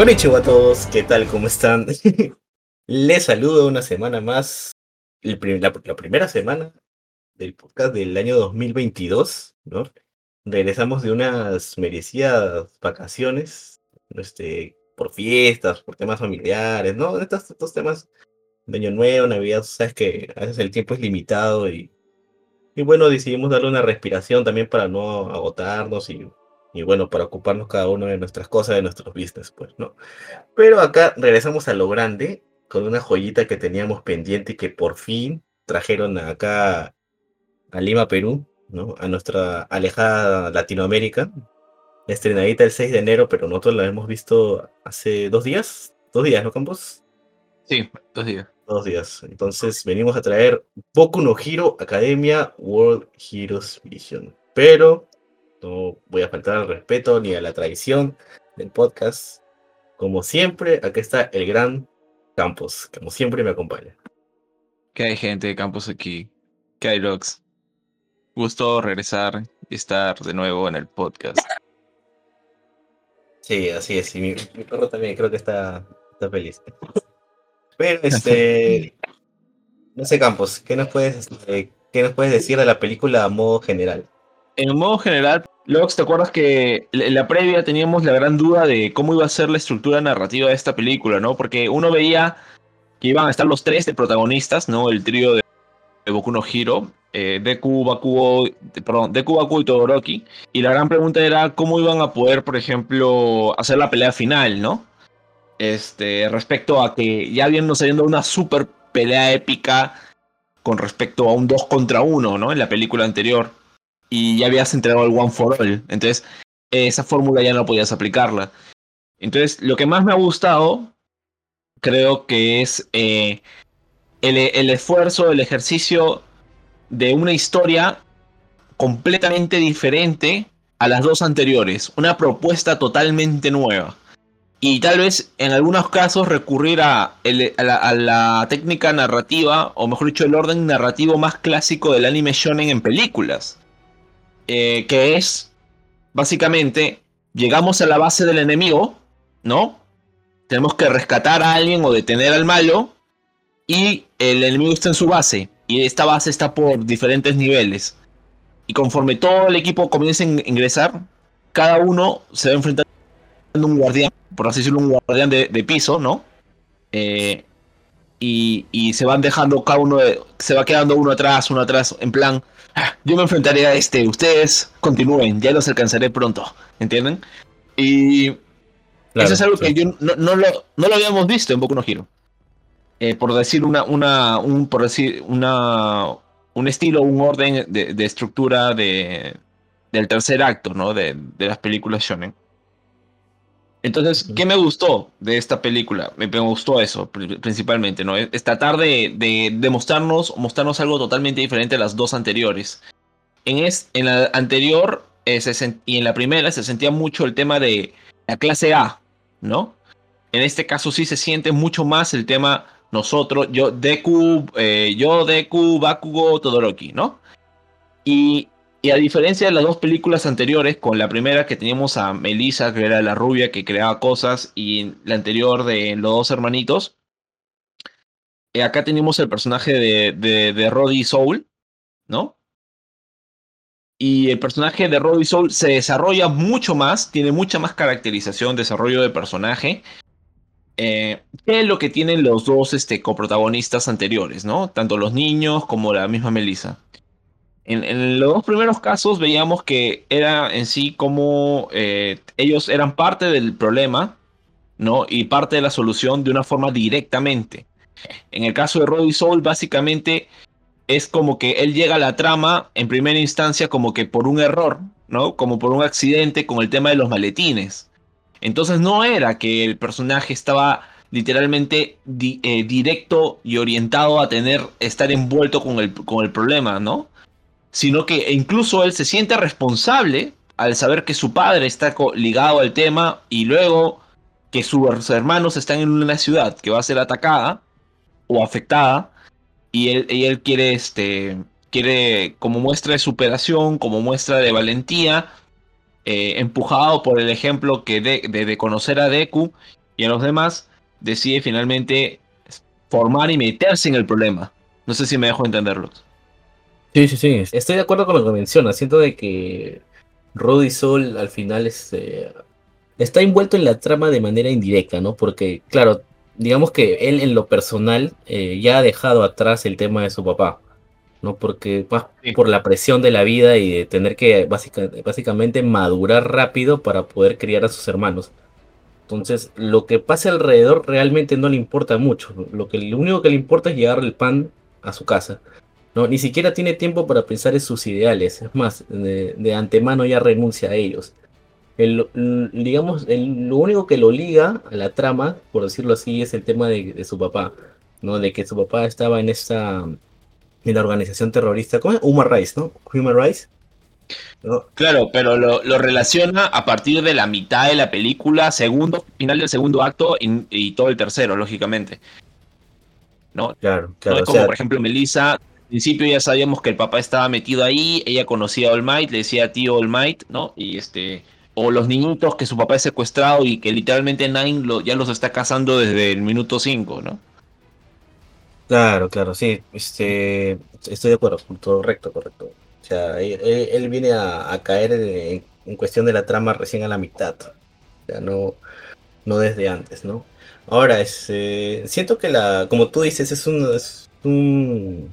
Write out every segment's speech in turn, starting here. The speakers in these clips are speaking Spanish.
Konnichiwa a todos, ¿qué tal? ¿Cómo están? Les saludo una semana más, la, primera semana del podcast del año 2022, ¿no? Regresamos de unas merecidas vacaciones, este, por fiestas, por temas familiares, ¿no? Estos, estos temas de Año Nuevo, Navidad, sabes que a veces el tiempo es limitado y, y bueno, decidimos darle una respiración también para no agotarnos y, y bueno, para ocuparnos cada uno de nuestras cosas, de nuestros business, pues, ¿no? Pero acá regresamos a lo grande con una joyita que teníamos pendiente y que por fin trajeron acá a Lima, Perú, ¿no? A nuestra alejada Latinoamérica. Estrenadita el 6 de enero, pero nosotros la hemos visto hace dos días. Dos días, ¿no, Campos? Sí, dos días. Dos días. Entonces venimos a traer Boku no Hero Academia World Heroes Vision. Pero no voy a faltar al respeto ni a la tradición del podcast. Como siempre, aquí está el gran Campos, como siempre me acompaña. ¿Qué hay gente de Campos aquí? ¿Qué hay, Lux? Gusto regresar y estar de nuevo en el podcast. Sí, así es. Y mi, perro también creo que está, está feliz. Pero este. no sé, Campos, ¿qué nos puedes, eh, ¿qué nos puedes decir de la película a modo general? En modo general, Lux, ¿te acuerdas que en la previa teníamos la gran duda de cómo iba a ser la estructura narrativa de esta película, ¿no? Porque uno veía que iban a estar los tres de protagonistas, ¿no? El trío de, Boku no Hiro, eh, Deku, Bakugo, perdón, Deku, Bakugo y Todoroki. Y la gran pregunta era cómo iban a poder, por ejemplo, hacer la pelea final, ¿no? Este, respecto a que ya viendo saliendo una super pelea épica con respecto a un 2 contra 1, ¿no? En la película anterior. Y ya habías entregado el One for All. Entonces, esa fórmula ya no podías aplicarla. Entonces, lo que más me ha gustado, creo que es eh, el, el esfuerzo, el ejercicio de una historia completamente diferente a las dos anteriores. Una propuesta totalmente nueva. Y tal vez en algunos casos recurrir a, la, técnica narrativa, o mejor dicho, el orden narrativo más clásico del anime shonen en películas. Eh, que es, básicamente, llegamos a la base del enemigo, ¿no? Tenemos que rescatar a alguien o detener al malo, y el enemigo está en su base y esta base está por diferentes niveles. Y conforme todo el equipo comienza a ingresar, cada uno se va enfrentando a un guardián, por así decirlo, un guardián de, piso, ¿no? Eh, y, se van dejando cada uno, se va quedando uno atrás, uno atrás, en plan, yo me enfrentaré a este, ustedes continúen, ya los alcanzaré pronto, ¿entienden? Y eso es algo que yo no, lo, no lo habíamos visto en Boku no Hero. Eh, por decir una, una, un, por decir una, un estilo, un orden de, estructura de, del tercer acto, ¿no? De, de, las películas shonen. Entonces, ¿qué me gustó de esta película? Me, gustó eso, principalmente, ¿no? Es tratar de, de, mostrarnos, mostrarnos algo totalmente diferente a las dos anteriores. En, es, en la anterior eh, y en la primera se sentía mucho el tema de la clase A, ¿no? En este caso sí se siente mucho más el tema nosotros, yo, Deku, eh, yo, Deku, Bakugo, Todoroki, ¿no? Y, y, a diferencia de las dos películas anteriores, con la primera que teníamos a Melissa, que era la rubia que creaba cosas, y la anterior de los dos hermanitos, eh, acá tenemos el personaje de, de, Roddy Soul, ¿no? Y el personaje de Roddy Soul se desarrolla mucho más, tiene mucha más caracterización, desarrollo de personaje. Eh, ¿Qué es lo que tienen los dos este, coprotagonistas anteriores, ¿no? Tanto los niños como la misma Melissa. En, los dos primeros casos veíamos que era en sí como eh, ellos eran parte del problema, ¿no? Y parte de la solución de una forma directamente. En el caso de Roddy Soul, básicamente es como que él llega a la trama en primera instancia como que por un error, ¿no? Como por un accidente con el tema de los maletines. Entonces no era que el personaje estaba literalmente eh, directo y orientado a tener, estar envuelto con el, con el problema, ¿no? Sino que incluso él se siente responsable al saber que su padre está ligado al tema y luego que sus hermanos están en una ciudad que va a ser atacada o afectada y él, y él quiere, este, quiere como muestra de superación, como muestra de valentía, eh, empujado por el ejemplo que de, de, conocer a Deku y a los demás, decide finalmente formar y meterse en el problema. No sé si me dejo entenderlo. Sí, sí, sí. Estoy de acuerdo con lo que menciona. Siento de que Rudy Sol al final este, está envuelto en la trama de manera indirecta, ¿no? Porque, claro, digamos que él en lo personal eh, ya ha dejado atrás el tema de su papá. ¿no? Porque más por la presión de la vida y de tener que básicamente madurar rápido para poder criar a sus hermanos. Entonces, lo que pase alrededor realmente no le importa mucho. Lo, que, lo único que le importa es llevar el pan a su casa. ¿No? Ni siquiera tiene tiempo para pensar en sus ideales. Es más, de, antemano ya renuncia a ellos. El, digamos, lo único que lo liga a la trama, por decirlo así, es el tema de, de su papá. ¿no? De que su papá estaba en esta en la organización terrorista, ¿cómo es? Human Rights, ¿no? Human Rights. Claro, pero lo, relaciona a partir de la mitad de la película, segundo, final del segundo acto y, todo el tercero, lógicamente. ¿No? Claro, claro. ¿No? como, por ejemplo, Melissa, principio ya sabíamos que el papá estaba metido ahí, ella conocía a All Might, le decía tío All Might, ¿no? Y este. O los niñitos que su papá es secuestrado y que literalmente Nine lo, ya los está cazando desde el minuto 5, ¿no? Claro, claro, sí, este, estoy de acuerdo, correcto, correcto. O sea, él, viene a, caer en, cuestión de la trama recién a la mitad, o sea, no, no desde antes, ¿no? Ahora, este, siento que la, como tú dices, es es un,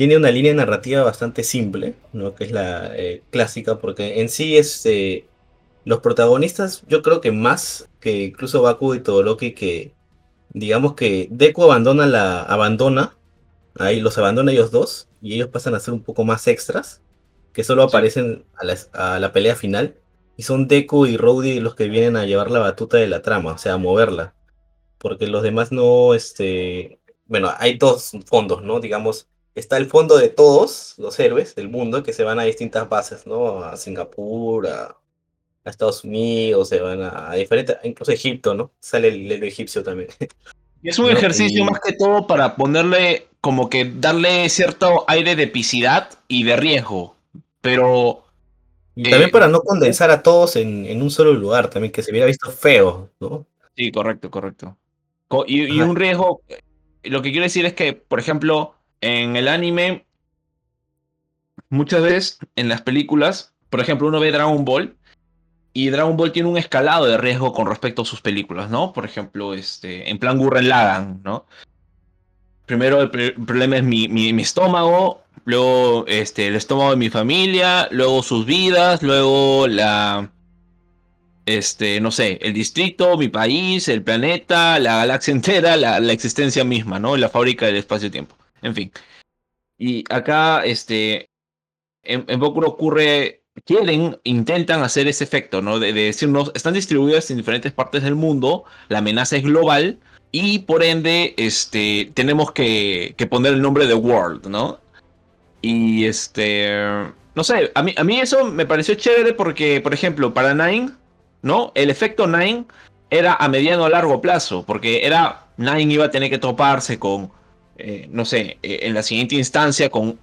tiene una línea narrativa bastante simple, ¿no? Que es la eh, clásica, porque en sí, este, los protagonistas, yo creo que más que incluso Baku y Todoroki, que digamos que Deku abandona la abandona, ahí los abandona ellos dos y ellos pasan a ser un poco más extras, que solo aparecen a la, pelea final y son Deku y Rowdy los que vienen a llevar la batuta de la trama, o sea, a moverla, porque los demás no, este, bueno, hay dos fondos, ¿no? Digamos, está el fondo de todos los héroes del mundo que se van a distintas bases, ¿no? A Singapur, a, Estados Unidos, se van a, diferentes, incluso Egipto, ¿no? Sale el, egipcio también. Y es un ejercicio más que todo para ponerle, como que darle cierto aire de epicidad y de riesgo, pero... Y también eh, para no condensar a todos en, un solo lugar, también que se hubiera visto feo, ¿no? Sí, correcto, correcto. Y, y un riesgo, lo que quiero decir es que, por ejemplo, en el anime, muchas veces en las películas, por ejemplo, uno ve Dragon Ball y Dragon Ball tiene un escalado de riesgo con respecto a sus películas, ¿no? Por ejemplo, este, en plan Gurren Lagan, ¿no? Primero el, problema es mi, mi, estómago, luego este, el estómago de mi familia, luego sus vidas, luego la, este, no sé, el distrito, mi país, el planeta, la galaxia entera, la, la existencia misma, ¿no? La fábrica del espacio-tiempo. En fin. Y acá, este, en, en Boku ocurre quieren, intentan hacer ese efecto, ¿no? De, decirnos, están distribuidas en diferentes partes del mundo, la amenaza es global y por ende, este, tenemos que, poner el nombre de World, ¿no? Y este, no sé, a mí, a mí eso me pareció chévere porque, por ejemplo, para Nine, ¿no? El efecto Nine era a mediano o largo plazo, porque era, Nine iba a tener que toparse con, eh, no sé, eh, en la siguiente instancia con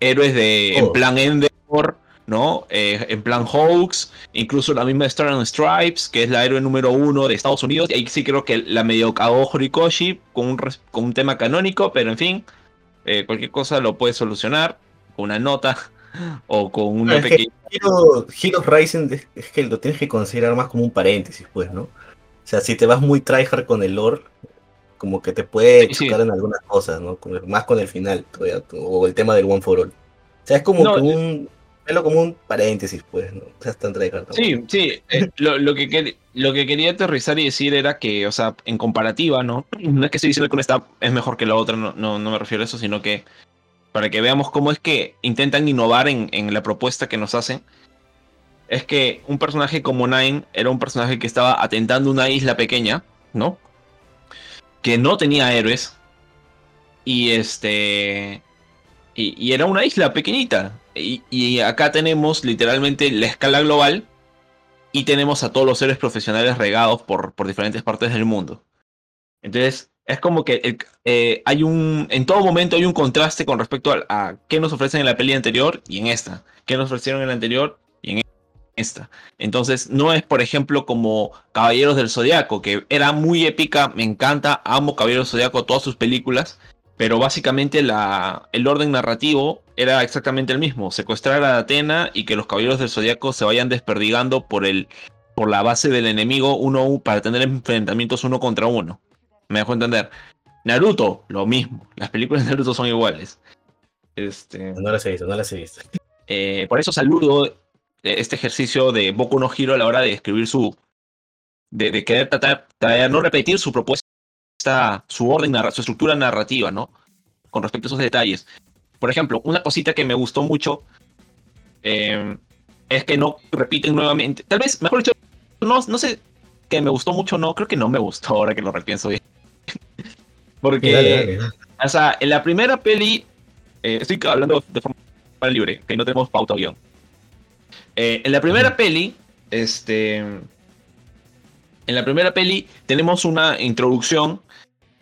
héroes de, en oh. plan Endeavor, ¿no? Eh, en plan Hawks, incluso la misma Star and Stripes, que es la héroe número uno de Estados Unidos, y ahí sí creo que la medio cagó Horikoshi con un, con un tema canónico, pero en fin, eh, cualquier cosa lo puede solucionar con una nota o con una pequeña... Heroes Rising es que lo tienes que considerar más como un paréntesis, pues, ¿no? O sea, si te vas muy tryhard con el lore, como que te puede chocar en algunas cosas, ¿no? Más con el final, o el tema del One for All. O sea, es como un como un paréntesis, pues, ¿no? O sea, está Sí, sí. Eh, lo, que lo que quería aterrizar y decir era que, o sea, en comparativa, ¿no? No es que estoy diciendo que una está es mejor que la otra, no, no, me refiero a eso, sino que para que veamos cómo es que intentan innovar en, en la propuesta que nos hacen. Es que un personaje como Nine era un personaje que estaba atentando una isla pequeña, ¿no? Que no tenía héroes. Y este. y, era una isla pequeñita. Y, acá tenemos literalmente la escala global y tenemos a todos los seres profesionales regados por, por diferentes partes del mundo. Entonces, es como que eh, hay un. En todo momento hay un contraste con respecto a, qué nos ofrecen en la peli anterior y en esta. ¿Qué nos ofrecieron en la anterior esta. Entonces, no es, por ejemplo, como Caballeros del Zodiaco, que era muy épica, me encanta, amo Caballeros del Zodiaco, todas sus películas, pero básicamente la, el orden narrativo era exactamente el mismo, secuestrar a Atena y que los Caballeros del Zodiaco se vayan desperdigando por, el, por la base del enemigo uno, para tener enfrentamientos uno contra uno. Me dejo entender. Naruto, lo mismo, las películas de Naruto son iguales. Este... No las he visto, no las he visto. Eh, por eso saludo este ejercicio de Boku no Hiro a la hora de escribir su. de, querer tratar, de no repetir su propuesta, su orden, su estructura narrativa, ¿no? Con respecto a esos detalles. Por ejemplo, una cosita que me gustó mucho em, es que no repiten nuevamente. Tal vez, mejor dicho, no, no sé que me gustó mucho, no, creo que no me gustó ahora que lo repienso bien. Porque, o sea, en la primera peli, eh, estoy hablando de forma libre, que no tenemos pauta guion. Eh, en la primera peli, este. En la primera peli tenemos una introducción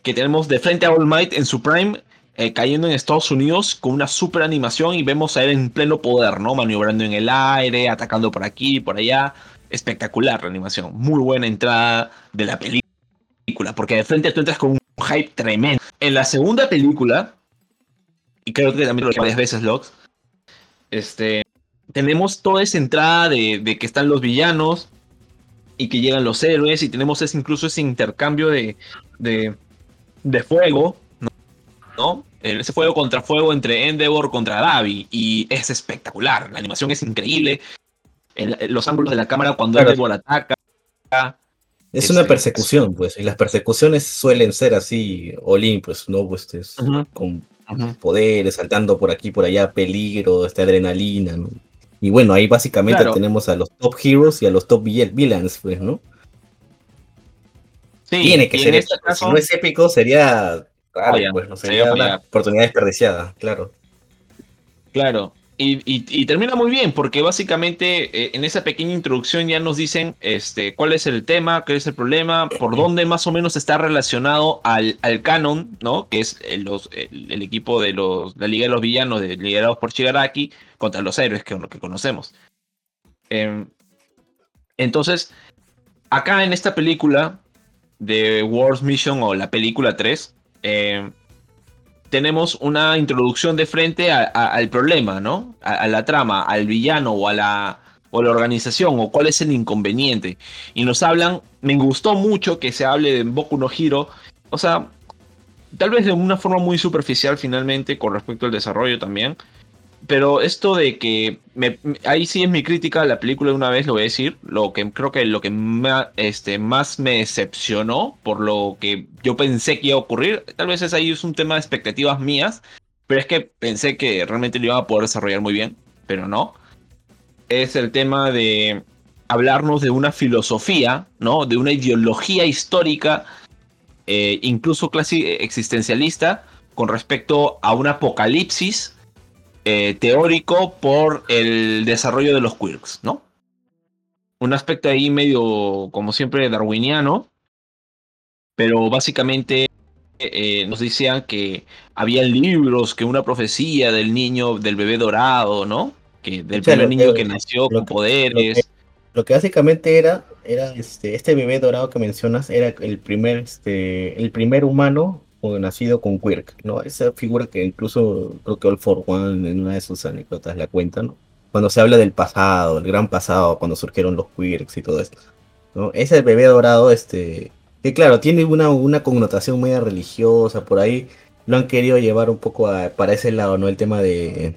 que tenemos de frente a All Might en su prime, eh, cayendo en Estados Unidos con una super animación y vemos a él en pleno poder, ¿no? Maniobrando en el aire, atacando por aquí, y por allá. Espectacular la animación. Muy buena entrada de la película, porque de frente tú entras con un hype tremendo. En la segunda película, y creo que también lo he varias veces, Logs, este, tenemos toda esa entrada de, que están los villanos y que llegan los héroes y tenemos ese, incluso ese intercambio de, de, fuego, ¿no? Ese fuego contra fuego entre Endeavor contra Davi y es espectacular, la animación es increíble, los ángulos de la cámara cuando Endeavor ataca. Es, una persecución, pues, y las persecuciones suelen ser así, Olin, pues, ¿no? Pues, con poderes, saltando por aquí, por allá, peligro, esta adrenalina, ¿no? Y bueno, ahí básicamente tenemos a los top heroes y a los top villains, pues, ¿no? Sí, Tiene que ser este Si no es épico, sería raro, pues, no sería una oportunidad desperdiciada, claro. Claro. Y, termina muy bien, porque básicamente eh, en esa pequeña introducción ya nos dicen este, cuál es el tema, qué es el problema, por dónde más o menos está relacionado al, al canon, ¿no? Que es el, el, equipo de los, la Liga de los Villanos liderados por Shigaraki contra los héroes, que es lo que conocemos. Em, entonces, acá en esta película de Wars Mission o la película 3, tenemos una introducción de frente al problema, ¿no? A, la trama, al villano o a la, o la organización o cuál es el inconveniente. Y nos hablan, me gustó mucho que se hable de Boku no Hiro, o sea, tal vez de una forma muy superficial finalmente con respecto al desarrollo también, pero esto de que ahí sí es mi crítica a la película de una vez lo voy a decir. Lo que creo que lo que este, más me decepcionó por lo que yo pensé que iba a ocurrir tal vez es ahí es un tema de expectativas mías pero es que pensé que realmente lo iba a poder desarrollar muy bien pero no. Es el tema de hablarnos de una filosofía no de una ideología histórica eh, incluso casi existencialista con respecto a un apocalipsis eh, teórico por el desarrollo de los quirks, ¿no? Un aspecto ahí medio, como siempre, darwiniano, pero básicamente eh, nos decían que había libros, que una profecía del niño, del bebé dorado, ¿no? Que del primer niño que, nació con poderes. Lo que, básicamente era, era este, este bebé dorado que mencionas, era el primer, este, el primer humano o nacido con Quirk, ¿no? Esa figura que incluso creo que All for One en una de sus anécdotas la cuenta, ¿no? Cuando se habla del pasado, el gran pasado, cuando surgieron los Quirks y todo esto, ¿no? Ese bebé dorado, este, que claro, tiene una, una connotación muy religiosa, por ahí lo han querido llevar un poco a, para ese lado, ¿no? El tema de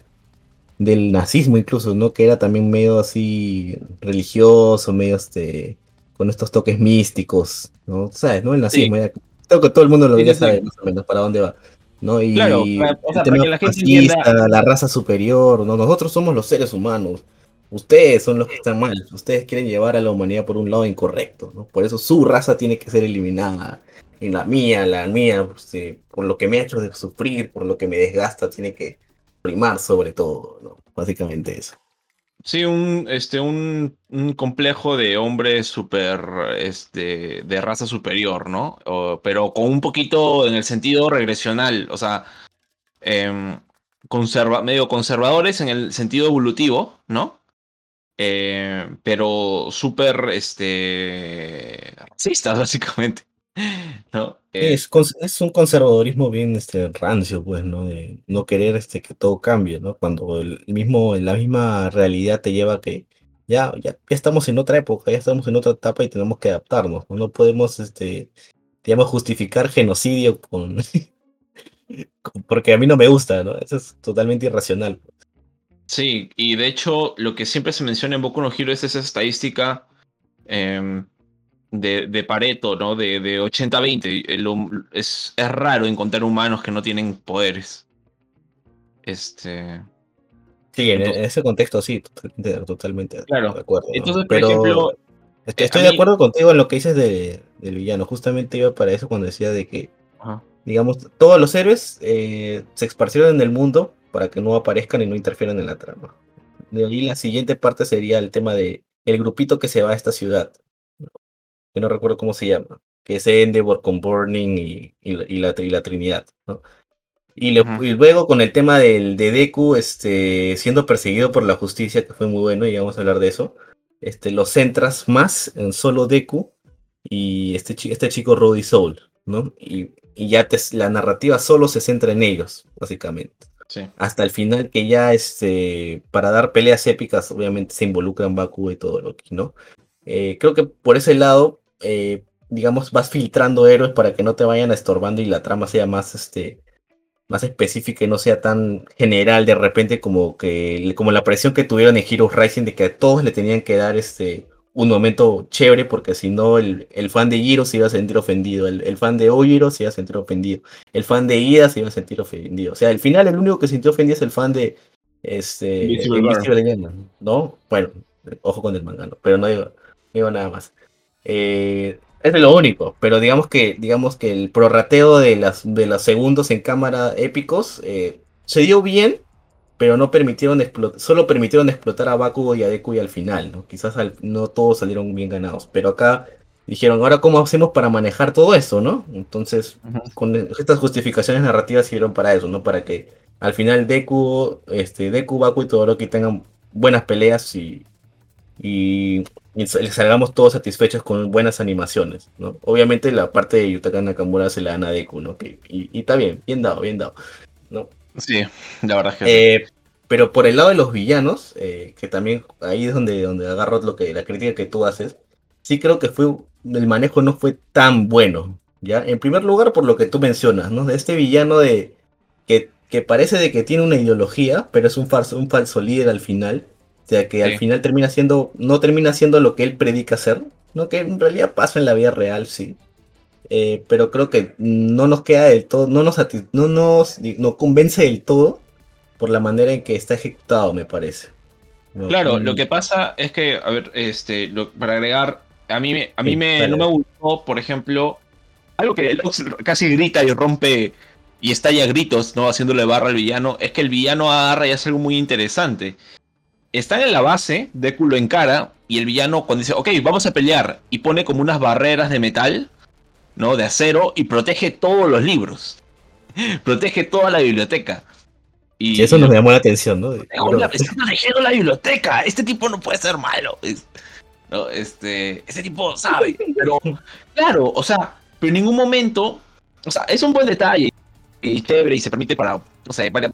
del nazismo incluso, ¿no? Que era también medio así religioso, medio este, con estos toques místicos, ¿no? ¿Sabes? ¿No? El nazismo era que todo el mundo lo ya sabe más o menos para dónde va. ¿no? Y claro, la, la raza superior, ¿no? nosotros somos los seres humanos. Ustedes son los que están mal. Ustedes quieren llevar a la humanidad por un lado incorrecto, ¿no? Por eso su raza tiene que ser eliminada. Y la mía, la mía, pues, eh, por lo que me ha hecho de sufrir, por lo que me desgasta, tiene que primar sobre todo, ¿no? Básicamente eso. Sí, un, este, un, complejo de hombre super, este, de raza superior, ¿no? pero con un poquito en el sentido regresional, o sea, em, conserva, medio conservadores en el sentido evolutivo, ¿no? eh, pero súper este, racistas, básicamente. ¿no? Eh, Es, es un conservadurismo bien este, rancio, pues, ¿no? De no querer este, que todo cambie, ¿no? Cuando el mismo, la misma realidad te lleva a que ya, ya, ya estamos en otra época, ya estamos en otra etapa y tenemos que adaptarnos, ¿no? No podemos, este, digamos, justificar genocidio con, con- porque a mí no me gusta, ¿no? Eso es totalmente irracional. sí, y de hecho, lo que siempre se menciona en Boku no Hero es esa estadística em, de, de Pareto, ¿no? De, de 80-20. El hum- Es, es raro encontrar humanos que no tienen poderes. Este. Sí, en, Entonces- ese contexto sí, totalmente, totalmente Claro. de acuerdo. ¿no? Entonces, por Pero ejemplo, est- eh, estoy de acuerdo contigo en lo que dices de, del villano. Justamente iba para eso cuando decía de que Ajá. digamos, todos los héroes eh, se esparcieron en el mundo para que no aparezcan y no interfieran en la trama. De ahí la siguiente parte sería el tema de el grupito que se va a esta ciudad. Que no recuerdo cómo se llama, que es Endeavor con Burning y, y la, y la- y la Trinidad. ¿no? Y, le- Ujú. y luego con el tema del, de Deku este, siendo perseguido por la justicia, que fue muy bueno, y vamos a hablar de eso, este, lo centras más en solo Deku y este, este chico Rudy Soul, ¿no? Y, y ya te- la narrativa solo se centra en ellos, básicamente. Sí. Hasta el final que ya, este, para dar peleas épicas, obviamente se involucran Baku y todo lo que, ¿no? Eh, creo que por ese lado, eh, digamos, vas filtrando héroes para que no te vayan estorbando y la trama sea más, este, más específica y no sea tan general de repente como que como la presión que tuvieron en Heroes Rising de que a todos le tenían que dar este un momento chévere porque si no el, el fan de Giro se iba a sentir ofendido, el, el fan de Ojiro se iba a sentir ofendido, el fan de Ida se iba a sentir ofendido. O sea, al final el único que se sintió ofendido es el fan de este Invisible Invisible ¿no? Bueno, ojo con el manga, ¿no? pero no digo, no digo nada más. Eh, es de lo único, pero digamos que, digamos que el prorrateo de las de los segundos en cámara épicos eh, se dio bien, pero no permitieron explotar, solo permitieron explotar a Bakugo y a Deku y al final, ¿no? Quizás al- no todos salieron bien ganados, pero acá dijeron, ahora cómo hacemos para manejar todo eso, ¿no? Entonces, con estas justificaciones narrativas sirvieron para eso, ¿no? Para que al final Deku, este, Deku, Baku y Todoroki tengan buenas peleas y, y, y sal- salgamos todos satisfechos con buenas animaciones, ¿no? Obviamente la parte de Yutaka Nakamura se la dan a Deku, ¿no? Que, y, y está bien, bien dado, bien dado, ¿no? Sí, la verdad es que sí. Eh, pero por el lado de los villanos, eh, que también ahí es donde, donde agarro lo que, la crítica que tú haces, sí creo que fue el manejo no fue tan bueno, ¿ya? En primer lugar, por lo que tú mencionas, ¿no? De este villano de que, que parece de que tiene una ideología, pero es un falso, un falso líder al final. O sea, que al final termina siendo, no termina siendo lo que él predica ser, ¿no? Que en realidad pasa en la vida real, sí. Eh, pero creo que no nos queda del todo, no nos, no nos no convence del todo por la manera en que está ejecutado, me parece. ¿no? Claro, Mm, lo que pasa es que, a ver, este, lo- para agregar, a mí, me- a mí Sí, me, no me gustó, por ejemplo, algo que Lux casi grita y rompe y estalla gritos, ¿no? Haciéndole barra al villano, es que el villano agarra y hace algo muy interesante. Están en la base, Deku lo encara, y el villano cuando dice, ok, vamos a pelear, y pone como unas barreras de metal, ¿no? De acero, y protege todos los libros. protege toda la biblioteca. Y, sí, eso nos llamó la atención, ¿no? Está protegiendo la biblioteca. Este tipo no puede ser malo. No, este, este tipo sabe. Pero, claro, o sea, pero en ningún momento. O sea, es un buen detalle. Y chévere, y se permite para, no sé, varias,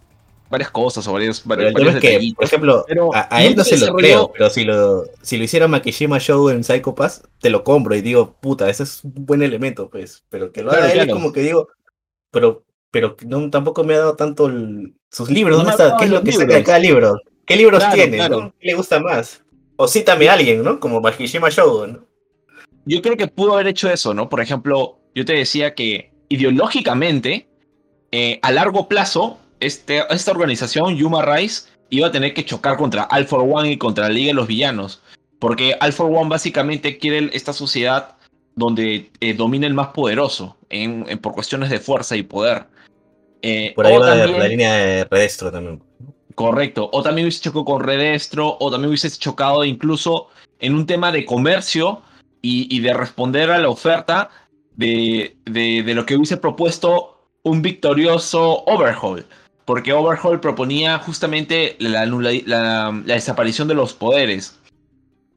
varias cosas o varios, varios, varios es que, detallitos. por ejemplo, pero a, a él no se lo creo, pero si lo, si lo hiciera Makishima Show en Psycho Pass, te lo compro y digo, puta, ese es un buen elemento, pues. Pero que lo haga Claro, él es como que digo, pero, pero no, tampoco me ha dado tanto el- sus libros, ¿dónde está? ¿Qué es lo que saca de libros. cada libro? ¿Qué libros Claro, tiene? ¿Qué le gusta más? O cítame a alguien, ¿no? Como Makishima Show, ¿no? Yo creo que pudo haber hecho eso, ¿no? Por ejemplo, yo te decía que ideológicamente, eh, a largo plazo, este, esta organización, Yuma Rise, iba a tener que chocar contra All for One y contra la Liga de los Villanos. Porque All for One básicamente quiere esta sociedad donde eh, domina el más poderoso en, en- por cuestiones de fuerza y poder. Eh, Por ahí va también- la línea de Redestro también. Correcto. O también hubiese chocado con Redestro, o también hubiese chocado incluso en un tema de comercio y, y de responder a la oferta de, de- de lo que hubiese propuesto un victorioso Overhaul. Porque Overhaul proponía justamente la, anula- la- la desaparición de los poderes.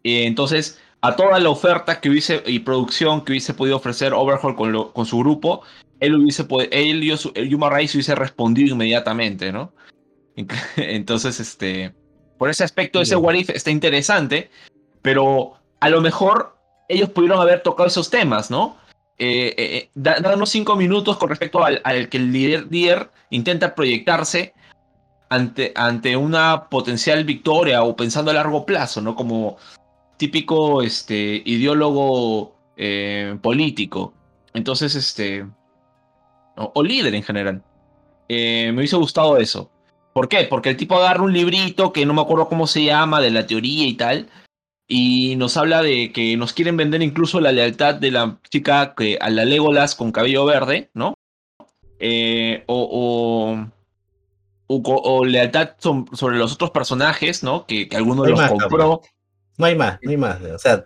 Eh, entonces, a toda la oferta que hubiese y producción que hubiese podido ofrecer Overhaul con, con su grupo, él hubiese él y el Yuma Rice hubiese respondido inmediatamente, ¿no? Entonces, este, por ese aspecto, ese What If está interesante, pero a lo mejor ellos pudieron haber tocado esos temas, ¿no? Eh, eh, eh darnos cinco minutos con respecto al, que el líder, intenta proyectarse ante, ante una potencial victoria o pensando a largo plazo, ¿no? Como típico este, ideólogo eh, político. Entonces, este. O, líder en general. me hubiese gustado eso. ¿Por qué? Porque el tipo agarra un librito que no me acuerdo cómo se llama, de la teoría y tal, y nos habla de que nos quieren vender incluso la lealtad de la chica que, a la Legolas con cabello verde, ¿no? Eh, o, o, lealtad sobre los otros personajes, ¿no? Que, que alguno los compró. No hay más, no hay más. O sea,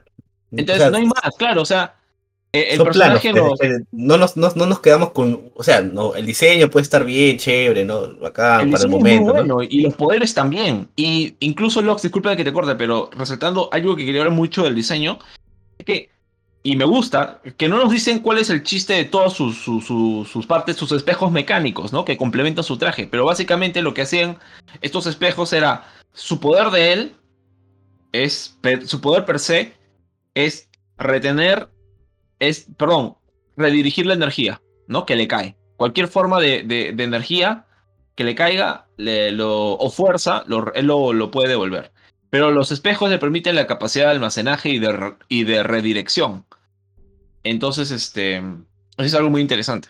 entonces no hay más, claro, o sea, eh, el personaje no, nos, no, nos quedamos con, o sea, no, el diseño puede estar bien, chévere, ¿no? Acá para el momento. bueno, y los poderes también. Y incluso Lox, disculpa que te corte, pero resaltando algo que quería hablar mucho del diseño, es que, y me gusta, que no nos dicen cuál es el chiste de todas sus, sus partes, sus espejos mecánicos, ¿no? Que complementan su traje. Pero básicamente lo que hacían estos espejos era su poder de él, es, su poder per se, es retener es, perdón, redirigir la energía, ¿no? Que le cae. Cualquier forma de, energía que le caiga lo, o fuerza, lo, él lo, puede devolver. Pero los espejos le permiten la capacidad de almacenaje y de, y de redirección. Entonces, este, es algo muy interesante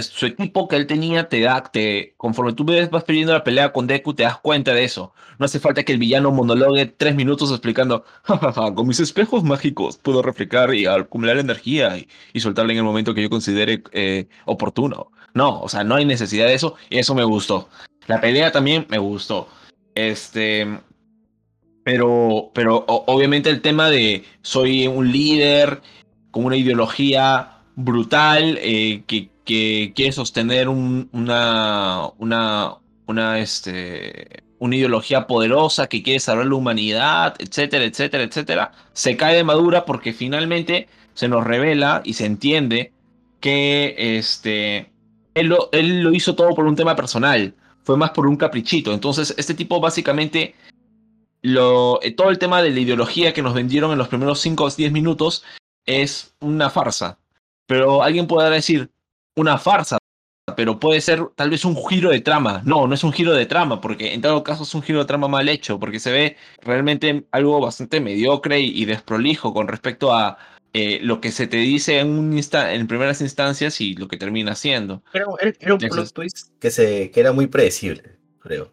su equipo que él tenía te da, te, conforme tú vas perdiendo la pelea con Deku, te das cuenta de eso. No hace falta que el villano monologue tres minutos explicando, con mis espejos mágicos puedo replicar y acumular energía y, y soltarla en el momento que yo considere eh, oportuno. No, o sea, no hay necesidad de eso y eso me gustó. La pelea también me gustó. Este, pero, pero obviamente el tema de soy un líder con una ideología brutal eh, que que quiere sostener una, una, una, este, una ideología poderosa, que quiere salvar la humanidad, etcétera, etcétera, etcétera, se cae de madura porque finalmente se nos revela y se entiende que este, él, lo, él lo hizo todo por un tema personal, fue más por un caprichito. Entonces, este tipo básicamente, lo, eh, todo el tema de la ideología que nos vendieron en los primeros 5 o 10 minutos es una farsa. Pero alguien podrá decir, una farsa, pero puede ser tal vez un giro de trama. No, no es un giro de trama, porque en todo caso es un giro de trama mal hecho, porque se ve realmente algo bastante mediocre y, desprolijo con respecto a eh, lo que se te dice en, un en primeras instancias y lo que termina siendo. Pero era, un plot twist que, se, que era muy predecible, creo.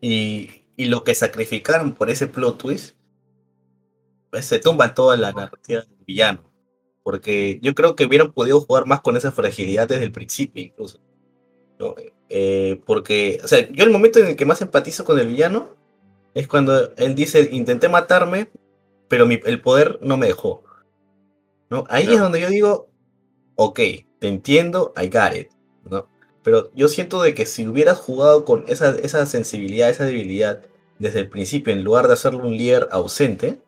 Y, y lo que sacrificaron por ese plot twist, pues se tumba toda la narrativa del villano porque yo creo que hubieran podido jugar más con esa fragilidad desde el principio incluso. Eh, porque, o sea, yo el momento en el que más empatizo con el villano es cuando él dice, intenté matarme, pero el poder no me dejó. ¿no? Ahí es donde yo digo, ok, te entiendo, I got it. ¿no? Pero yo siento de que si hubieras jugado con esa, esa sensibilidad, esa debilidad desde el principio, en lugar de hacerlo un líder ausente,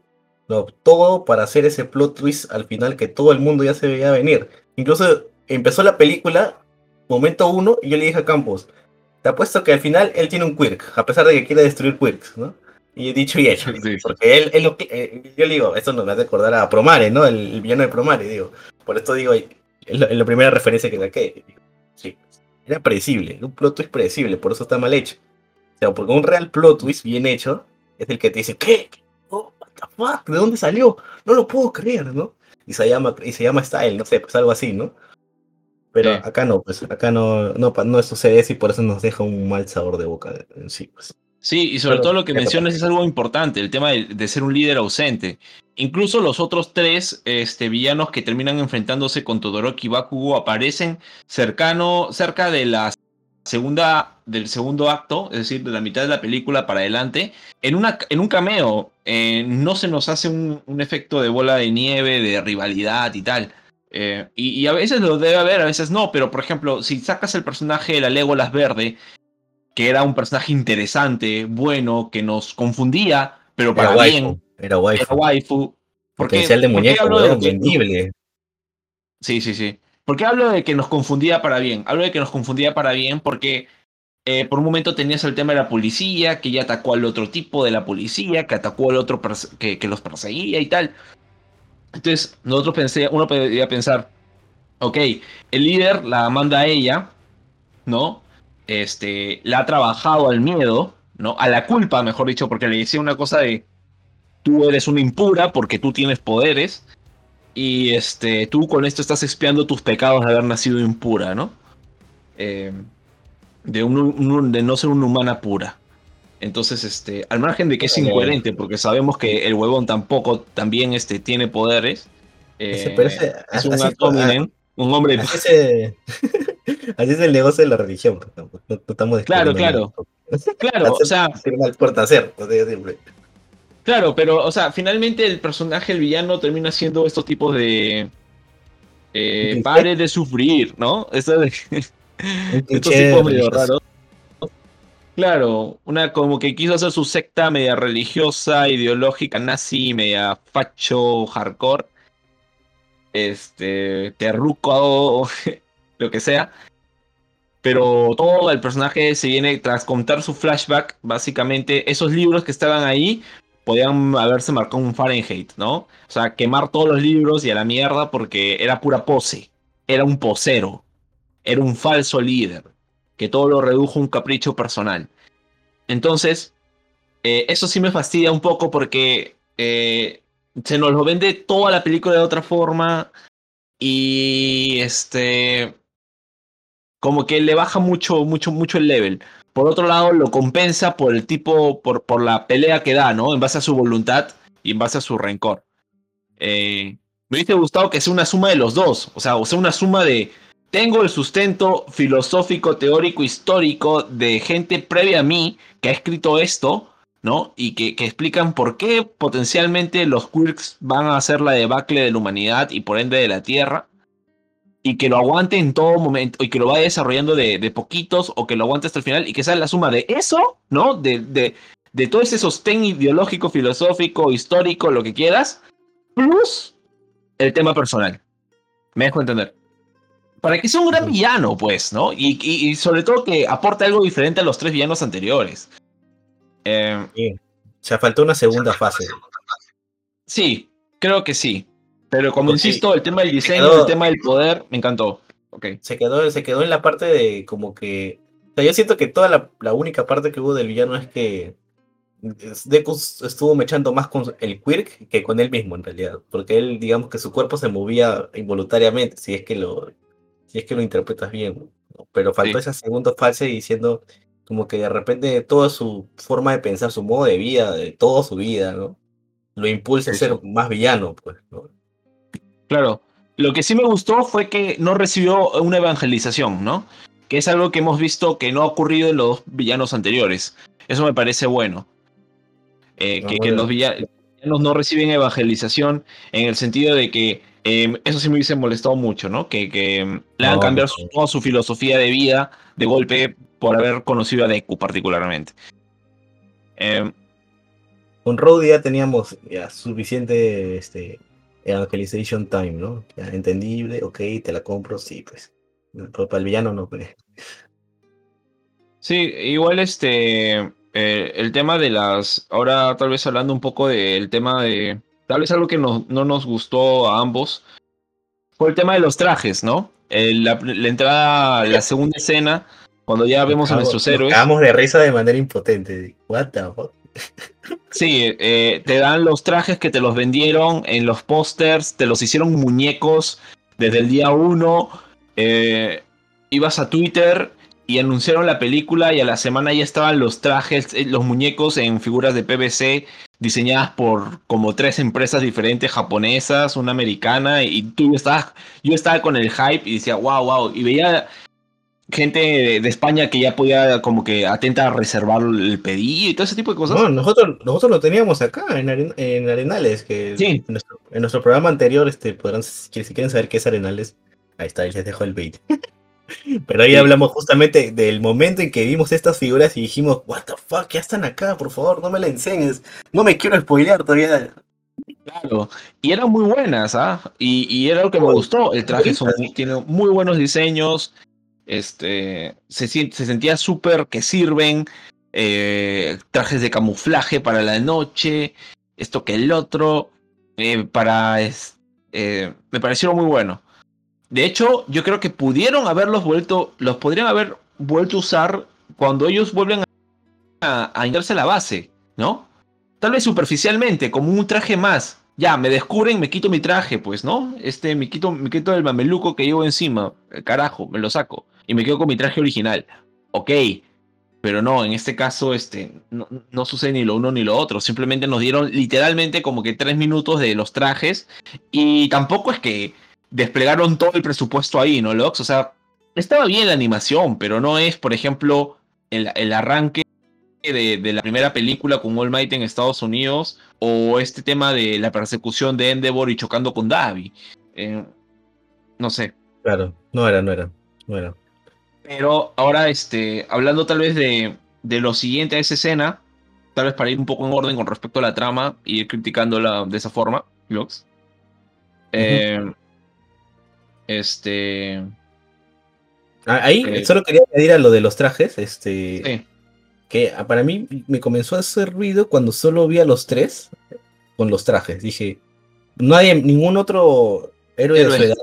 todo para hacer ese plot twist al final que todo el mundo ya se veía venir. Incluso empezó la película, momento uno, y yo le dije a Campos, te apuesto que al final él tiene un quirk, a pesar de que quiere destruir quirks, ¿no? Y he dicho y hecho, porque él, él eh, yo le digo, esto nos va a recordar a Promare, ¿no? El, villano de Promare, digo. Por esto digo, es la, primera referencia que saqué. Sí, era predecible, un plot twist predecible, por eso está mal hecho. O sea, porque un real plot twist bien hecho es el que te dice, ¿qué? ¿De dónde salió? No lo puedo creer, ¿no? Y se llama, y se llama Style, no sé, pues algo así, ¿no? Pero acá no, pues acá no, no, no sucede eso y por eso nos deja un mal sabor de boca en sí, pues. Sí, y sobre todo lo que mencionas es algo importante, el tema de, ser un líder ausente. Incluso los otros tres este, villanos que terminan enfrentándose con Todoroki y Bakugo aparecen cercano, cerca de las segunda, del segundo acto, es decir, de la mitad de la película para adelante, en, una, en un cameo eh, no se nos hace un, efecto de bola de nieve, de rivalidad y tal. Eh, y, a veces lo debe haber, a veces no, pero por ejemplo, si sacas el personaje de la Legolas Verde, que era un personaje interesante, bueno, que nos confundía, pero para bien. Era waifu. Era waifu. ¿Por qué- Potencial de muñeco, vendible. Sí, sí, sí. ¿Por qué hablo de que nos confundía para bien? Hablo de que nos confundía para bien porque eh, por un momento tenías el tema de la policía, que ya atacó al otro tipo de la policía, que atacó al otro que, que los perseguía y tal. Entonces, nosotros pensé, uno podría pensar, ok, el líder la manda a ella, ¿no? Este, la ha trabajado al miedo, ¿no? A la culpa, mejor dicho, porque le decía una cosa de, tú eres una impura porque tú tienes poderes, y este, tú con esto estás expiando tus pecados de haber nacido impura, ¿no? Eh, de, un- un- de no ser una humana pura. Entonces, este, al margen de que es incoherente, porque sabemos que el huevón tampoco también este, tiene poderes. Eh, pero ese- es un ad hominem, un hombre. Así es, así es el negocio de la religión. pues, No, no- no estamos Claro, descubriendo Claro, o sea, mal por hacer. sea, siempre. Claro, pero, o sea, finalmente el personaje, el villano, termina siendo estos tipos de. Eh, pare de sufrir, ¿no? Esto de- estos tipos medio raros. Claro, una como que quiso hacer su secta media religiosa, ideológica, nazi, media facho, hardcore. Este, terruco, lo que sea. Pero todo el personaje se viene tras contar su flashback. Básicamente, esos libros que estaban ahí podían haberse marcado un Fahrenheit, ¿no? O sea, quemar todos los libros y a la mierda porque era pura pose. Era un posero. Era un falso líder. Que todo lo redujo a un capricho personal. Entonces, eh, eso sí me fastidia un poco porque eh, se nos lo vende toda la película de otra forma. Y este como que le baja mucho, mucho, mucho el level. Por otro lado, lo compensa por el tipo, por, la pelea que da, ¿no? En base a su voluntad y en base a su rencor. Eh, me hubiese gustado que sea una suma de los dos. O sea, o sea, una suma de. Tengo el sustento filosófico, teórico, histórico de gente previa a mí que ha escrito esto, ¿no? Y que, que explican por qué potencialmente los quirks van a hacer la debacle de la humanidad y por ende de la Tierra y que lo aguante en todo momento y que lo vaya desarrollando de, de poquitos o que lo aguante hasta el final y que sea la suma de eso, ¿no? De, de, de todo ese sostén ideológico, filosófico, histórico, lo que quieras, plus el tema personal. Me dejo entender. Para que sea un gran villano, pues, ¿no? Y, y, y sobre todo que aporte algo diferente a los tres villanos anteriores. Eh, Sí. O sea, faltó una segunda fase. sí, creo que sí. Pero como Porque insisto, el tema del diseño, quedó- el tema del poder, me encantó. Se quedó, se quedó en la parte de como que. O sea, yo siento que toda la, la única parte que hubo del villano es que Deku estuvo mechando más con el Quirk que con él mismo en realidad. Porque él, digamos que su cuerpo se movía involuntariamente, si es que lo, si es que lo interpretas bien. ¿no? Pero faltó Sí. esa segunda fase diciendo como que de repente toda su forma de pensar, su modo de vida, de toda su vida, ¿no? Lo impulsa a ser más villano, pues, ¿no? Claro. Lo que sí me gustó fue que no recibió una evangelización, ¿no? Que es algo que hemos visto que no ha ocurrido en los villanos anteriores. Eso me parece bueno. Eh, No, que, los villanos no reciben evangelización en el sentido de que eh, eso sí me hubiese molestado mucho, ¿no? Que, que em, le hagan No, su- toda su filosofía de vida de golpe por haber conocido a Deku particularmente. Em, Con Rhodey ya teníamos ya suficiente este, evangelization time, ¿no? Ya entendible, ok, te la compro, sí, pues. Pero para el villano no, pues. Sí, igual este, eh, el tema de las, ahora tal vez hablando un poco del tema de, tal vez algo que no, no nos gustó a ambos, fue el tema de los trajes, ¿no? La, la entrada, la segunda escena, cuando ya vemos a nuestros héroes, Acabamos de risa de manera impotente. What the fuck? Sí, eh, te dan los trajes que te los vendieron en los pósters, te los hicieron muñecos desde el día uno, eh, ibas a Twitter y anunciaron la película y a la semana ya estaban los trajes, eh, los muñecos en figuras de PVC diseñadas por como tres empresas diferentes japonesas, una americana y tú yo estaba, yo estaba con el hype y decía wow wow y veía gente de, España que ya podía como que atenta a reservar el pedido y todo ese tipo de cosas. No, nosotros, nosotros lo teníamos acá en, en Arenales, que Sí. en, nuestro, en nuestro programa anterior, este, podrán, si quieren saber qué es Arenales, ahí está, ahí les dejo el bait. Pero ahí hablamos justamente del momento en que vimos estas figuras y dijimos, what the fuck, ya están acá, por favor, no me la enseñes. No me quiero spoilear todavía. Claro, y eran muy buenas, ¿ah? Y, y, era lo que me gustó. El traje tiene muy buenos diseños. Este, se, se sentía súper que sirven. Eh, trajes de camuflaje para la noche. Esto que el otro. Eh, para. Eh, me parecieron muy bueno. De hecho, yo creo que pudieron haberlos vuelto. Los podrían haber vuelto a usar cuando ellos vuelven a, a, a la base, ¿no? Tal vez superficialmente, como un traje más. Ya, me descubren, me quito mi traje, pues, ¿no? Este, me quito, me quito el mameluco que llevo encima. Carajo, me lo saco. Y me quedo con mi traje original. Ok. Pero no, en este caso, este, no, no sucede ni lo uno ni lo otro. Simplemente nos dieron literalmente como que tres minutos de los trajes. Y tampoco es que desplegaron todo el presupuesto ahí, ¿no, Lox? O sea, estaba bien la animación, pero no es, por ejemplo, el, el arranque de, de, la primera película con All Might en Estados Unidos o este tema de la persecución de Endeavor y chocando con Davi. Eh, no sé. Claro, no era, no era, no era. Pero ahora, este, hablando tal vez de, de lo siguiente a esa escena, tal vez para ir un poco en orden con respecto a la trama y ir criticándola de esa forma, Lux. Eh, uh -huh. Este. Ahí eh, solo quería añadir a lo de los trajes. Este. Sí que para mí me comenzó a hacer ruido cuando solo vi a los tres con los trajes. Dije, no hay ningún otro héroe, héroe. de su edad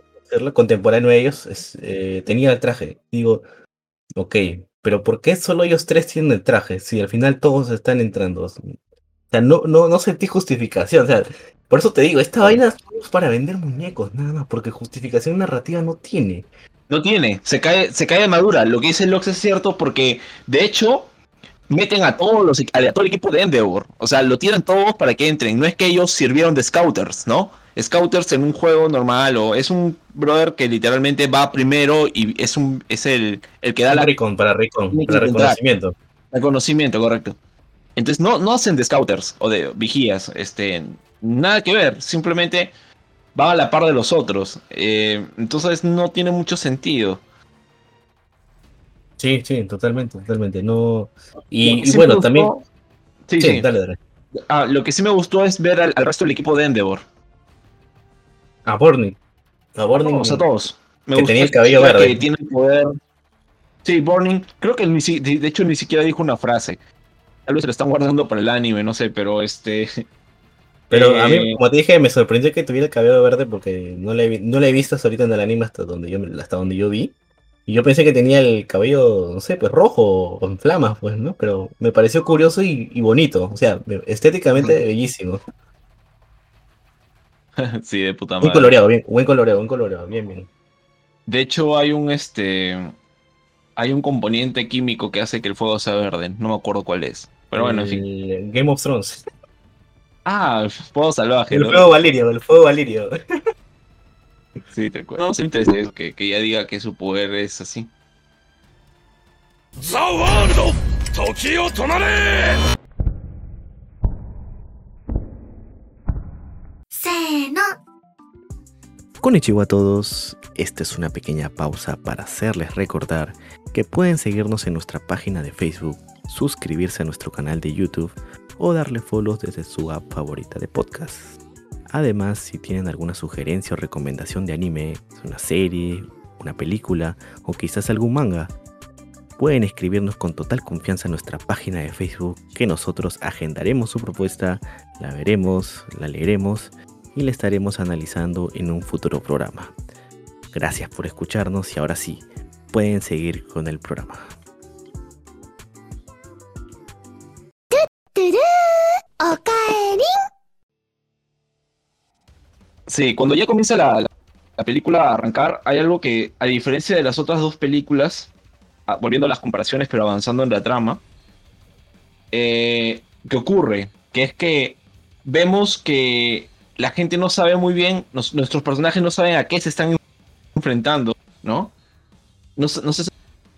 contemporáneo ellos es, eh, tenía el traje. Digo, ok, pero ¿por qué solo ellos tres tienen el traje? Si al final todos están entrando. O sea, no, no, no sentí justificación. O sea, por eso te digo, esta vaina es para vender muñecos, nada más, porque justificación narrativa no tiene. No tiene, se cae, se cae de madura. Lo que dice Lox es cierto porque, de hecho, meten a todos los a todo el equipo de Endeavor. O sea, lo tiran todos para que entren. No es que ellos sirvieron de scouters, ¿no? Scouters en un juego normal o es un brother que literalmente va primero y es un es el, el que da la recon para recon, para reconocimiento. Reconocimiento, correcto. Entonces no, no hacen de scouters o de vigías, este nada que ver, simplemente va a la par de los otros. Eh, entonces no tiene mucho sentido. Sí, sí, totalmente, totalmente. No. Y, sí y bueno, también. Sí, sí, sí, dale, dale. Ah, lo que sí me gustó es ver al, al resto del equipo de Endeavor. A Borning. A Borning. O sea, todos. Me que tenía el cabello verde. Que tiene poder. Sí, Borning. Creo que ni, de hecho ni siquiera dijo una frase. Tal vez se lo están guardando para el anime, no sé, pero este. Pero eh... a mí, como te dije, me sorprendió que tuviera el cabello verde porque no le, no le he visto hasta ahorita en el anime hasta donde yo, hasta donde yo vi. Y yo pensé que tenía el cabello, no sé, pues rojo o en flamas, pues, ¿no? Pero me pareció curioso y, y bonito. O sea, estéticamente bellísimo. sí, de puta madre. Muy coloreado, bien, buen coloreado, buen coloreado, bien, bien. De hecho, hay un este. Hay un componente químico que hace que el fuego sea verde. No me acuerdo cuál es. Pero bueno, el, en fin. Game of Thrones. Ah, el fuego salvaje. El ¿no? fuego valirio, el fuego valirio. Sí, te acuerdo. No, se interesa que, que ella diga que su poder es así. Konnichiwa a todos, esta es una pequeña pausa para hacerles recordar que pueden seguirnos en nuestra página de Facebook, suscribirse a nuestro canal de YouTube o darle follow desde su app favorita de podcast. Además, si tienen alguna sugerencia o recomendación de anime, una serie, una película o quizás algún manga, pueden escribirnos con total confianza en nuestra página de Facebook que nosotros agendaremos su propuesta, la veremos, la leeremos y la estaremos analizando en un futuro programa. Gracias por escucharnos y ahora sí, pueden seguir con el programa. Sí, cuando ya comienza la, la, la, película a arrancar, hay algo que, a diferencia de las otras dos películas, ah, volviendo a las comparaciones, pero avanzando en la trama, eh, que ocurre, que es que vemos que la gente no sabe muy bien, nuestros personajes no saben a qué se están enfrentando, ¿no? No, se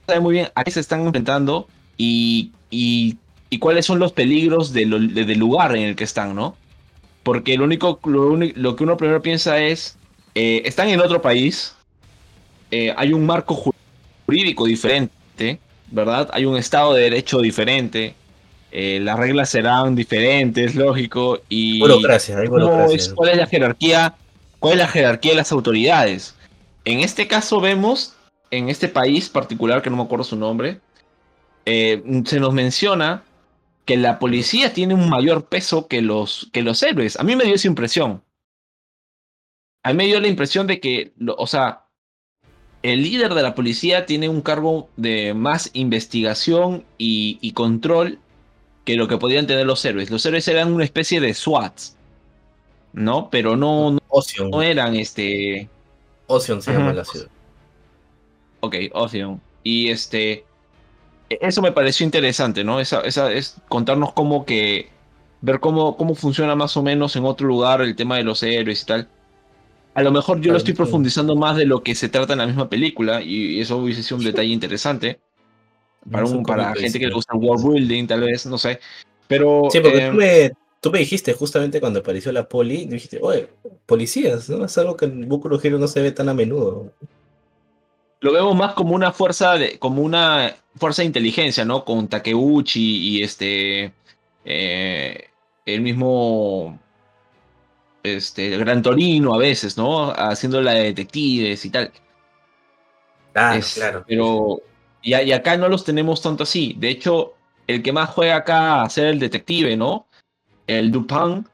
sabe muy bien a qué se están enfrentando y, y, cuáles son los peligros de lo, de, del lugar en el que están, ¿no? Porque lo único, lo, lo que uno primero piensa es, eh, están en otro país, eh, hay un marco jurídico diferente, ¿verdad? Hay un Estado de Derecho diferente, eh, las reglas serán diferentes, lógico, y burocracia, hay burocracia. ¿cuál es la jerarquía? ¿Cuál es la jerarquía de las autoridades? En este caso vemos, en este país particular, que no me acuerdo su nombre, eh, se nos menciona que la policía tiene un mayor peso que los, que los héroes. A mí me dio esa impresión. A mí me dio la impresión de que, o sea, el líder de la policía tiene un cargo de más investigación y, control que lo que podían tener los héroes. Los héroes eran una especie de SWATs, ¿no? Pero no, no, eran este. Ocean se llama la ciudad. Ok, Ocean. Y este. Eso me pareció interesante, ¿no? Esa, esa es contarnos cómo que. Ver cómo, cómo funciona más o menos en otro lugar el tema de los héroes y tal. A lo mejor yo lo estoy profundizando más de lo que se trata en la misma película y eso hubiese sido un detalle interesante para, un, para gente que le gusta el world building, tal vez, no sé. Pero. Sí, porque tú, eh, me, dijiste justamente cuando apareció la poli, dijiste, oye, policías, ¿no? Es algo que en Boku no no se ve tan a menudo. Lo vemos más como una fuerza de, como una fuerza de inteligencia, ¿no? Con Takeuchi y este. Eh, el mismo este, Gran Torino a veces, ¿no? Haciendo la de detectives y tal. Ah, claro. Pero, y, acá no los tenemos tanto así. De hecho, el que más juega acá a ser el detective, ¿no? El Dupin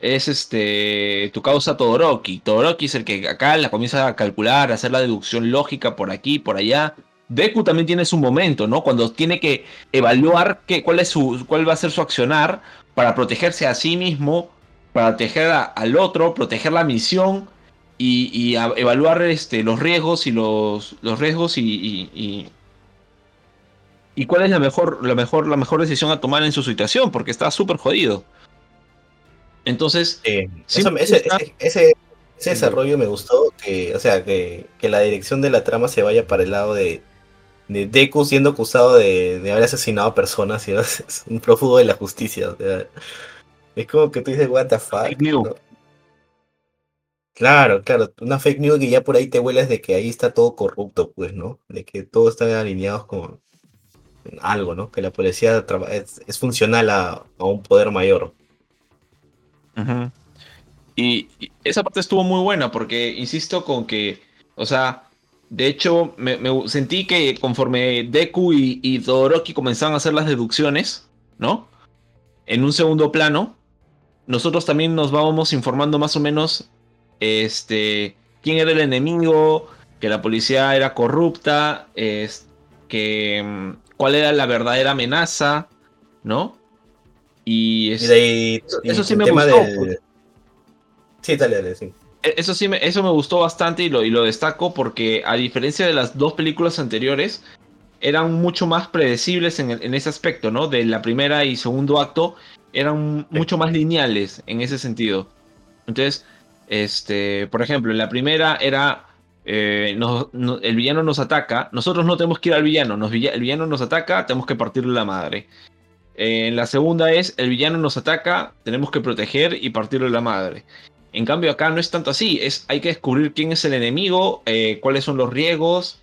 es este tu causa Todoroki. Todoroki es el que acá la comienza a calcular, a hacer la deducción lógica por aquí, por allá. Deku también tiene su momento, ¿no? Cuando tiene que evaluar qué, cuál, es su, cuál va a ser su accionar para protegerse a sí mismo para proteger al otro, proteger la misión y, evaluar este, los riesgos y los, los riesgos y, cuál es la mejor, la, mejor, la mejor decisión a tomar en su situación, porque está súper jodido. Entonces, ese, desarrollo me gustó, que, o sea, que, la dirección de la trama se vaya para el lado de, de Deku siendo acusado de, haber asesinado a personas y es un prófugo de la justicia. Es como que tú dices, what the fuck. Claro, claro, una fake news que ya por ahí te hueles de que ahí está todo corrupto, pues, ¿no? De que todos están alineados con algo, ¿no? Que la policía es, funcional a, un poder mayor. y, esa parte estuvo muy buena porque, insisto, con que, o sea, de hecho, me, sentí que conforme Deku y, y comenzaban a hacer las deducciones, ¿no? En un segundo plano, nosotros también nos vamos informando más o menos este, quién era el enemigo, que la policía era corrupta, es, que mm, cuál era la verdadera amenaza, ¿no? Y, eso sí me gustó. Sí, dale, dale, sí. E, eso sí, me, eso me gustó bastante y lo, y lo destaco porque a diferencia de las dos películas anteriores, eran mucho más predecibles en, en, ese aspecto, ¿no? De la primera y segundo acto, eran mucho más lineales en ese sentido. Entonces, este, por ejemplo, en la primera era eh, el villano nos ataca, nosotros no tenemos que ir al villano, el villano nos ataca, tenemos que partirle la madre. en la segunda es el villano nos ataca, tenemos que proteger y partirle la madre. En cambio acá no es tanto así, es hay que descubrir quién es el enemigo, eh, cuáles son los riesgos,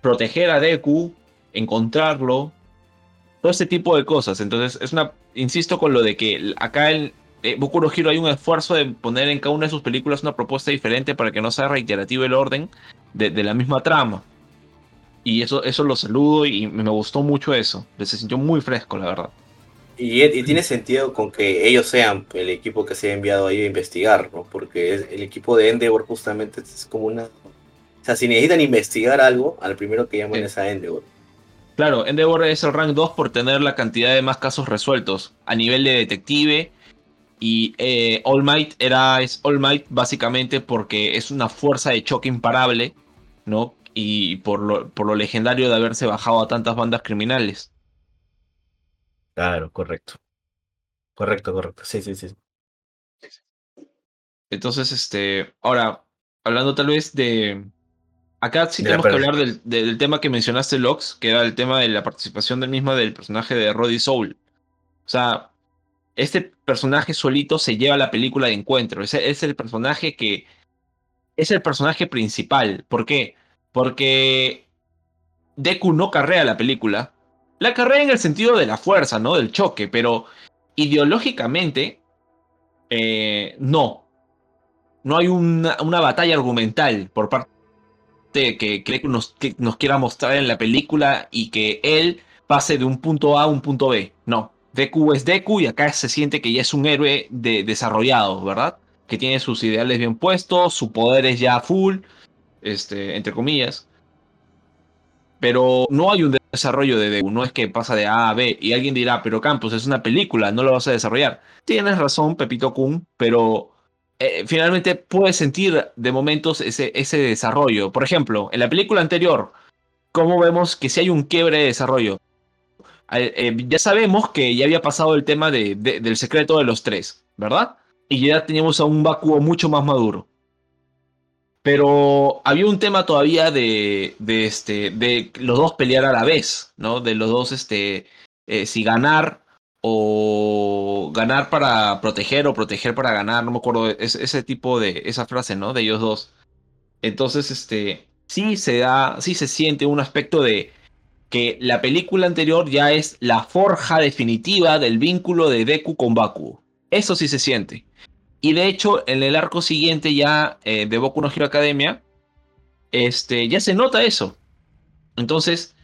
proteger a Deku, encontrarlo, todo ese tipo de cosas. Entonces, es una. Insisto con lo de que acá en eh, Boku no Hero hay un esfuerzo de poner en cada una de sus películas una propuesta diferente para que no sea reiterativo el orden de, la misma trama. Y eso, eso lo saludo y me gustó mucho eso. Se sintió muy fresco, la verdad. Y, tiene sentido con que ellos sean el equipo que se ha enviado ahí a investigar, ¿no? Porque el equipo de Endeavor justamente es como una... O sea, si necesitan investigar algo, al primero que llaman es a Endeavor. Claro, Endeavor es el rank 2 por tener la cantidad de más casos resueltos a nivel de detective. Y eh, All Might era es All Might básicamente porque es una fuerza de choque imparable, ¿no? Y por lo, por lo legendario de haberse bajado a tantas bandas criminales. Claro, correcto. Correcto, correcto. Sí, sí, sí. Entonces, este, ahora, hablando tal vez de, Acá sí tenemos que hablar del, tema que mencionaste, Lox, que era el tema de la participación del mismo del personaje de Roddy Soul. O sea, este personaje solito se lleva la película de encuentro. Es, es el personaje que. Es el personaje principal. ¿Por qué? Porque Deku no carrea la película. La carrea en el sentido de la fuerza, ¿no? Del choque, pero ideológicamente, eh, no. No hay una, batalla argumental por parte de que, que nos, nos quiera mostrar en la película y que él pase de un punto A a un punto B. No. Deku es Deku y acá se siente que ya es un héroe de, desarrollado, ¿verdad? Que tiene sus ideales bien puestos, su poder es ya full, este, entre comillas. Pero no hay un desarrollo de Deku, no es que pasa de A a B y alguien dirá, pero Campos es una película, no lo vas a desarrollar. Tienes razón, Pepito Kun, pero eh, finalmente puedes sentir de momentos ese, ese desarrollo. Por ejemplo, en la película anterior, ¿cómo vemos que si hay un quiebre de desarrollo? Eh, ya sabemos que ya había pasado el tema de, del secreto de los tres, ¿verdad? Y ya teníamos a un Bakugo mucho más maduro. Pero había un tema todavía de, este, de los dos pelear a la vez, ¿no? De los dos, este, eh, si ganar o ganar para proteger o proteger para ganar, no me acuerdo, ese tipo de, esa frase, ¿no? De ellos dos. Entonces, este, sí se da, sí se siente un aspecto de, que la película anterior ya es la forja definitiva del vínculo de Deku con Baku. Eso sí se siente. Y de hecho, en el arco siguiente ya eh, de Boku no Hero Academia, este, ya se nota eso. Entonces,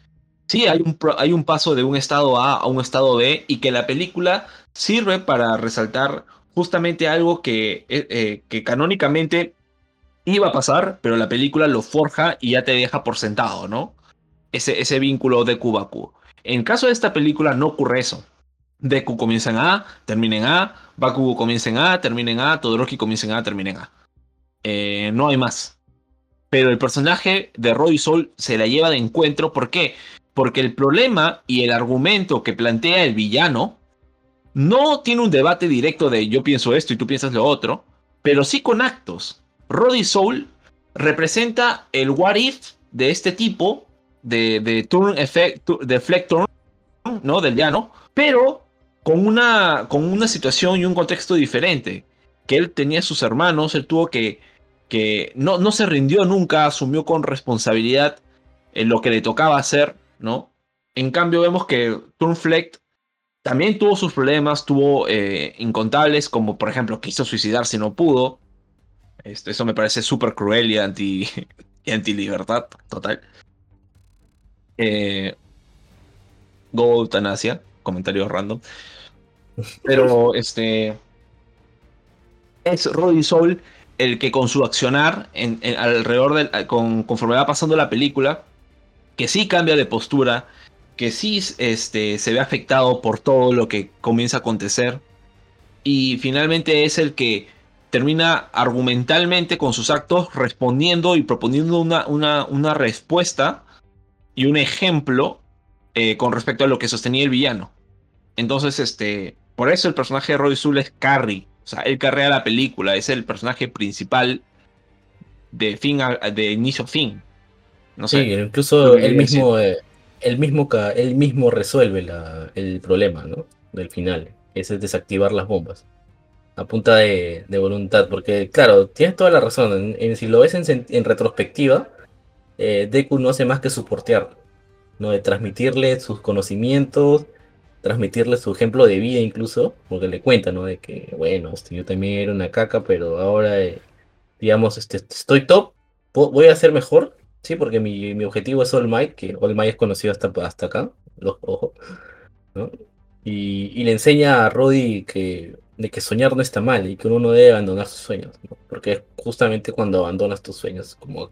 sí, hay un, hay un paso de un estado A a un estado B y que la película sirve para resaltar justamente algo que, eh, eh, que canónicamente iba a pasar, pero la película lo forja y ya te deja por sentado, ¿no? Ese, vínculo de Baku. En caso de esta película no ocurre eso. Deku comienza en A, termina en A, Bakugo comienza en A, termina en A, Todoroki comienza en A, termina en A. Eh, no hay más. Pero el personaje de Roy Sol se la lleva de encuentro. ¿Por qué? Porque el problema y el argumento que plantea el villano no tiene un debate directo de yo pienso esto y tú piensas lo otro, pero sí con actos. Roddy Soul representa el what if de este tipo de, de turn effect, de turn, ¿no? Del llano, pero con una, con una situación y un contexto diferente. Que él tenía sus hermanos, él tuvo que, que no, no se rindió nunca, asumió con responsabilidad en lo que le tocaba hacer, ¿no? En cambio vemos que Turnfleck también tuvo sus problemas, tuvo eh, incontables, como por ejemplo quiso suicidarse y no pudo. Este, eso me parece súper cruel y anti, y anti libertad total. Eh, Go eutanasia, comentario random. Pero este es Roddy Soul el que con su accionar en, alrededor del con, conforme va pasando la película, que sí cambia de postura, que sí este, se ve afectado por todo lo que comienza a acontecer. Y finalmente es el que termina argumentalmente con sus actos respondiendo y proponiendo una, una, una respuesta y un ejemplo eh, con respecto a lo que sostenía el villano. Entonces, este, por eso el personaje de Roy Zul es Carrie. O sea, él carrea la película, es el personaje principal de fin de inicio a fin. No sé. Sí, incluso él mismo, eh, mismo, él mismo resuelve el problema, ¿no? Del final. Ese es desactivar las bombas. A punta de, voluntad. Porque, claro, tienes toda la razón. En, si lo ves en retrospectiva, eh, Deku no hace más que soportear, ¿no? De transmitirle sus conocimientos, transmitirle su ejemplo de vida incluso, porque le cuenta, ¿no? De que, bueno, este, yo también era una caca, pero ahora, eh, digamos, este, estoy top, voy a ser mejor, ¿sí? Porque mi, objetivo es All Might, que All Might es conocido hasta, hasta acá, los ojos, ¿no? Y, le enseña a Roddy que, de que soñar no está mal y que uno no debe abandonar sus sueños, ¿no? Porque justamente cuando abandonas tus sueños, como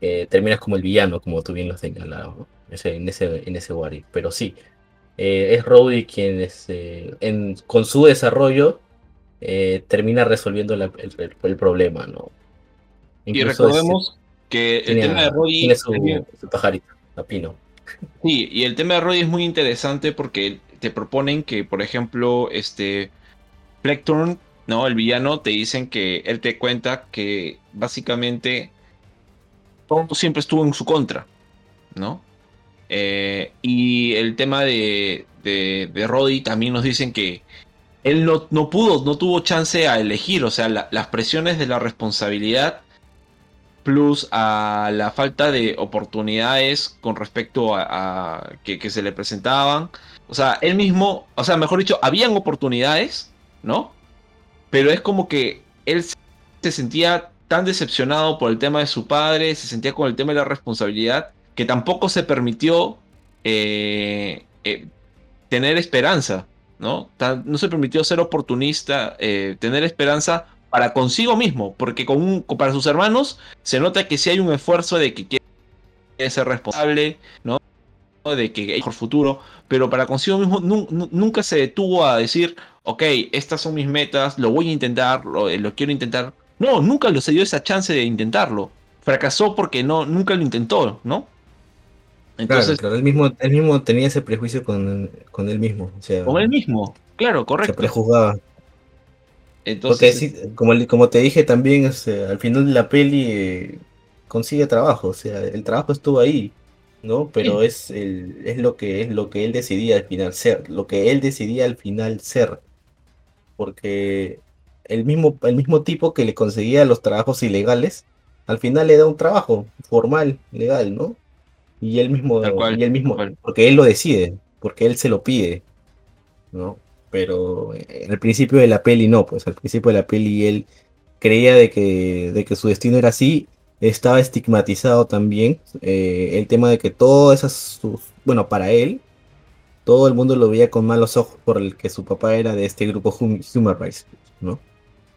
terminas como el villano, como tú bien lo has señalado, en ese, en ese Wari. Pero sí, eh, es Rowdy quien este, en, con su desarrollo eh, termina resolviendo el, problema, ¿no? y recordemos que el tema de Roddy tiene su, pajarito, la pino. Sí, y el tema de Roddy es muy interesante porque te proponen que, por ejemplo, este ¿no? El villano, te dicen que él te cuenta que básicamente todo siempre estuvo en su contra, ¿no? Eh, y el tema de, de, Roddy también nos dicen que él no, no, pudo, no tuvo chance a elegir, o sea, las presiones de la responsabilidad plus a la falta de oportunidades con respecto a, que, se le presentaban. O sea, él mismo, o sea, mejor dicho, habían oportunidades, ¿no? Pero es como que él se sentía tan decepcionado por el tema de su padre, se sentía con el tema de la responsabilidad, que tampoco se permitió eh, eh, tener esperanza, ¿no? no se permitió ser oportunista, eh, tener esperanza para consigo mismo, porque con para sus hermanos se nota que si hay un esfuerzo de que quiere ser responsable, ¿no? De que hay mejor futuro, pero para consigo mismo nunca se detuvo a decir, ok, estas son mis metas, lo voy a intentar, lo quiero intentar. No, nunca se dio esa chance de intentarlo. Fracasó porque no, nunca lo intentó, ¿no? Entonces, claro, él mismo, él mismo tenía ese prejuicio con, con él mismo. O sea, con él mismo, claro, correcto. Se prejuzgaba. Entonces, como, como te dije también, al final de la peli eh, consigue trabajo, o sea, el trabajo estuvo ahí, ¿no? Pero es, el, es lo que es lo que él decidía al final ser, lo que él decidía al final ser. Porque el mismo, el mismo tipo que le conseguía los trabajos ilegales, al final le da un trabajo formal, legal, ¿no? Y él mismo, y él mismo, porque él lo decide, porque él se lo pide, ¿no? Pero en el principio de la peli no, pues al principio de la peli él creía de que, de que su destino era así, estaba estigmatizado también eh, el tema de que todas esas, bueno, para él, todo el mundo lo veía con malos ojos por el que su papá era de este grupo Human Rights, ¿no?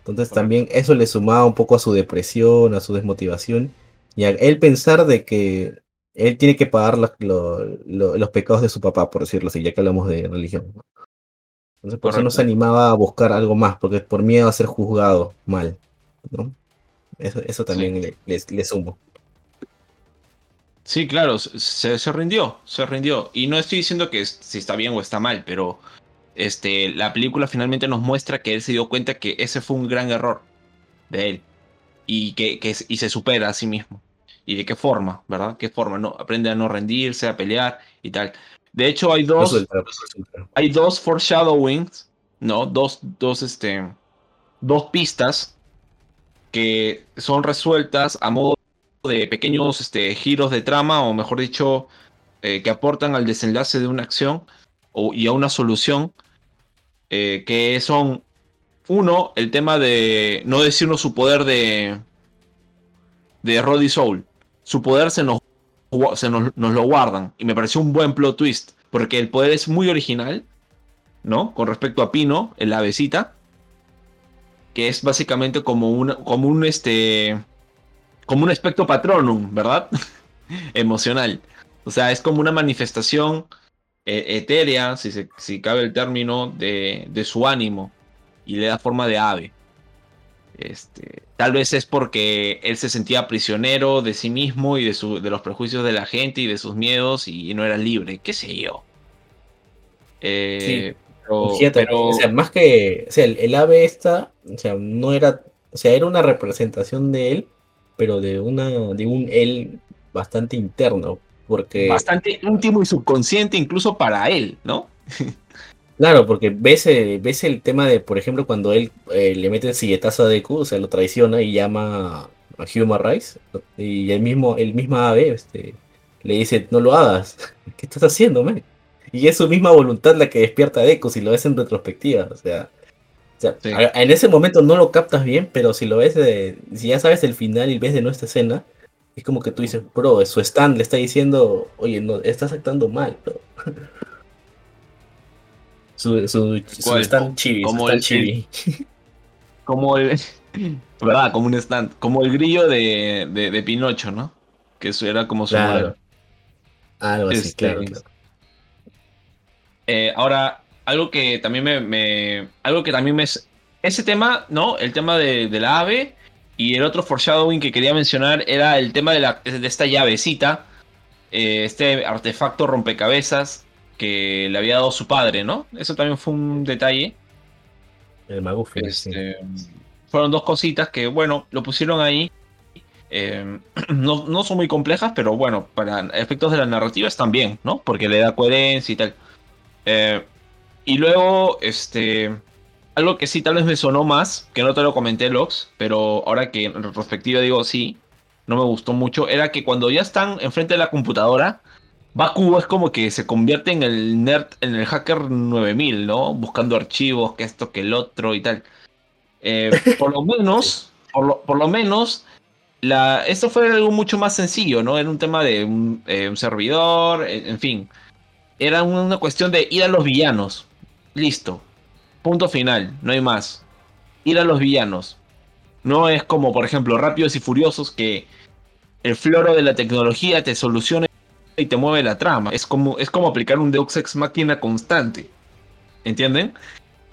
Entonces también eso le sumaba un poco a su depresión, a su desmotivación y a él pensar de que él tiene que pagar los pecados de su papá, por decirlo así, ya que hablamos de religión. Entonces por eso no se animaba a buscar algo más, porque por miedo a ser juzgado mal. ¿no? Eso, eso también le, le, sumo. Sí, claro, se, se, rindió, se rindió. Y no estoy diciendo que si está bien o está mal, pero este, la película finalmente nos muestra que él se dio cuenta que ese fue un gran error de él. Y que, que y se supera a sí mismo y de qué forma, ¿verdad? ¿Qué forma? No, aprende a no rendirse, a pelear y tal. De hecho, hay dos, hay dos foreshadowings, ¿no? Dos, dos, este, dos pistas que son resueltas a modo de pequeños este, giros de trama, o mejor dicho, eh, que aportan al desenlace de una acción o, y a una solución, eh, que son, uno, el tema de no decirnos su poder de, de Roddy Soul, su poder se nos, se nos, lo guardan. Y me pareció un buen plot twist. Porque el poder es muy original, ¿no? Con respecto a Pino, el avecita. Que es básicamente como un, como un este. Como un aspecto patronum, ¿verdad? Emocional. O sea, es como una manifestación eh, etérea, si, si cabe el término, de, de su ánimo. Y le da forma de ave. Este, tal vez es porque él se sentía prisionero de sí mismo y de, su, de los prejuicios de la gente y de sus miedos y, no era libre, qué sé yo. Eh, pero, o sea, más que, o sea, el, ave esta, o sea, no era, o sea, era una representación de él, pero de una, de un él bastante interno, porque bastante íntimo y subconsciente incluso para él, ¿no? Claro, porque ves, eh, ves el tema de, por ejemplo, cuando él eh, le mete el silletazo a Deku, o sea, lo traiciona y llama a Human Rice, y el mismo, el mismo ave este, le dice, no lo hagas, ¿qué estás haciendo, man? Y es su misma voluntad la que despierta a Deku si lo ves en retrospectiva, o sea, en ese momento no lo captas bien, pero si lo ves, si ya sabes el final y ves de nuestra escena, es como que tú dices, bro, su stand le está diciendo, oye, no, estás actuando mal, bro. Su, su, su stand chibi. Como el, chibi. como el. ¿Verdad? Como un stand. Como el grillo de, de, Pinocho, ¿no? Que eso era como su claro. Algo así, este, claro. Eh, ahora, algo que también me, Algo que también me. Ese tema, ¿no? El tema de, de, la ave. Y el otro foreshadowing que quería mencionar era el tema de, la, de esta llavecita. Eh, este artefacto rompecabezas que le había dado su padre, ¿no? Eso también fue un detalle. El Magufi. Este, fueron dos cositas que, bueno, lo pusieron ahí. Eh, no, son muy complejas, pero bueno, para efectos de la narrativa están bien, ¿no? Porque le da coherencia y tal. Eh, y luego, este. Algo que sí tal vez me sonó más, que no te lo comenté, Lox, pero ahora que en retrospectiva digo sí, no me gustó mucho, era que cuando ya están enfrente de la computadora, Baku es como que se convierte en el nerd, en el hacker 9000, ¿no? Buscando archivos, que esto, que el otro y tal. Eh, por lo menos, por lo, por lo menos, la, esto fue algo mucho más sencillo, ¿no? Era un tema de un, eh, un servidor, en fin. Era una cuestión de ir a los villanos. Listo. Punto final, no hay más. Ir a los villanos. No es como, por ejemplo, Rápidos y Furiosos que el floro de la tecnología te soluciona y te mueve la trama. Es como, es como aplicar un Deus Ex Máquina constante. ¿Entienden?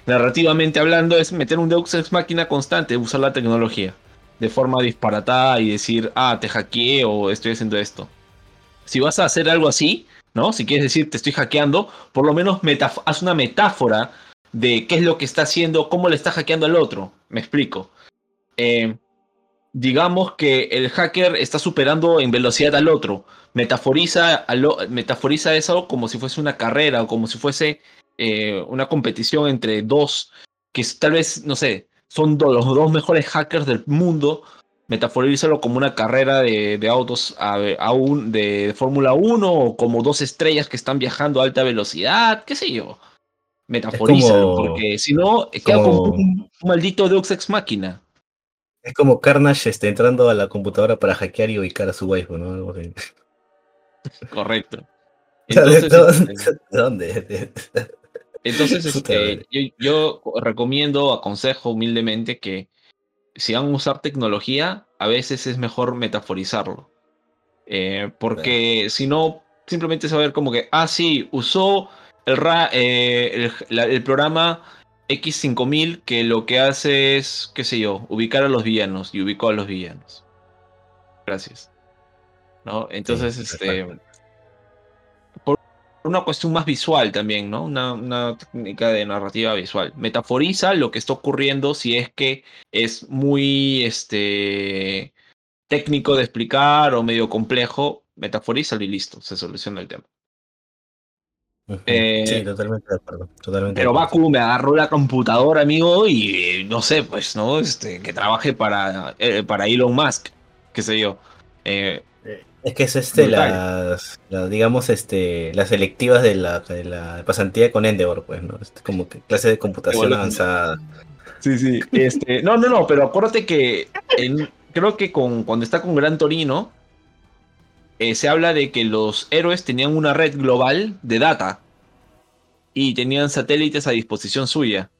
Narrativamente hablando, es meter un Deus Ex Máquina constante, usar la tecnología de forma disparatada y decir, ah, te hackeé o estoy haciendo esto. Si vas a hacer algo así, ¿no? Si quieres decir, te estoy hackeando, por lo menos haz una metáfora de qué es lo que está haciendo, cómo le está hackeando al otro. Me explico. Eh, digamos que el hacker está superando en velocidad al otro. Metaforiza, metaforiza eso como si fuese una carrera o como si fuese eh, una competición entre dos que tal vez, no sé, son los dos mejores hackers del mundo. Metaforízalo como una carrera de, autos a, de, Fórmula 1 o como dos estrellas que están viajando a alta velocidad, qué sé yo. Metaforízalo, porque si no, queda como un, maldito Deus Ex Máquina. Es como Carnage este, entrando a la computadora para hackear y ubicar a su waifu, ¿no? Correcto. Entonces, ¿De dónde? Entonces, este, yo, recomiendo, aconsejo humildemente que si van a usar tecnología, a veces es mejor metaforizarlo. Eh, porque si no, simplemente saber como que, ah, sí, usó el, eh, el programa X5000 que lo que hace es, qué sé yo, ubicar a los villanos y ubicó a los villanos. Gracias. ¿No? Entonces, este. Por una cuestión más visual también, ¿no? Una, técnica de narrativa visual. Metaforiza lo que está ocurriendo si es que es muy este técnico de explicar o medio complejo. Metaforiza y listo, se soluciona el tema sí, eh, totalmente de acuerdo. Totalmente pero Baku me agarró la computadora, amigo, y no sé, pues, ¿no? Este, que trabaje para, eh, para Elon Musk, qué sé yo. Eh, es que es este, las, digamos, este, las selectivas de la, de la pasantía con Endeavor, pues, ¿no? Este, como que clase de computación avanzada. Sí, sí. Este, no, no, no, pero acuérdate que creo que con, cuando está con Gran Torino, eh, se habla de que los héroes tenían una red global de data y tenían satélites a disposición suya.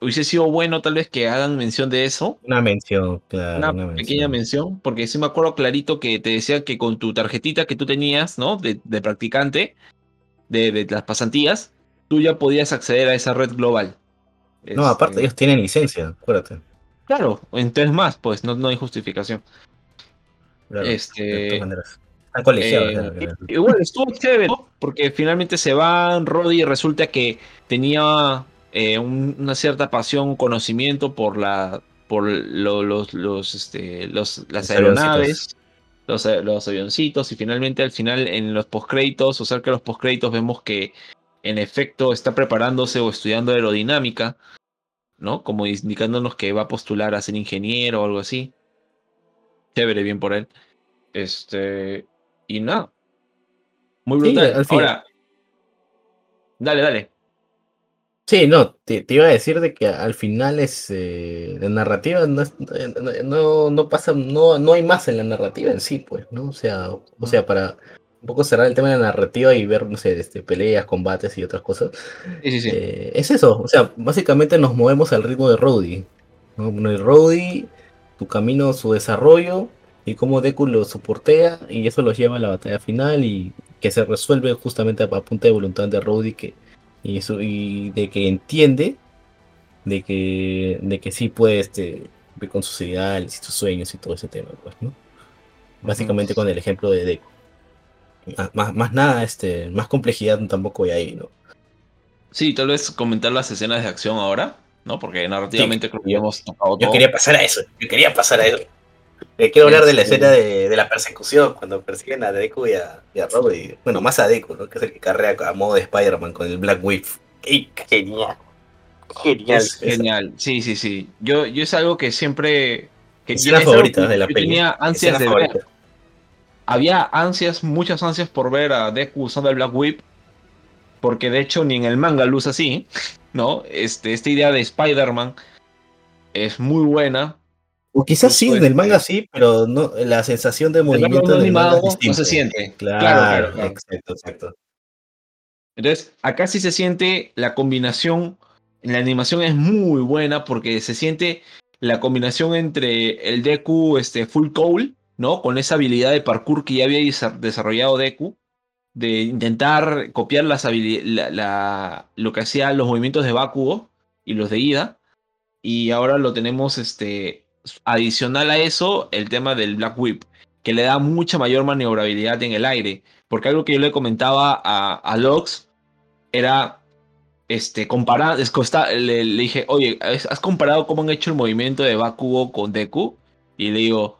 Hubiese sido bueno tal vez que hagan mención de eso. Una mención, claro. Una, pequeña mención. porque sí me acuerdo clarito que te decía que con tu tarjetita que tú tenías, ¿no? De, practicante, de, las pasantías, tú ya podías acceder a esa red global. No, aparte este, ellos tienen licencia, acuérdate. Claro, entonces más, pues no, no hay justificación este, eh, igual estuvo chévere, porque finalmente se van, Roddy resulta que tenía eh, una cierta pasión, conocimiento por la por los, los, este, los, las aeronaves, los, los, avioncitos, y finalmente al final en los postcréditos, o cerca de los postcréditos, vemos que en efecto está preparándose o estudiando aerodinámica, ¿no? Como indicándonos que va a postular a ser ingeniero o algo así. Chévere, bien por él. Este. Y nada. Muy brutal. Ahora. Dale, dale. Sí, no, te, iba a decir de que al final es eh, la narrativa no, no, no, pasa, no, no hay más en la narrativa en sí, pues, ¿no? O sea, o sea, para un poco cerrar el tema de la narrativa y ver, no sé, este, peleas, combates y otras cosas. Sí, sí, sí. Eh, es eso, o sea, básicamente nos movemos al ritmo de Rowdy. ¿no? El Rowdy, tu camino, su desarrollo, y cómo Deku lo soportea y eso los lleva a la batalla final y que se resuelve justamente a, punta de voluntad de Rowdy que, y, eso, y de que entiende de que, de que sí puede este, ver con sus ideales y sus sueños y todo ese tema, pues, ¿no? Básicamente con el ejemplo de Deku. Más, más nada, este, más complejidad tampoco hay ahí, ¿no? Sí, tal vez comentar las escenas de acción ahora, ¿no? Porque narrativamente creo que ya hemos tocado todo. Yo quería pasar a eso, yo quería pasar a eso. Eh, quiero hablar de la escena de, la persecución, cuando persiguen a Deku y a, y Bueno, más a Deku, ¿no? Que es el que carrea a modo de Spider-Man con el Black Whip. ¡Qué genial! Genial. genial, sí, sí, sí. Yo, yo es algo que siempre Que es algo favorita que de la peli. tenía ansias de favorita. ver. Había ansias, muchas ansias por ver a Deku usando el Black Whip. Porque de hecho ni en el manga usa así. ¿No? Este, esta idea de Spider-Man es muy buena. O quizás sí, en el manga sí, pero no, la sensación de movimiento no del manga animado es no se siente. Claro, Claro, exacto, exacto. Entonces, acá sí se siente la combinación, en la animación es muy buena porque se siente la combinación entre el Deku este, Full Cowl, ¿no? Con esa habilidad de parkour que ya había desa- desarrollado Deku, de intentar copiar las la- la- lo que hacía los movimientos de Bakugo y los de Ida. Y ahora lo tenemos este, adicional a eso, el tema del Black Whip, que le da mucha mayor maniobrabilidad en el aire. Porque algo que yo le comentaba a, a Lox era este, comparar, es le, dije, oye, ¿has has comparado cómo han hecho el movimiento de Bakugo con Deku? Y le digo,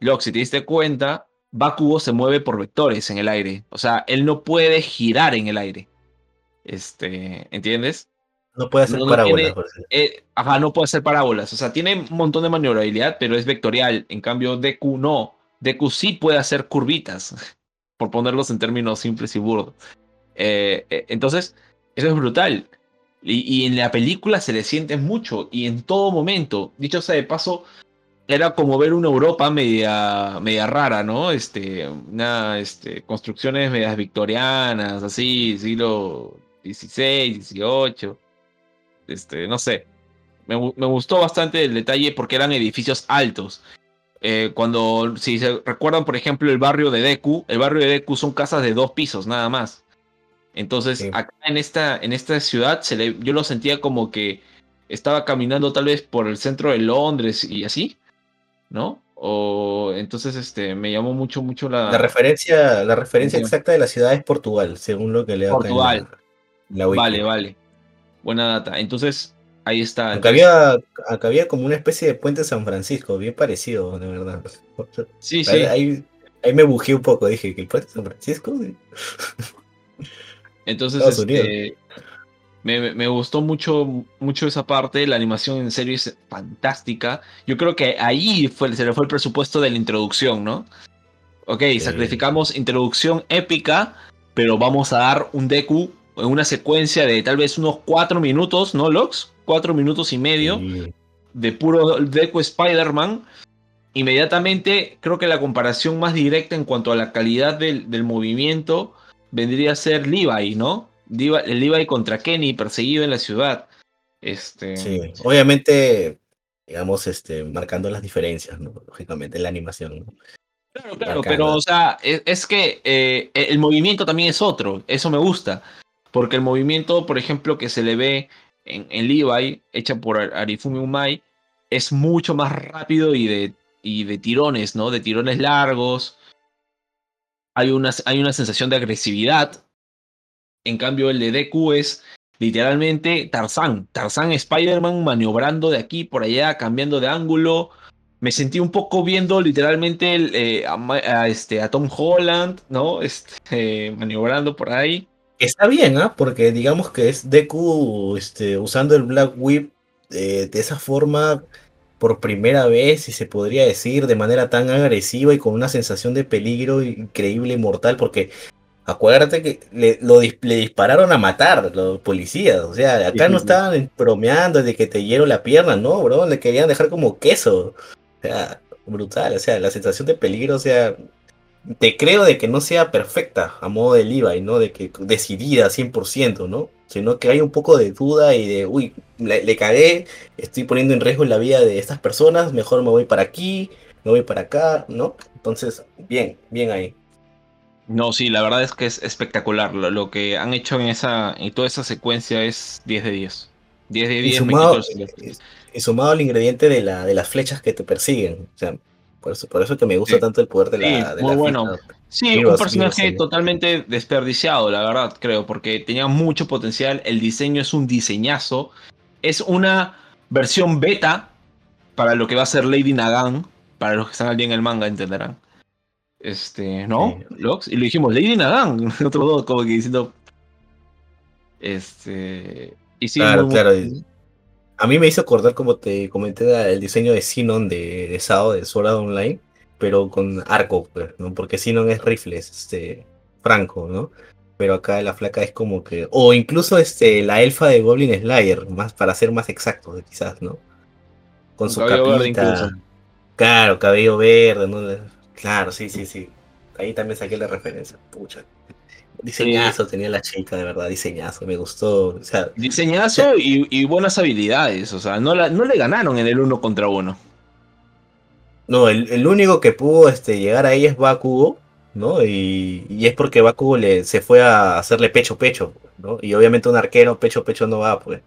Lox, si te diste cuenta, Bakugo se mueve por vectores en el aire. O sea, él no puede girar en el aire. Este, ¿entiendes? No puede hacer No, no parábolas. tiene-. Eh, ajá, no puede hacer parábolas. O sea, tiene un montón de maniobrabilidad, pero es vectorial. En cambio, Deku no. Deku sí puede hacer curvitas, por ponerlos en términos simples y burdos. Eh, eh, entonces, eso es brutal. Y, y en la película se le siente mucho y en todo momento. Dicho sea de paso, era como ver una Europa media, media rara, ¿no? Este, una, este, construcciones medias victorianas, así, siglo XVI, XVIII. Este, no sé. Me, gu- me gustó bastante el detalle porque eran edificios altos. Eh, cuando, si se recuerdan, por ejemplo, el barrio de Deku, el barrio de Deku son casas de dos pisos, nada más. Entonces, Sí. acá en esta, en esta ciudad, se le, yo lo sentía como que estaba caminando tal vez por el centro de Londres y así, ¿no? O entonces, este, me llamó mucho, mucho la, La referencia, la referencia exacta de la ciudad es Portugal, según lo que leo acá en la- Portugal. la wiki. Vale, vale. Buena data. Entonces, ahí está. Acá había, acá había como una especie de puente San Francisco, bien parecido, de verdad. Sí, sí. ahí, ahí me bujé un poco, dije que el puente San Francisco. Entonces, este, me, me- gustó mucho, mucho esa parte. La animación en serio es fantástica. Yo creo que ahí fue, se le fue el presupuesto de la introducción, ¿no? Ok, Sí. sacrificamos introducción épica, pero vamos a dar un Deku una secuencia de tal vez unos cuatro minutos, ¿no, Lox? Cuatro minutos y medio de puro Deku Spider-Man. Inmediatamente, creo que la comparación más directa en cuanto a la calidad del, del movimiento vendría a ser Levi, ¿no? Levi, el Levi contra Kenny perseguido en la ciudad. Este, sí, obviamente, digamos, este, marcando las diferencias, ¿no? Lógicamente, en la animación. ¿no? Claro, claro, pero o sea, es, es que eh, el movimiento también es otro, eso me gusta, porque el movimiento, por ejemplo, que se le ve en, en Levi, hecha por Ar- Arifumi Umai, es mucho más rápido y de, y de tirones, ¿no? De tirones largos. Hay una, hay una sensación de agresividad. En cambio, el de Deku es literalmente Tarzán. Tarzán Spider-Man maniobrando de aquí por allá, cambiando de ángulo. Me sentí un poco viendo literalmente eh, a este, a Tom Holland, ¿no? Este, maniobrando por ahí. Está bien, ¿ah? Porque digamos que es Deku este, usando el Black Whip eh, de esa forma por primera vez, si se podría decir, de manera tan agresiva y con una sensación de peligro increíble y mortal, porque acuérdate que le, lo le dispararon a matar los policías, o sea, acá Sí, no sí. estaban bromeando de que te hiero la pierna, no, bro, le querían dejar como queso, o sea, brutal, o sea, la sensación de peligro, o sea, te creo de que no sea perfecta a modo de Levi, ¿no? De que decidida 100%, ¿no? Sino que hay un poco de duda y de, uy, le, le cagué, estoy poniendo en riesgo la vida de estas personas, mejor me voy para aquí, me voy para acá, ¿no? Entonces, bien, bien ahí. No, sí, la verdad es que es espectacular. Lo, lo que han hecho en esa en toda esa secuencia es 10 de 10. 10 de Y 10 me sumado, y sumado al ingrediente de, la, de las flechas que te persiguen, o sea, por eso, por eso que me gusta Sí. tanto el poder de Sí, la, de muy la bueno. Sí, un personaje sí. totalmente desperdiciado, la verdad, creo, porque tenía mucho potencial. El diseño es un diseñazo. Es una versión beta para lo que va a ser Lady Nagan. Para los que están al día en el manga entenderán. Este, ¿no? Sí. Y lo dijimos, Lady Nagan. Otros dos, como que diciendo. Este. Y sí, Claro, muy- claro, muy- a mí me hizo acordar, como te comenté, el diseño de Sinon de, de Sao, de Sword Art Online, pero con arco, pues, ¿no? Porque Sinon es rifles, este, franco, ¿no? Pero acá la flaca es como que. O incluso este, la elfa de Goblin Slayer, más, para ser más exacto, quizás, ¿no? Con su capita. Claro, cabello verde, ¿no? Claro, sí, sí, sí. Ahí también saqué la referencia. Pucha. Diseñazo tenía la chica, de verdad, diseñazo, me gustó. O sea, diseñazo y, buenas habilidades, o sea, no, la, no le ganaron en el uno contra uno. No, el, único que pudo este, llegar a ella es Bakugo, ¿no? Y, es porque Bakugo le, se fue a hacerle pecho pecho, ¿no? Y obviamente un arquero pecho pecho no va, pues.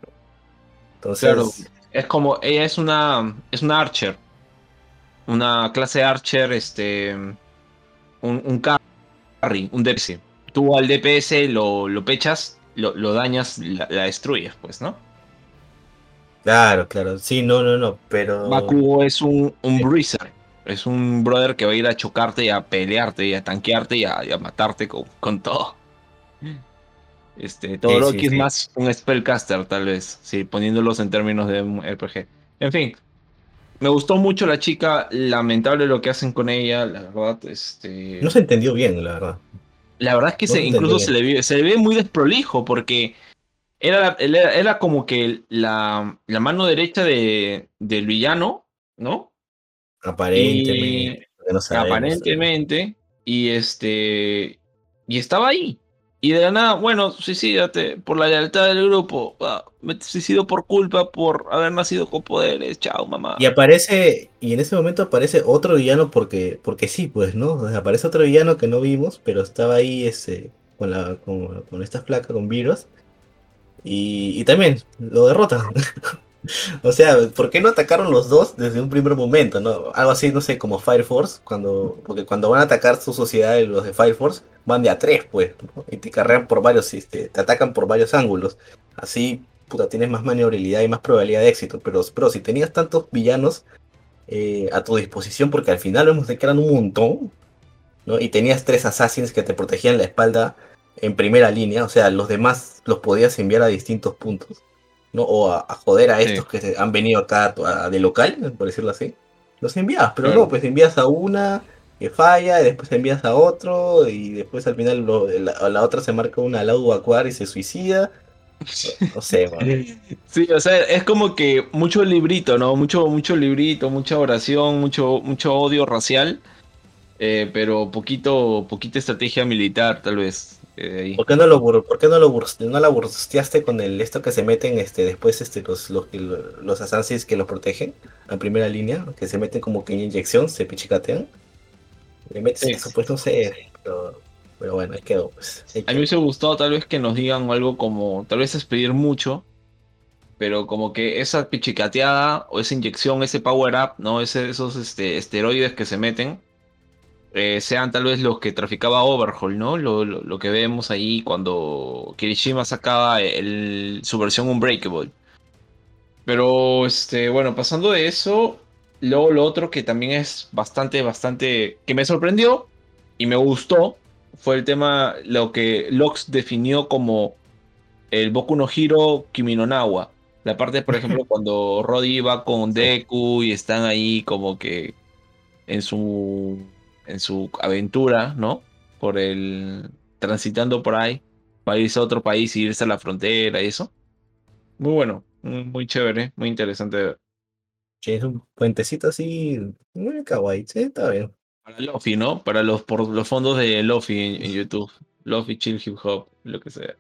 Entonces. Claro, es como, ella es una, es una archer. Una clase archer, este. Un, un carry, un DPS. Tú al DPS lo, lo pechas, lo, lo dañas, la, destruyes, pues, ¿no? Claro, claro. Sí, no, no, no, pero. Bakugo es un, un bruiser. Es un brother que va a ir a chocarte y a pelearte y a tanquearte y a, matarte con, con, todo. Este, todo lo que es más un spellcaster, tal vez. Sí, poniéndolos en términos de RPG. En fin. Me gustó mucho la chica. Lamentable lo que hacen con ella, la verdad. Este... No se entendió bien, la verdad. La verdad es que se, incluso se le, ve, se ve muy desprolijo porque era, era, como que la, la mano derecha de, del villano, ¿no? Aparentemente. aparentemente. Y este. Y estaba ahí. Y de la nada, bueno, suicídate por la lealtad del grupo. Ah, me suicido por culpa, por haber nacido con poderes. Chao, mamá. Y aparece, y en ese momento aparece otro villano porque, porque sí, pues, ¿no? aparece otro villano que no vimos, pero estaba ahí ese, con, la, con, con esta placa, con virus. Y, y también lo derrotan. O sea, ¿por qué no atacaron los dos desde un primer momento? ¿no? Algo así, no sé, como Fire Force, cuando, porque cuando van a atacar su sociedad los de Fire Force, van de a tres, pues, y te carrean por varios, este, te atacan por varios ángulos. Así, puta, tienes más maniobrabilidad y más probabilidad de éxito. Pero, pero si tenías tantos villanos eh, a tu disposición, porque al final vemos que eran un montón, ¿no? Y tenías tres assassins que te protegían la espalda en primera línea, o sea, los demás los podías enviar a distintos puntos o a, joder a estos que han venido acá de local, por decirlo así. Los envías, pero no, pues envías a una que falla, y después envías a otro, y después al final la, otra se marca una al acuar y se suicida. No, sé, Sí, o sea, es como que mucho librito, ¿no? Mucho, mucho librito, mucha oración, mucho, mucho odio racial, eh, pero poquito, poquita estrategia militar, tal vez. Eh, ¿Por qué no lo por qué no lo no la bursteaste con el esto que se meten este después este los los, los que los protegen en primera línea que se meten como que en inyección se pichicatean le metes eso pues no sé pero, pero bueno es quedó pues, a mí me hubiese gustado tal vez que nos digan algo como tal vez es pedir mucho pero como que esa pichicateada o esa inyección ese power up no ese, esos este, esteroides que se meten eh, sean tal vez los que traficaba Overhaul, ¿no? Lo, que vemos ahí cuando Kirishima sacaba su versión Unbreakable. Pero, este, bueno, pasando de eso, luego lo otro que también es bastante, bastante, que me sorprendió y me gustó, fue el tema, lo que Lox definió como el Boku no Hiro Kimi no Nawa. La parte, por ejemplo, cuando Roddy va con Deku y están ahí como que en su en su aventura, ¿no? Por el. transitando por ahí, para irse a otro país y irse a la frontera y eso. Muy bueno, muy chévere, muy interesante Sí, es un puentecito así, muy kawaii, sí, está bien. Para Lofi, ¿no? Para los, por los fondos de Lofi en, YouTube. Lofi, Chill Hip Hop, lo que sea.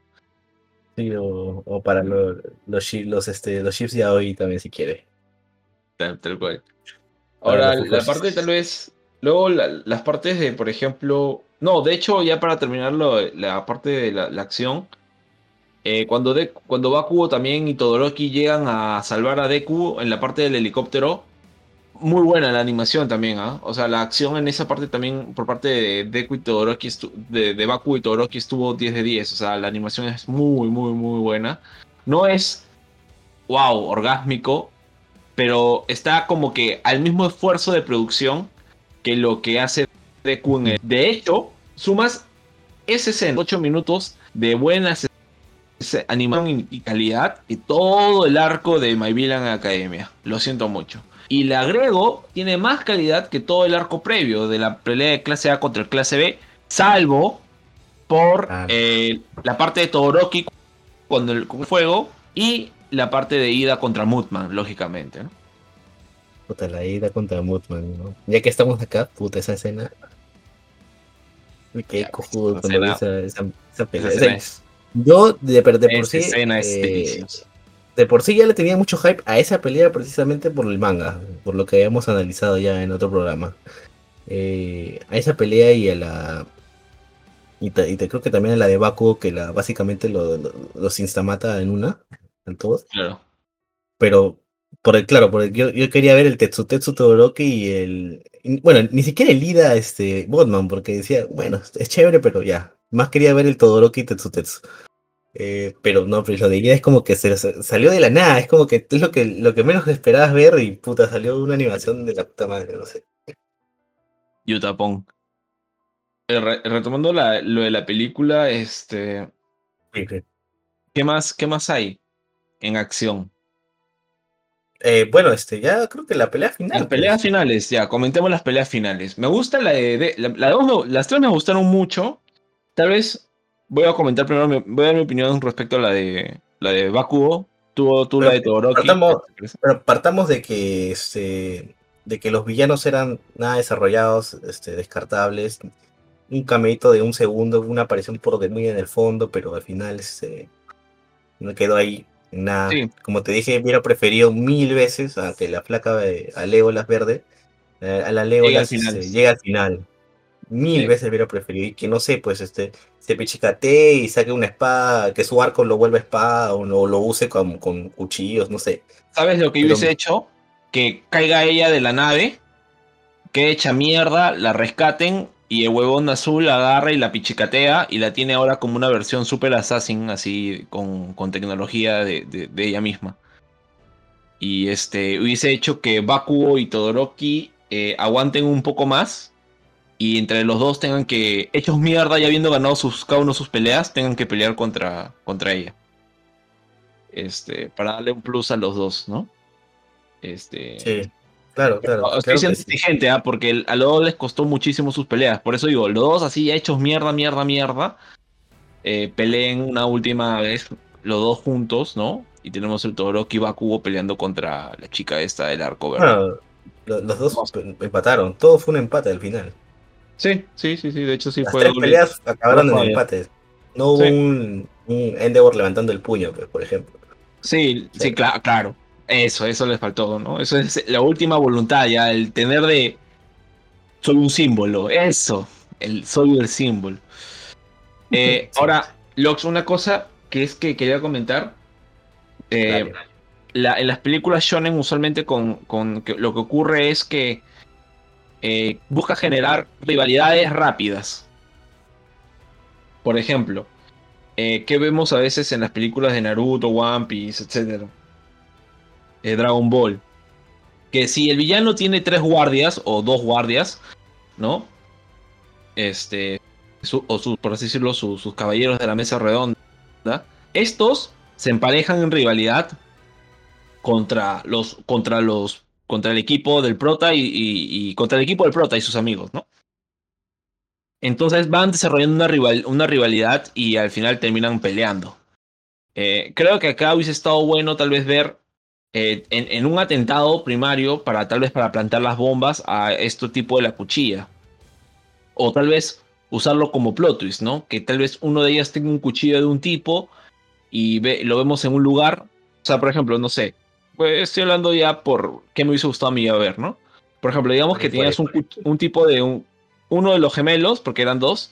Sí, o, para los, los, este, los chips ya hoy también, si quiere. Tal, cual. Ahora, la parte tal vez Luego las partes de, por ejemplo, no, de hecho ya para terminar la parte de la, acción, eh, cuando, de, cuando Bakugo también y Todoroki llegan a salvar a Deku en la parte del helicóptero, muy buena la animación también, ¿ah? O sea, la acción en esa parte también por parte de Deku y Todoroki, de, de Baku y Todoroki estuvo 10 de 10, o sea, la animación es muy, muy, muy buena. No es, wow, orgásmico, pero está como que al mismo esfuerzo de producción que lo que hace Deku De hecho, sumas ese escena, 8 minutos de buenas animación y calidad que todo el arco de My Villain Academia. Lo siento mucho. Y le agrego, tiene más calidad que todo el arco previo de la pelea de clase A contra el clase B, salvo por Ah. eh, la parte de Todoroki cuando el con fuego y la parte de ida contra Mutman, lógicamente. ¿no? Puta, la ida contra Mutman, ¿no? Ya que estamos acá, puta, esa escena. Qué cojudo esa cuando esa, esa, esa pelea. Esa yo, de, por sí. eh, de por sí ya le tenía mucho hype a esa pelea precisamente por el manga, por lo que habíamos analizado ya en otro programa. Eh, a esa pelea y a la. Y, te, y te creo que también a la de Bakugo, que la, básicamente lo- lo- los instamata en una, en todos. Claro. Pero, por el, claro, por el- yo, yo quería ver el Tetsutetsu Todoroki y el. y, Bueno, ni siquiera el Ida este, Botman, porque decía, bueno, es chévere, pero ya. Más quería ver el Todoroki Tetsutetsu. Eh, pero no, pero lo de es como que se salió de la nada, es como que es lo que, lo que menos esperabas ver y puta, salió una animación de la puta madre, no sé. Yutapón. Eh, re- retomando la- lo de la película, este, ¿qué más, ¿qué más hay en acción? Eh, bueno, este, ya creo que la pelea final. Las peleas pues. finales, ya, comentemos las peleas finales. Me gusta la de, de- la, la dos las tres me gustaron mucho. Tal vez voy a comentar primero, mi- voy a dar mi opinión respecto a la de la de Bakugo. Tú, tú la de Todoroki. partamos- Pero partamos de que este de que los villanos eran nada desarrollados, este, descartables, un cameito de un segundo, una aparición por de muy en el fondo, pero al final este, no quedó ahí nada. Sí. Como te dije, hubiera preferido mil veces a que la flaca de a Legolas verde, eh, a la Legolas final. este, llega al final. Mil Sí. veces hubiera preferido y que no sé, pues este se pechicatee y saque una espada, que su arco lo vuelva espada o no lo use con, con cuchillos, no sé. ¿Sabes lo que Pero- hubiese hecho? Que caiga ella de la nave, que hecha mierda, la rescaten y el huevón azul la agarra y la pichicatea y la tiene ahora como una versión super assassin, así con, con tecnología de, de- de ella misma. Y este hubiese hecho que Bakugo y Todoroki eh, aguanten un poco más y entre los dos tengan que, hechos mierda, ya habiendo ganado sus, cada uno sus peleas, tengan que pelear contra, contra ella. Este, para darle un plus a los dos, ¿no? Este, Sí, claro, claro. Siendo que sí. ¿ah? porque el- a los dos les costó muchísimo sus peleas. Por eso digo, los dos así hechos mierda, mierda, mierda. eh, peleen una última vez los dos juntos, ¿no? Y tenemos el Todoroki y Bakugo peleando contra la chica esta del arco verde. Bueno, lo- los dos em- empataron, todo fue un empate al final. Sí, sí, sí, sí. De hecho sí Las fue tres doble. peleas acabaron en Fire. empates. No hubo Sí. un, un Endeavor levantando el puño, pues, por ejemplo. Sí, sí, Sí. cla- claro. Eso, eso les faltó, ¿no? Eso es la última voluntad ya, el tener de... Soy un símbolo, eso. El soy el símbolo. Eh, Sí. Ahora, Lox, una cosa que es que quería comentar. Eh, la- en las películas shonen usualmente con, con que lo que ocurre es que eh, busca generar rivalidades rápidas. Por ejemplo, eh, ¿qué vemos a veces en las películas de Naruto, One Piece, etcétera? Eh, Dragon Ball. Que si el villano tiene tres guardias o dos guardias, ¿no? Este, o su- por así decirlo, su- sus caballeros de la mesa redonda. Estos se emparejan en rivalidad contra los, contra los, contra el equipo del prota y, contra el equipo del prota y sus amigos, ¿no? Entonces van desarrollando una, rival, una rivalidad y al final terminan peleando. Eh, creo que acá hubiese estado bueno tal vez ver eh, en, en un atentado primario para tal vez para plantar las bombas a este tipo de la cuchilla. O tal vez usarlo como plot twist, ¿no? Que tal vez uno de ellas tenga un cuchillo de un tipo y ve- lo vemos en un lugar. O sea, por ejemplo, no sé. Pues estoy hablando ya por qué me hubiese gustado a mí a ver, ¿no? Por ejemplo, digamos que tenías un, un tipo de un, uno de los gemelos, porque eran dos,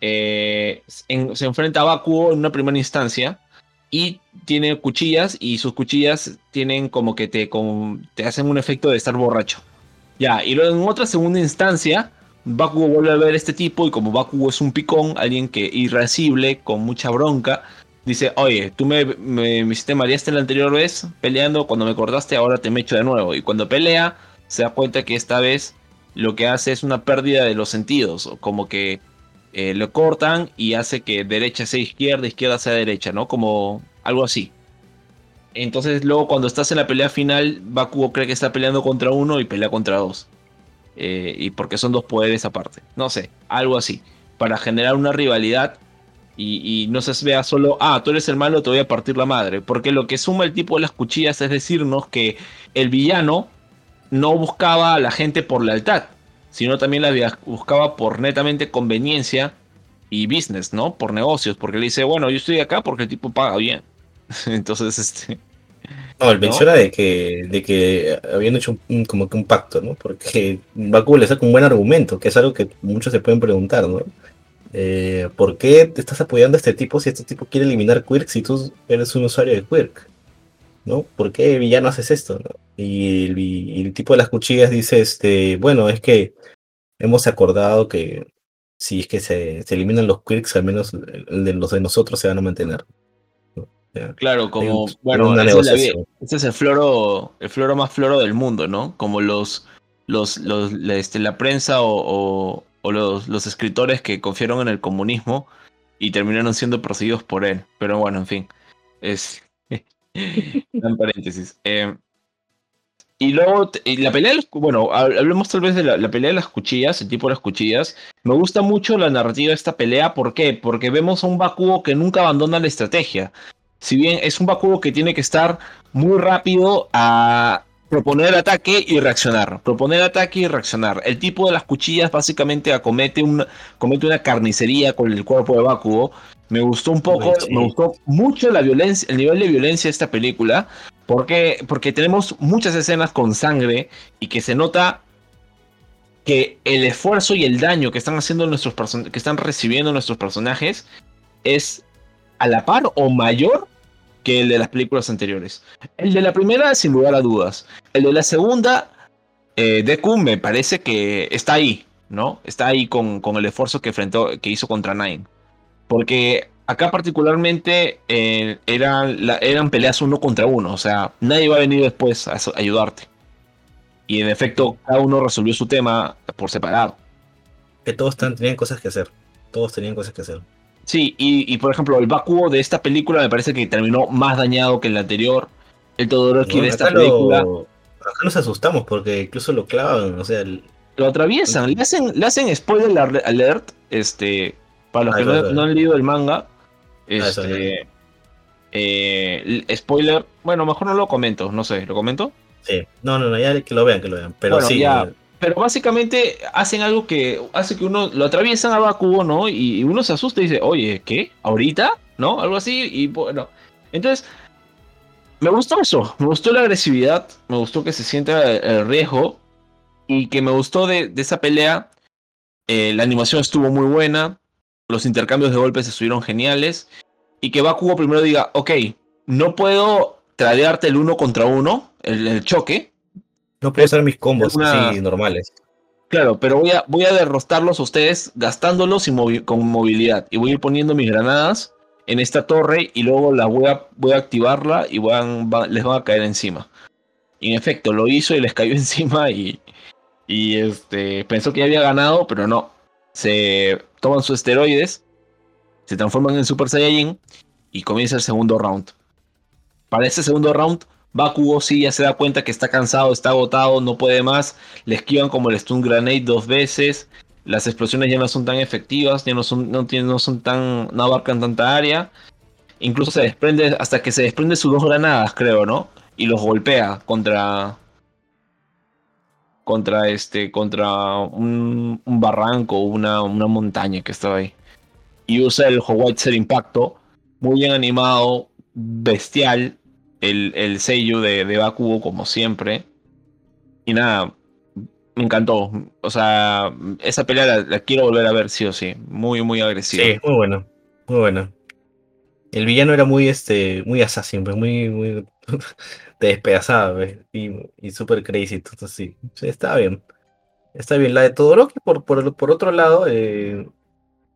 eh, en- se enfrenta a Bakugo en una primera instancia y tiene cuchillas y sus cuchillas tienen como que te, como- te hacen un efecto de estar borracho. Ya, y luego en otra segunda instancia, Bakugo vuelve a ver a este tipo y como Bakugo es un picón, alguien que irascible, con mucha bronca, dice, oye, tú me, me, me hiciste mareaste la anterior vez peleando, cuando me cortaste ahora te me echo de nuevo. Y cuando pelea, se da cuenta que esta vez lo que hace es una pérdida de los sentidos, como que eh, lo cortan y hace que derecha sea izquierda, izquierda sea derecha, ¿no? Como algo así. Entonces luego cuando estás en la pelea final, Bakugo cree que está peleando contra uno y pelea contra dos. Eh, y porque son dos poderes aparte. No sé, algo así. Para generar una rivalidad y, no se vea solo, ah, tú eres el malo, te voy a partir la madre. Porque lo que suma el tipo de las cuchillas es decirnos que el villano no buscaba a la gente por lealtad, sino también la buscaba por netamente conveniencia y business, ¿no? Por negocios, porque le dice, bueno, yo estoy acá porque el tipo paga bien. Entonces, este... No, él menciona de que, de que habían hecho un, como que un pacto, ¿no? Porque Baku le saca un buen argumento, que es algo que muchos se pueden preguntar, ¿no? Eh, ¿Por qué te estás apoyando a este tipo si este tipo quiere eliminar Quirk si tú eres un usuario de Quirk? ¿No? ¿Por qué villano haces esto? Y, el, tipo de las cuchillas dice, este, bueno, es que hemos acordado que si es que se, eliminan los quirks, al menos los de nosotros se van a mantener. Claro, como, bueno, ese es, el floro, el floro más floro del mundo, ¿no? Como los, los, los la, este, la prensa o, o, los, los, escritores que confiaron en el comunismo y terminaron siendo perseguidos por él. Pero bueno, en fin, es... en paréntesis. Eh, y luego, la pelea de bueno, hablemos tal vez de la, pelea de las cuchillas, el tipo de las cuchillas. Me gusta mucho la narrativa de esta pelea, ¿por qué? Porque vemos a un Bakugo que nunca abandona la estrategia. Si bien es un Bakugo que tiene que estar muy rápido a proponer ataque y reaccionar. Proponer ataque y reaccionar. El tipo de las cuchillas básicamente acomete una, comete una carnicería con el cuerpo de Bakugo. Me gustó un poco, me gustó mucho la violencia, el nivel de violencia de esta película. Porque, porque tenemos muchas escenas con sangre y que se nota que el esfuerzo y el daño que están haciendo nuestros que están recibiendo nuestros personajes es a la par o mayor que el de las películas anteriores. El de la primera, sin lugar a dudas. El de la segunda, eh, Deku me parece que está ahí, ¿no? Está ahí con, con el esfuerzo que, enfrentó, que hizo contra Nine. Porque acá particularmente eh, eran, eran peleas uno contra uno, o sea, nadie va a venir después a, ayudarte. Y en efecto, cada uno resolvió su tema por separado. Que todos tenían cosas que hacer. Todos tenían cosas que hacer. Sí, y, por ejemplo, el Bakuo de esta película me parece que terminó más dañado que el anterior. El Todoroki de esta película. acá nos asustamos porque incluso lo clavan, o sea. Lo atraviesan, le hacen, le hacen spoiler alert, este, para los ah, que no, han leído el manga, Ah, este, eh, spoiler, bueno, mejor no lo comento, no sé, ¿lo comento? Sí, no, no, no, ya que lo vean, que lo vean, pero sí. Eh, pero básicamente hacen algo que hace que uno lo atraviesan a Bakugo, ¿no? Y, uno se asusta y dice, oye, ¿qué? ¿Ahorita? ¿No? Algo así, y bueno. Entonces, me gustó eso, me gustó la agresividad, me gustó que se sienta el riesgo, y que me gustó de, esa pelea. Eh, la animación estuvo muy buena, los intercambios de golpes estuvieron geniales. Y que Bakugo primero diga, ok, no puedo tradearte el uno contra uno, el, choque. No puedo hacer mis combos así normales. Claro, pero voy a, voy a derrotarlos a ustedes gastándolos y con movilidad. Y voy a ir poniendo mis granadas en esta torre y luego la voy a, voy a activarla y les van a caer encima. Y en efecto, lo hizo y les cayó encima y, y este, pensó que ya había ganado, pero no. Se toman sus esteroides, se transforman en Super Saiyajin y comienza el segundo round. Para ese segundo round, Bakugo sí ya se da cuenta que está cansado, está agotado, no puede más. Le esquivan como el Stun Grenade dos veces. Las explosiones ya no son tan efectivas, ya no son, no, no son tan. no abarcan tanta área. Incluso se desprende, hasta que se desprende sus dos granadas, creo, ¿no? Y los golpea contra, contra este, contra un, barranco, una, una montaña que estaba ahí. Y usa el Howitzer Impacto, muy bien animado, bestial, el, el sello de, de Bakugo como siempre. Y nada, me encantó. O sea, esa pelea la, quiero volver a ver sí o sí. Muy, muy agresiva. Sí, muy bueno. Muy bueno. El villano era muy, este, muy assassin, pues muy, muy te despedazaba, y, y súper crazy. Entonces sí, está bien. Está bien. La de Todoroki, por, por, por otro lado, eh,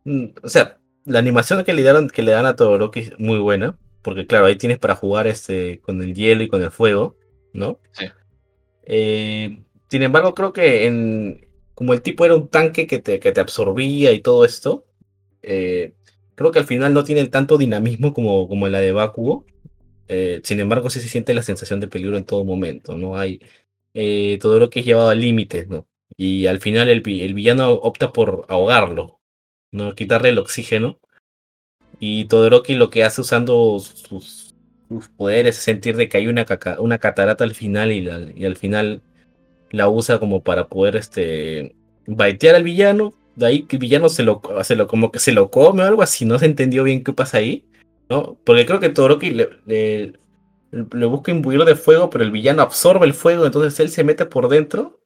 mm, o sea, la animación que le, dan, que le dan a Todoroki es muy buena, porque claro, ahí tienes para jugar este, con el hielo y con el fuego, ¿no? Sí. Eh, sin embargo, creo que en, como el tipo era un tanque que te, que te absorbía y todo esto, eh, creo que al final no tiene tanto dinamismo como, como la de Bakugo. Eh, sin embargo, sí se siente la sensación de peligro en todo momento, ¿no? Hay todo lo que es llevado al límite, ¿no? Y al final el, el, villano opta por ahogarlo, ¿no? Quitarle el oxígeno. Y Todoroki lo que hace usando sus, poderes es sentir de que hay una, una catarata al final y, y al final la usa como para poder este, baitear al villano. De ahí que el villano se lo, se lo, como que se lo come o algo así, no se entendió bien qué pasa ahí. ¿no? Porque creo que Todoroki le, le, le busca imbuirlo de fuego, pero el villano absorbe el fuego, entonces él se mete por dentro.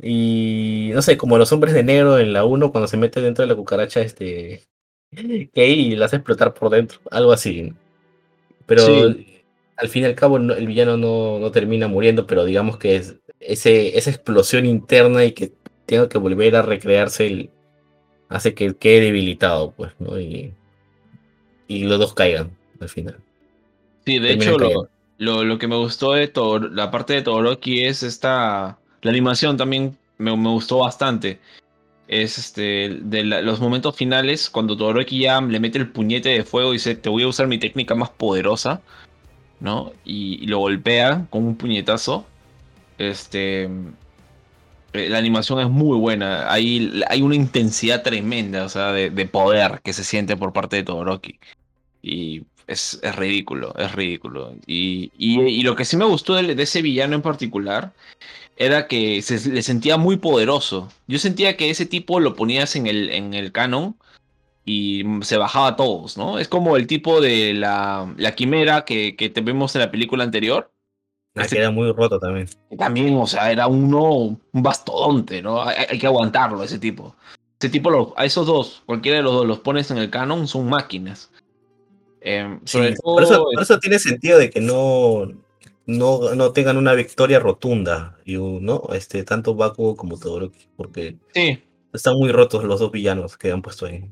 Y no sé, como los hombres de negro en la 1 cuando se mete dentro de la cucaracha, este. Que y la hace explotar por dentro, algo así. Pero al fin y al cabo el villano no, no, termina muriendo, pero digamos que es ese, esa explosión interna y que tenga que volver a recrearse el, hace que quede debilitado, pues, ¿no? Y, y los dos caigan al final. Sí, de hecho, lo, lo, que me gustó de todo, la parte de Todoroki es esta. La animación también me, me gustó bastante. Es este de los momentos finales, cuando Todoroki ya le mete el puñete de fuego y dice: Te voy a usar mi técnica más poderosa, ¿no? Y, lo golpea con un puñetazo. Este. Eh, la animación es muy buena. Hay, hay una intensidad tremenda, o sea, de, de poder que se siente por parte de Todoroki. Y es, es ridículo, es ridículo. Y, y, lo que sí me gustó de, ese villano en particular era que se le sentía muy poderoso. Yo sentía que ese tipo lo ponías en el, en el canon y se bajaba a todos, ¿no? Es como el tipo de la, la quimera que, que te vemos en la película anterior. Ah, que era muy roto también. También, o sea, era uno, un bastodonte, ¿no? Hay, hay que aguantarlo, ese tipo. Ese tipo, a esos dos, cualquiera de los dos los pones en el canon, son máquinas. Em, por, eso, tiene sentido de que no, no, no tengan una victoria rotunda, y, ¿no? Este, tanto Bakugo como Todoroki, porque están muy rotos los dos villanos que han puesto ahí.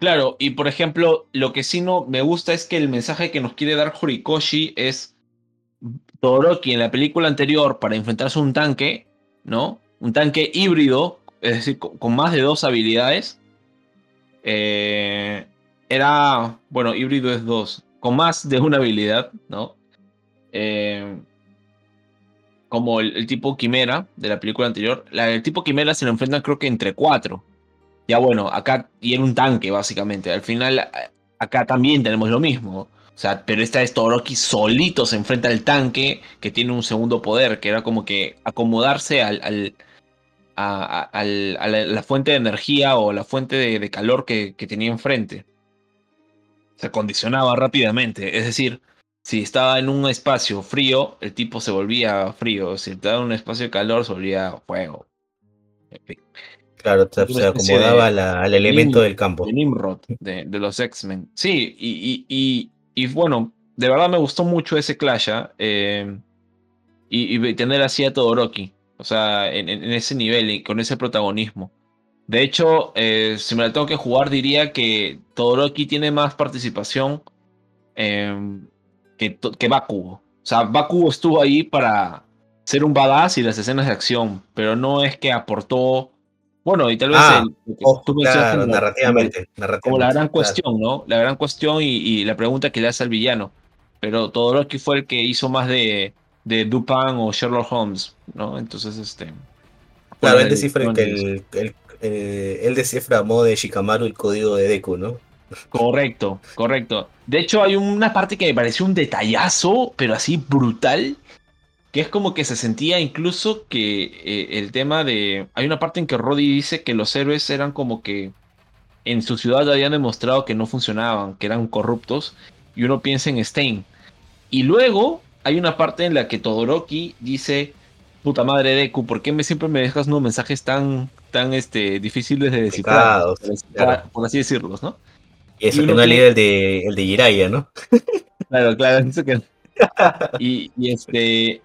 Claro, y por ejemplo, lo que sí no me gusta es que el mensaje que nos quiere dar Horikoshi es Todoroki en la película anterior para enfrentarse a un tanque, ¿no? Un tanque híbrido, es decir, con, más de dos habilidades. Eh, era, bueno, híbrido es dos, con más de una habilidad, ¿no? Eh, como el, tipo Quimera de la película anterior. El tipo Quimera se lo enfrentan creo que entre cuatro. Ya bueno, acá y en un tanque básicamente. Al final acá también tenemos lo mismo. O sea, pero esta es Todoroki solito se enfrenta al tanque que tiene un segundo poder, que era como que acomodarse al, al a, la, fuente de energía o la fuente de, calor que, que tenía enfrente se acondicionaba rápidamente. Es decir, si estaba en un espacio frío, el tipo se volvía frío. Si estaba en un espacio de calor, se volvía fuego. Claro, se, acomodaba al elemento del campo. De Nimrod, de, los X-Men. Sí, y, y, bueno, de verdad me gustó mucho ese Clash. ¿ah? Eh, y, tener así a Todoroki. O sea, en, en, ese nivel y con ese protagonismo. De hecho, eh, si me la tengo que jugar, diría que Todoroki tiene más participación em, que, que Bakugo. O sea, Bakugo estuvo ahí para ser un badass y las escenas de acción, pero no es que aportó. Bueno, y tal vez ah, narrativamente, como, la gran cuestión, ¿no? La gran cuestión y, la pregunta que le hace al villano. Pero Todoroki fue el que hizo más de, de Dupin o Sherlock Holmes, ¿no? Entonces, este. Claro, él descifra que el, el, eh, él descifra a modo de Shikamaru el código de Deku, ¿no? Correcto, correcto. De hecho, hay una parte que me pareció un detallazo, pero así brutal, que es como que se sentía incluso que eh, el tema de... Hay una parte en que Roddy dice que los héroes eran como que en su ciudad habían demostrado que no funcionaban, que eran corruptos, y uno piensa en Stein. Y luego hay una parte en la que Todoroki dice, puta madre Deku, ¿por qué me, siempre me dejas unos mensajes tan, tan este, difíciles de descifrar? Por, así decirlos, ¿no? Y eso que no leído el de, el de Jiraiya, ¿no? Claro, claro, eso que... y, y este...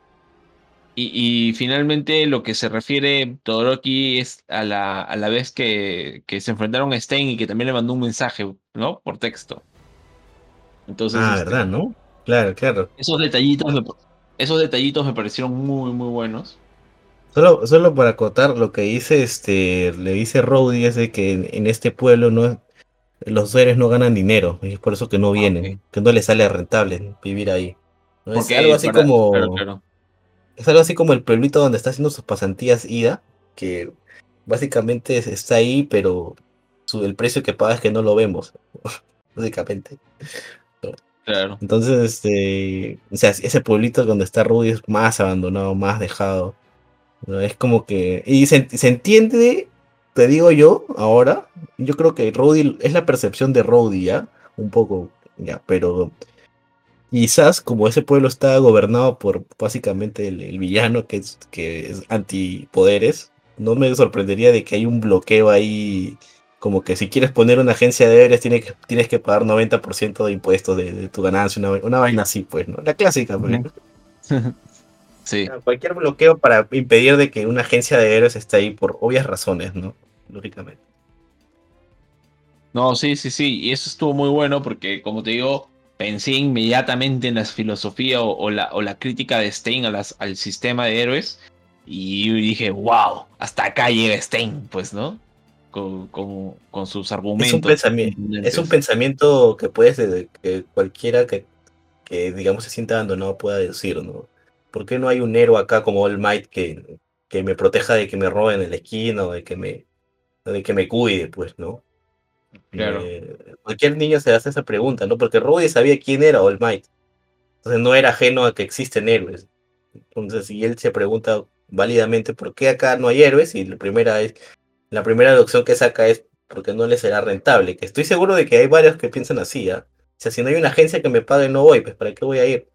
Y, y, finalmente lo que se refiere Todoroki es a la, a la vez que, que, se enfrentaron a Stein y que también le mandó un mensaje, ¿no? Por texto. Entonces, ah, este, ¿verdad, no? Claro, claro. Esos detallitos esos detallitos me parecieron muy, muy buenos. Solo, solo para acotar lo que dice este, le dice Rowdy es de que en, este pueblo no los héroes no ganan dinero, y es por eso que no Ah, vienen, que no les sale rentable vivir ahí. ¿no? Es algo así para- como claro, claro. es algo así como el pueblito donde está haciendo sus pasantías Ida, que básicamente es- está ahí, pero su- el precio que paga es que no lo vemos, básicamente. Claro. Entonces, este, o sea, ese pueblito donde está Rudy es más abandonado, más dejado. ¿no? Es como que, y se, se entiende, te digo yo, ahora, yo creo que Rudy es la percepción de Rudy, ¿ya? Un poco, ya, pero quizás como ese pueblo está gobernado por básicamente el, villano que es, que es antipoderes, no me sorprendería de que hay un bloqueo ahí, como que si quieres poner una agencia de deberes tienes que, tienes que pagar 90% de impuestos de, de tu ganancia, una, una vaina así, pues, ¿no? La clásica, pues. Sí, Cualquier bloqueo para impedir de que una agencia de héroes esté ahí por obvias razones, ¿no? Lógicamente. no, sí, sí, sí. Y eso estuvo muy bueno porque, como te digo, pensé inmediatamente en la filosofía o, o la, o la crítica de Stein a las- al sistema de héroes. Y dije, wow, hasta acá llega Stein, pues, ¿no? Con, con- con sus argumentos. Es un, pensamiento, es un pensamiento que puedes, de- que cualquiera que, que, digamos, se sienta abandonado pueda decir, ¿no? ¿Por qué no hay un héroe acá como All Might que, que me proteja de que me roben en la esquina o de que me, de que me cuide, pues, ¿no? Claro. Eh, cualquier niño se hace esa pregunta, ¿no? Porque Rudy sabía quién era All Might. Entonces no era ajeno a que existen héroes. Entonces, si él se pregunta válidamente por qué acá no hay héroes, y la primera es, la primera deducción que saca es porque no le será rentable. Que estoy seguro de que hay varios que piensan así, ¿ah? O sea, si no hay una agencia que me pague, no voy, pues ¿para qué voy a ir?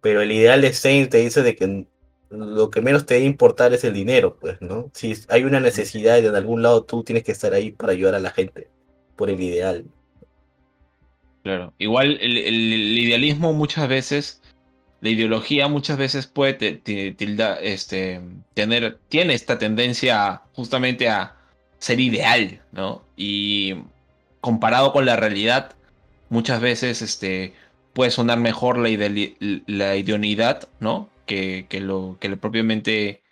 Pero el ideal de Saint te dice de que lo que menos te debe importar es el dinero, pues, ¿no? Si hay una necesidad y de algún lado tú tienes que estar ahí para ayudar a la gente, por el ideal. Claro. Igual el, idealismo muchas veces, la ideología muchas veces puede te- tilda- este, tener, tiene esta tendencia justamente a ser ideal, ¿no? Y comparado con la realidad, muchas veces este, puede sonar mejor la, ideali- la idoneidad, ¿no? Que, que lo que lo propiamente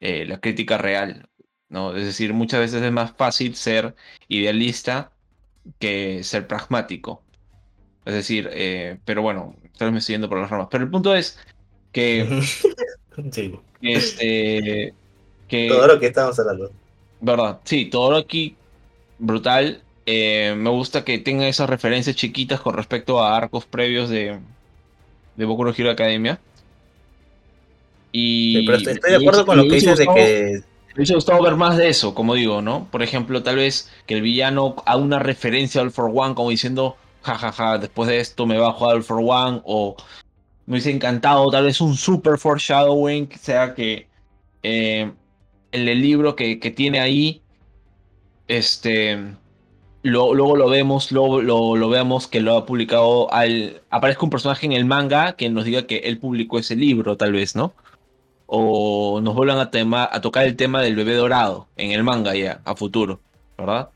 eh, la crítica real, ¿no? Es decir, muchas veces es más fácil ser idealista que ser pragmático. Es decir, eh, pero bueno, tal vez me estoy yendo por las ramas. Pero el punto es que, sí, este, que, todo lo que estamos hablando. verdad, sí, todo aquí brutal. Eh, me gusta que tenga esas referencias chiquitas con respecto a arcos previos de, de Boku no Hero Academia. Y Sí, pero estoy, estoy de acuerdo con lo que dices de que Me hubiese gustado ver más de eso, como digo, ¿no? Por ejemplo, tal vez que el villano haga una referencia al For One como diciendo, jajaja, después de esto me bajo al For One, o me hubiese encantado tal vez un super foreshadowing, que sea que eh, en el libro que, que tiene ahí, este, luego lo vemos, luego lo, lo veamos que lo ha publicado, al, aparezca un personaje en el manga que nos diga que él publicó ese libro, tal vez, ¿no? o nos vuelvan a, tema, a tocar el tema del bebé dorado en el manga ya, a futuro, ¿verdad?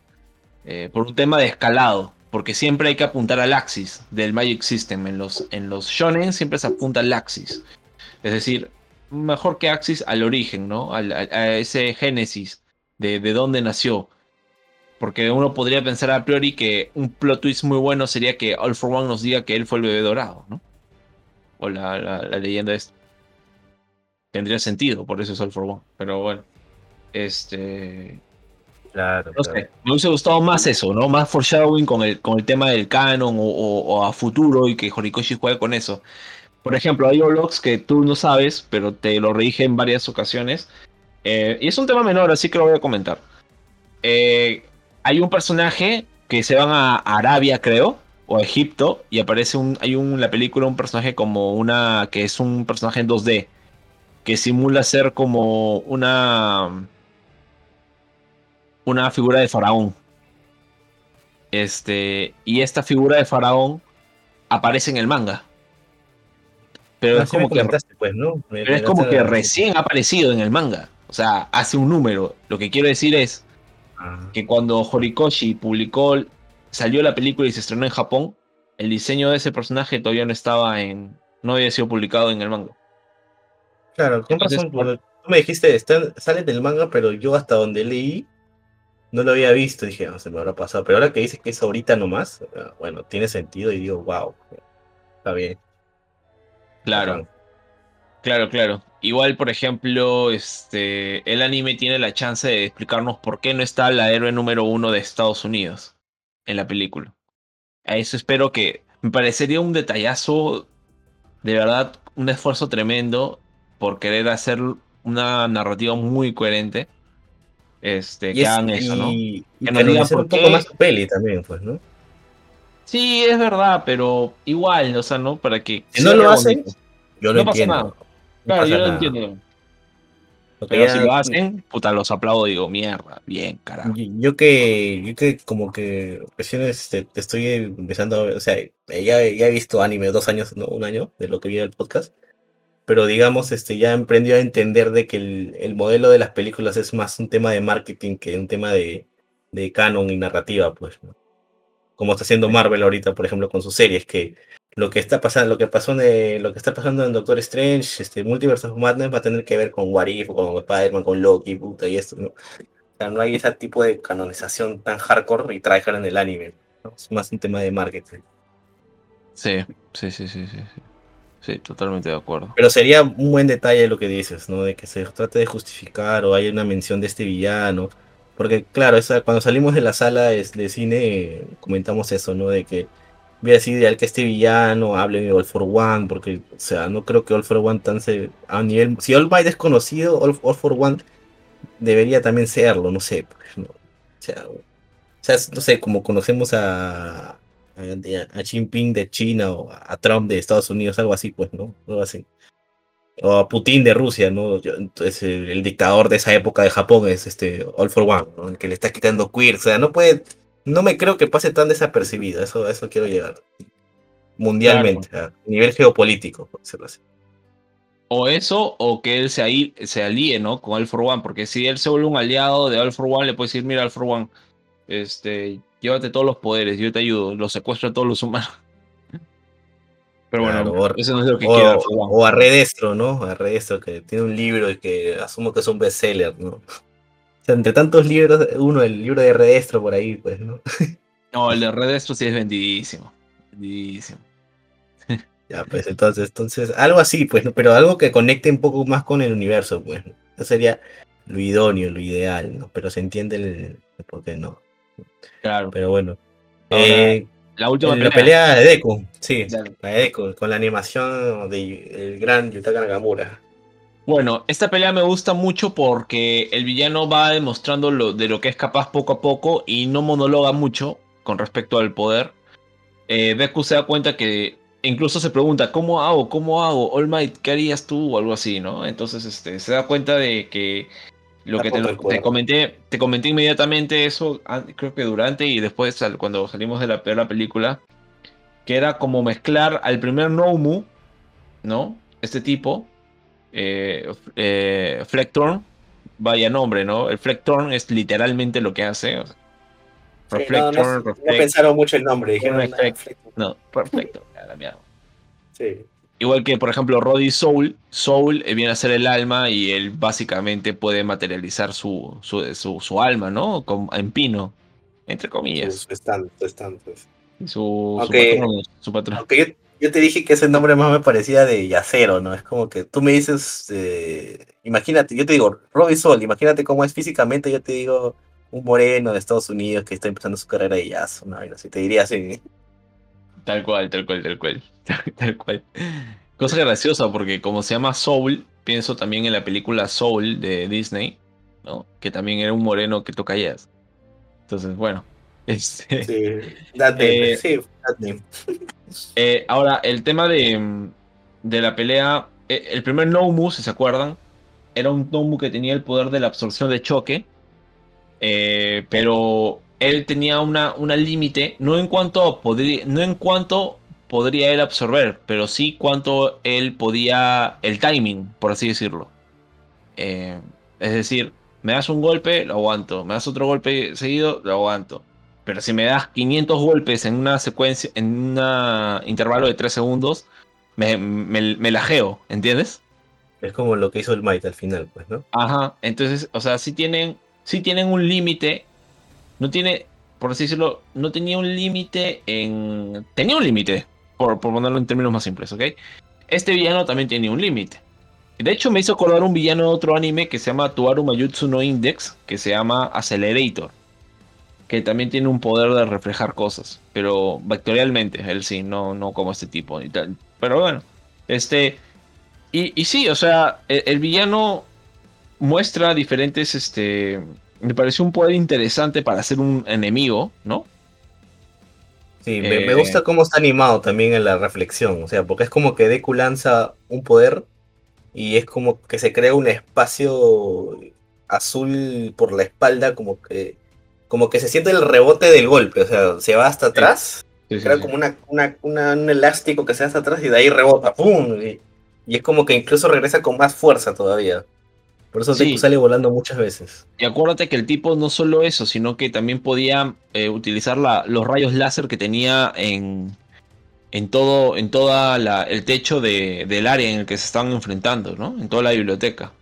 Eh, por un tema de escalado, porque siempre hay que apuntar al axis del Magic System. En los, en los shonen siempre se apunta al axis. Es decir, mejor que axis al origen, ¿no? Al- a, a ese génesis de, de dónde nació. Porque uno podría pensar a priori que un plot twist muy bueno sería que All for One nos diga que él fue el bebé dorado, ¿no? O la, la, la leyenda esta tendría sentido, por eso es All for One. Pero bueno, este. Claro, No claro. sé, me hubiese gustado más eso, ¿no? Más foreshadowing con el, con el tema del canon o, o- o a futuro y que Horikoshi juegue con eso. Por ejemplo, hay Olox que tú no sabes, pero te lo redije en varias ocasiones. eh, y es un tema menor, así que lo voy a comentar. Eh, hay un personaje que se van a Arabia, creo, o a Egipto, y aparece un, hay un, en la película un personaje como una, que es un personaje en 2D, que simula ser como una, una figura de faraón. Este, y esta figura de faraón aparece en el manga. Pero Ah, es sí me como que pues, es como que recién ha aparecido en el manga. O sea, hace un número. Lo que quiero decir es que cuando Horikoshi publicó, salió la película y se estrenó en Japón, el diseño de ese personaje todavía no estaba en. no había sido publicado en el manga. Claro, con Entonces, razón. por- Tú me dijiste, está, sale del manga, pero yo hasta donde leí, no lo había visto, dije, no, se me habrá pasado. Pero ahora que dices que es ahorita nomás, ah, bueno, tiene sentido y digo, wow, está bien. Claro. Claro, claro. Igual, por ejemplo, este, el anime tiene la chance de explicarnos por qué no está la héroe número uno de Estados Unidos en la película. A eso espero que. Me parecería un detallazo, de verdad, un esfuerzo tremendo por querer hacer una narrativa muy coherente. Este, que hagan eso, ¿no? Y, que nos digan por un poco más peli también, pues, ¿no? Sí, es verdad, pero igual, o sea, ¿no? Para que. Si no lo hacen, yo lo no entiendo. Pasa nada. Claro, yo lo entiendo. Pero si lo hacen, puta, los aplaudo digo, mierda, bien, carajo. Yo, que, yo que como que ocasiones te, estoy empezando a ver, o sea, ya, ya he visto anime dos años, no, un año de lo que vi en el podcast, pero digamos, este, ya he aprendido a entender de que el, el, modelo de las películas es más un tema de marketing que un tema de, de canon y narrativa, pues, ¿no? Como está haciendo Marvel ahorita, por ejemplo, con sus series, que lo que está pasando, lo que pasó en, lo que está pasando en Doctor Strange, este Multiverse of Madness va a tener que ver con What If, con Spider-Man, con Loki, puta, y esto, ¿no? O sea, no hay ese tipo de canonización tan hardcore y tryhard en el anime. ¿no? Es más un tema de marketing. Sí, sí, sí, sí, sí. Sí, totalmente de acuerdo. Pero sería un buen detalle lo que dices, ¿no? De que se trate de justificar o hay una mención de este villano. Porque, claro, esa, cuando salimos de la sala de, de cine, comentamos eso, ¿no? De que hubiera sido ideal que este villano hable de All for One, porque, o sea, no creo que All for One tan se, a nivel, si All Might es conocido, All, All, for One debería también serlo, no sé, pues, o, sea, o no sé, como conocemos a, a, a Jinping de China o a Trump de Estados Unidos, algo así, pues, ¿no? Algo así. O a Putin de Rusia, ¿no? Entonces, el, el, dictador de esa época de Japón es este All for One, ¿no? El que le está quitando queer, o sea, no puede no me creo que pase tan desapercibido, eso, eso quiero llegar. Mundialmente, claro. a nivel geopolítico, por decirlo así. O eso, o que él se, ahí, se alíe, ¿no? Con All for One, porque si él se vuelve un aliado de All for One, le puede decir, mira, All for One, este, llévate todos los poderes, yo te ayudo, los secuestro a todos los humanos. Pero bueno, claro, eso no es lo que o, quiera. O a Redestro, ¿no? A Redestro, que tiene un libro y que asumo que es un bestseller, ¿no? Entre tantos libros, uno, el libro de Redestro por ahí, pues, ¿no? No, el de Redestro sí es vendidísimo. Vendidísimo. Ya, pues entonces, entonces, algo así, pues, ¿no? pero algo que conecte un poco más con el universo, pues. ¿no? Eso sería lo idóneo, lo ideal, ¿no? Pero se entiende el, el por qué no. Claro. Pero bueno. Ahora, eh, la última la pelea. pelea de Deku, sí, Claro. la de Deku, con la animación del gran Yutaka Nakamura. Bueno, esta pelea me gusta mucho porque el villano va demostrando lo, de lo que es capaz poco a poco y no monologa mucho con respecto al poder. Eh, Deku se da cuenta que incluso se pregunta, ¿cómo hago? ¿Cómo hago? All Might, ¿qué harías tú? O algo así, ¿no? Entonces este, se da cuenta de que lo que te, comenté, te comenté inmediatamente eso, an- creo que durante y después cuando salimos de la, de la película, que era como mezclar al primer Nomu, ¿no? Este tipo, eh, eh, Flectorn, vaya nombre, ¿no? El Flectorn es literalmente lo que hace. o sea, Sí, no, no, pensaron mucho el nombre, dijeron Reflect. "Reflector". no, perfecto. a la mierda. Sí. Igual que, por ejemplo, Roddy Soul. Soul eh, viene a ser el alma y él básicamente puede materializar su, su, su, su alma, ¿no? Con- en pino, entre comillas. Su stand, su stand, pues. Su, patrón. Su patrón. Aunque yo, yo te dije que ese nombre más me parecía de Yacero, ¿no? Es como que tú me dices, eh, imagínate, yo te digo, Robbie Sol, imagínate cómo es físicamente, yo te digo, un moreno de Estados Unidos que está empezando su carrera de jazz, una vaina así, te diría así. Tal cual, tal cual, tal cual. Tal cual. Cosa graciosa porque como se llama Soul, pienso también en la película Soul de Disney, ¿no? Que también era un moreno que toca jazz. Entonces, bueno. Este, Sí, name, Eh, sí. Eh, ahora, el tema de, de la pelea. eh, el primer Nomu, si se acuerdan, era un Nomu que tenía el poder de la absorción de choque. eh, pero él tenía una, una límite, no en cuanto podría, no en cuanto podría él absorber, pero sí cuánto él podía, el timing, por así decirlo. Es decir, me das un golpe, lo aguanto, me das otro golpe seguido, lo aguanto. Pero si me das 500 golpes en una secuencia, en un intervalo de 3 segundos, me, me, me lajeo, ¿entiendes? Es como lo que hizo el Might al final, pues, ¿no? Ajá, entonces, o sea, sí tienen, sí tienen un límite no tiene, por así decirlo, no tenía un límite en... Tenía un límite, por, por ponerlo en términos más simples, ¿ok? Este villano también tenía un límite. De hecho, me hizo acordar un villano de otro anime que se llama Tuaru Mayutsu no Index, que se llama Accelerator. Que también tiene un poder de reflejar cosas. Pero vectorialmente, él sí, no, no como este tipo y tal. Pero bueno, este. Y, y sí, o sea, el, el, villano muestra diferentes. Este. Me pareció un poder interesante para ser un enemigo, ¿no? Sí, me, eh, me, gusta cómo está animado también en la reflexión. O sea, porque es como que Deku lanza un poder y es como que se crea un espacio azul por la espalda, como que como que se siente el rebote del golpe, o sea, se va hasta atrás, sí, sí, crea sí, como una, una, una, un elástico que se va hasta atrás y de ahí rebota, ¡pum! Y, y, es como que incluso regresa con más fuerza todavía. Por eso Deku sale volando muchas veces. Y acuérdate que el tipo no solo eso, sino que también podía eh, utilizar la, los rayos láser que tenía en, en todo en toda la, el techo de, del área en el que se estaban enfrentando, ¿no? En toda la biblioteca.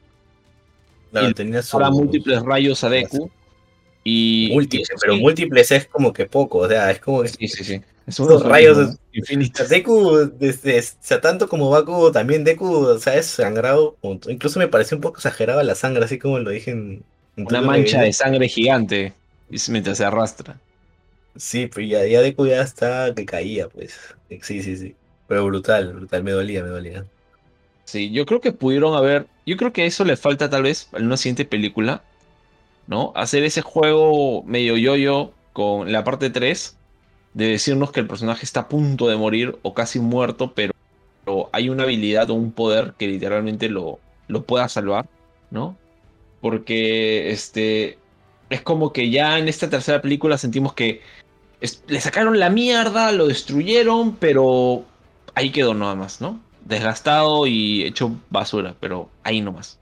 Claro, y tenía su, múltiples rayos a Deku. Y, múltiples, y pero sí. múltiples es como que poco, o sea, es como que sí, sí, sí. Es unos rayos infinitos. Deku, desde, o sea, tanto como Baku, también Deku, o sea, es sangrado. Incluso me pareció un poco exagerada la sangre, así como lo dije en. en Una mancha de sangre gigante mientras se arrastra. Sí, pero ya, ya Deku ya está que caía, pues. Sí, sí, sí. Pero brutal, brutal, me dolía, me dolía. Sí, yo creo que pudieron haber. Yo creo que eso le falta tal vez en una siguiente película. ¿No? Hacer ese juego medio yo-yo con la parte 3. De decirnos que el personaje está a punto de morir o casi muerto, pero, pero hay una habilidad o un poder que literalmente lo, lo pueda salvar, ¿no? Porque este. Es como que ya en esta tercera película sentimos que le sacaron la mierda, lo destruyeron, pero ahí quedó nada más, ¿no? Desgastado y hecho basura, pero ahí nomás.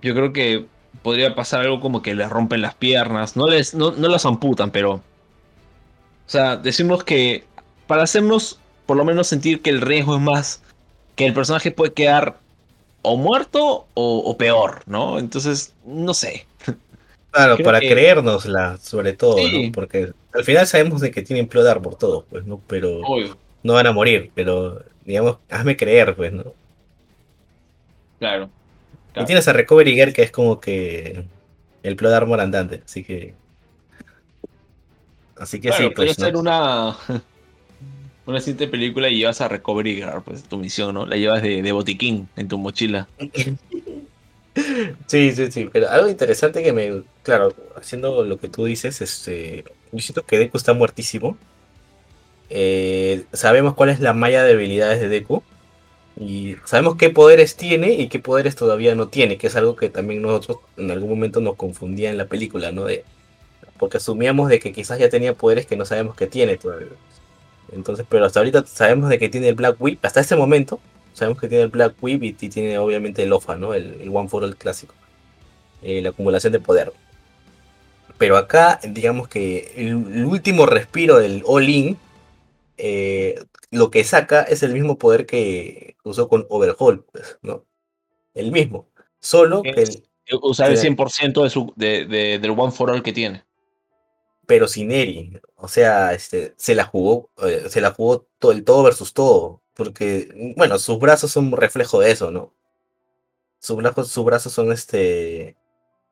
Yo creo que podría pasar algo como que les rompen las piernas, no les no, no las amputan, pero o sea, decimos que para hacernos por lo menos sentir que el riesgo es más que el personaje puede quedar o muerto o, o peor, ¿no? Entonces, no sé. Claro, Creo para que... creérnosla, sobre todo, sí. ¿no? Porque al final sabemos de que tienen Plodar por todos, pues, ¿no? Pero Obvio. no van a morir, pero digamos, hazme creer, pues, ¿no? Claro. Claro. Y tienes a Recovery Girl que es como que el Plot Armor andante, así que. Así que claro, sí, pues. ¿no? una. Una siguiente película y llevas a Recovery Girl, pues tu misión, ¿no? La llevas de, de botiquín en tu mochila. Sí, sí, sí, pero algo interesante que me, claro, haciendo lo que tú dices, este, yo siento que Deku está muertísimo. Eh, sabemos cuál es la malla de habilidades de Deku y sabemos qué poderes tiene y qué poderes todavía no tiene, que es algo que también nosotros en algún momento nos confundía en la película, ¿no? De, porque asumíamos de que quizás ya tenía poderes que no sabemos que tiene todavía. Entonces, pero hasta ahorita sabemos de que tiene el Black Whip, hasta ese momento Sabemos que tiene el Black Whip y, tiene obviamente el OFA, ¿no? El, el, One for All clásico. Eh, la acumulación de poder. Pero acá, digamos que el, el último respiro del All-In, eh, lo que saca es el mismo poder que usó con Overhaul, pues, ¿no? El mismo. Solo que... El, usar el 100% de su, de, de, del One for All que tiene. Pero sin Eri. O sea, este, se la jugó, eh, se la jugó todo, el todo versus todo porque, bueno, sus brazos son un reflejo de eso, ¿no? Sus brazos, sus brazos son este,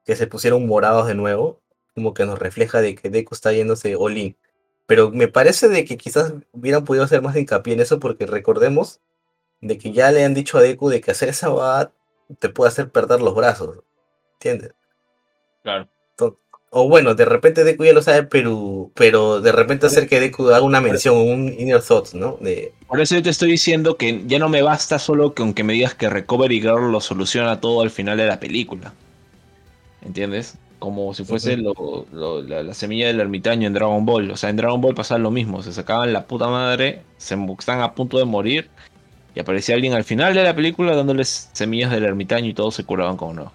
que se pusieron morados de nuevo, como que nos refleja de que Deku está yéndose all-in. Pero me parece de que quizás hubieran podido hacer más hincapié en eso, porque recordemos de que ya le han dicho a Deku de que hacer esa va te puede hacer perder los brazos, ¿entiendes? Claro o bueno, de repente Deku ya lo sabe, pero, pero de repente hacer que Deku haga una mención, un inner thoughts, ¿no? De... Por eso yo te estoy diciendo que ya no me basta solo con que me digas que Recovery Girl lo soluciona todo al final de la película. ¿Entiendes? Como si fuese -huh. lo, lo, la, la, semilla del ermitaño en Dragon Ball. O sea, en Dragon Ball pasaba lo mismo. Se sacaban la puta madre, se están a punto de morir. Y aparecía alguien al final de la película dándoles semillas del ermitaño y todos se curaban como no.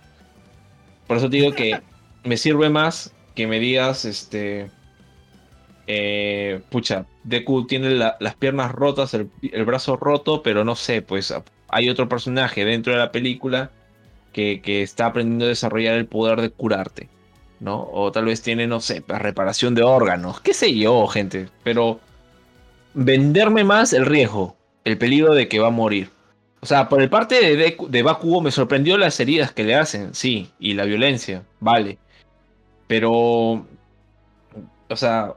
Por eso te digo que me sirve más que me digas, este, eh, pucha, Deku tiene la, las piernas rotas, el, el, brazo roto, pero no sé, pues hay otro personaje dentro de la película que, que, está aprendiendo a desarrollar el poder de curarte. ¿No? O tal vez tiene, no sé, reparación de órganos, qué sé yo, gente. Pero venderme más el riesgo, el peligro de que va a morir. O sea, por el parte de, de Bakugo me sorprendió las heridas que le hacen, sí, y la violencia, vale. Pero, o sea,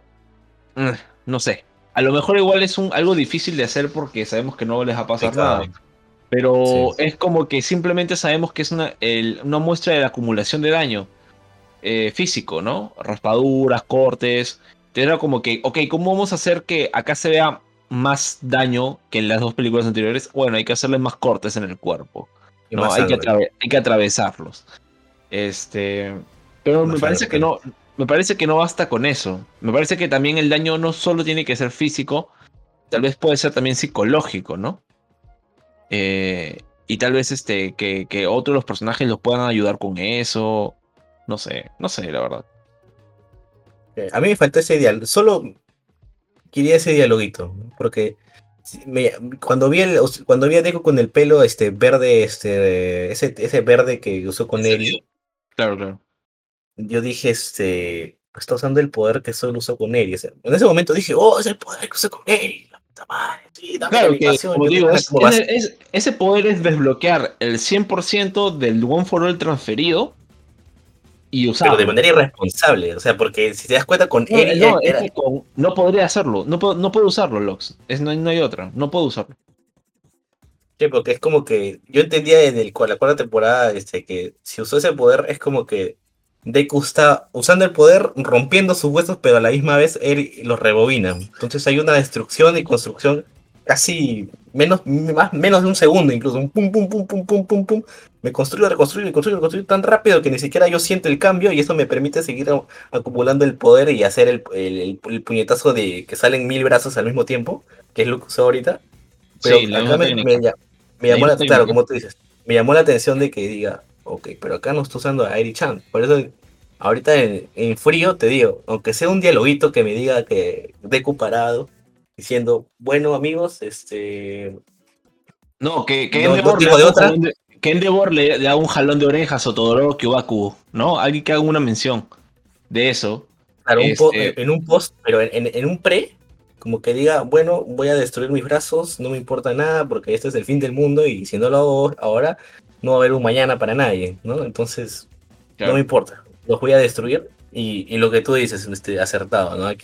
mm, no sé. A lo mejor igual es un, algo difícil de hacer porque sabemos que no les va a pasar nada. Pero es como que simplemente sabemos que es una, una muestra de la acumulación de daño eh, físico, ¿no? Raspaduras, cortes. Era como que, ok, ¿cómo vamos a hacer que acá se vea más daño que en las dos películas anteriores? Bueno, hay que hacerle más cortes en el cuerpo. No, hay que, hay que, atravesarlos. Este. Pero me parece que no. Me parece que no basta con eso. Me parece que también el daño no solo tiene que ser físico, tal vez puede ser también psicológico, ¿no? Eh, y tal vez este, que, que otros los personajes los puedan ayudar con eso. No sé, no sé, la verdad. Eh, a mí me faltó ese diálogo. Solo quería ese dialoguito. Porque cuando vi el, cuando vi a Deku con el pelo este verde, este, ese, ese verde que usó con él. Claro, claro. Yo dije, este, está usando el poder que solo usó con él. en ese momento dije, oh, es el poder que usó con claro que, ese poder es desbloquear el 100% del One for All transferido y. Pero de manera irresponsable, o sea, porque si te das cuenta con él... No, podría hacerlo, no, puedo, no puedo usarlo, Lox. Es, no, hay otra, no puedo usarlo. Sí, porque es como que yo entendía en el, la cuarta temporada este, que si usó ese poder es como que Deku está usando el poder, rompiendo sus huesos, pero a la misma vez él los rebobina. Entonces hay una destrucción y construcción casi menos, más, menos de un segundo, incluso un pum, pum, pum, pum, pum, pum, pum. Me construyo, reconstruyo, reconstruyo, reconstruyo tan rápido que ni siquiera yo siento el cambio y eso me permite seguir acumulando el poder y hacer el, el, puñetazo de que salen mil brazos al mismo tiempo, que es lo que usó ahorita. Pero acá me, llamó la, claro, como tú dices, me llamó la atención de que diga, Ok, pero acá no estoy usando a Eri Chan. Por eso, ahorita en, frío te digo, aunque sea un dialoguito que me diga que Deku parado, diciendo, bueno, amigos, este. No, que, que Endeavor, que Endeavor le, da un jalón de orejas a Todoroki o Baku, ¿no? Alguien que haga una mención de eso. Claro, este en un post, pero en, en, un pre, como que diga, bueno, voy a destruir mis brazos, no me importa nada porque este es el fin del mundo y si no lo hago ahora, no va a haber un mañana para nadie, ¿no? Entonces, no me importa, los voy a destruir y, lo que tú dices, este, acertado, ¿no? Hay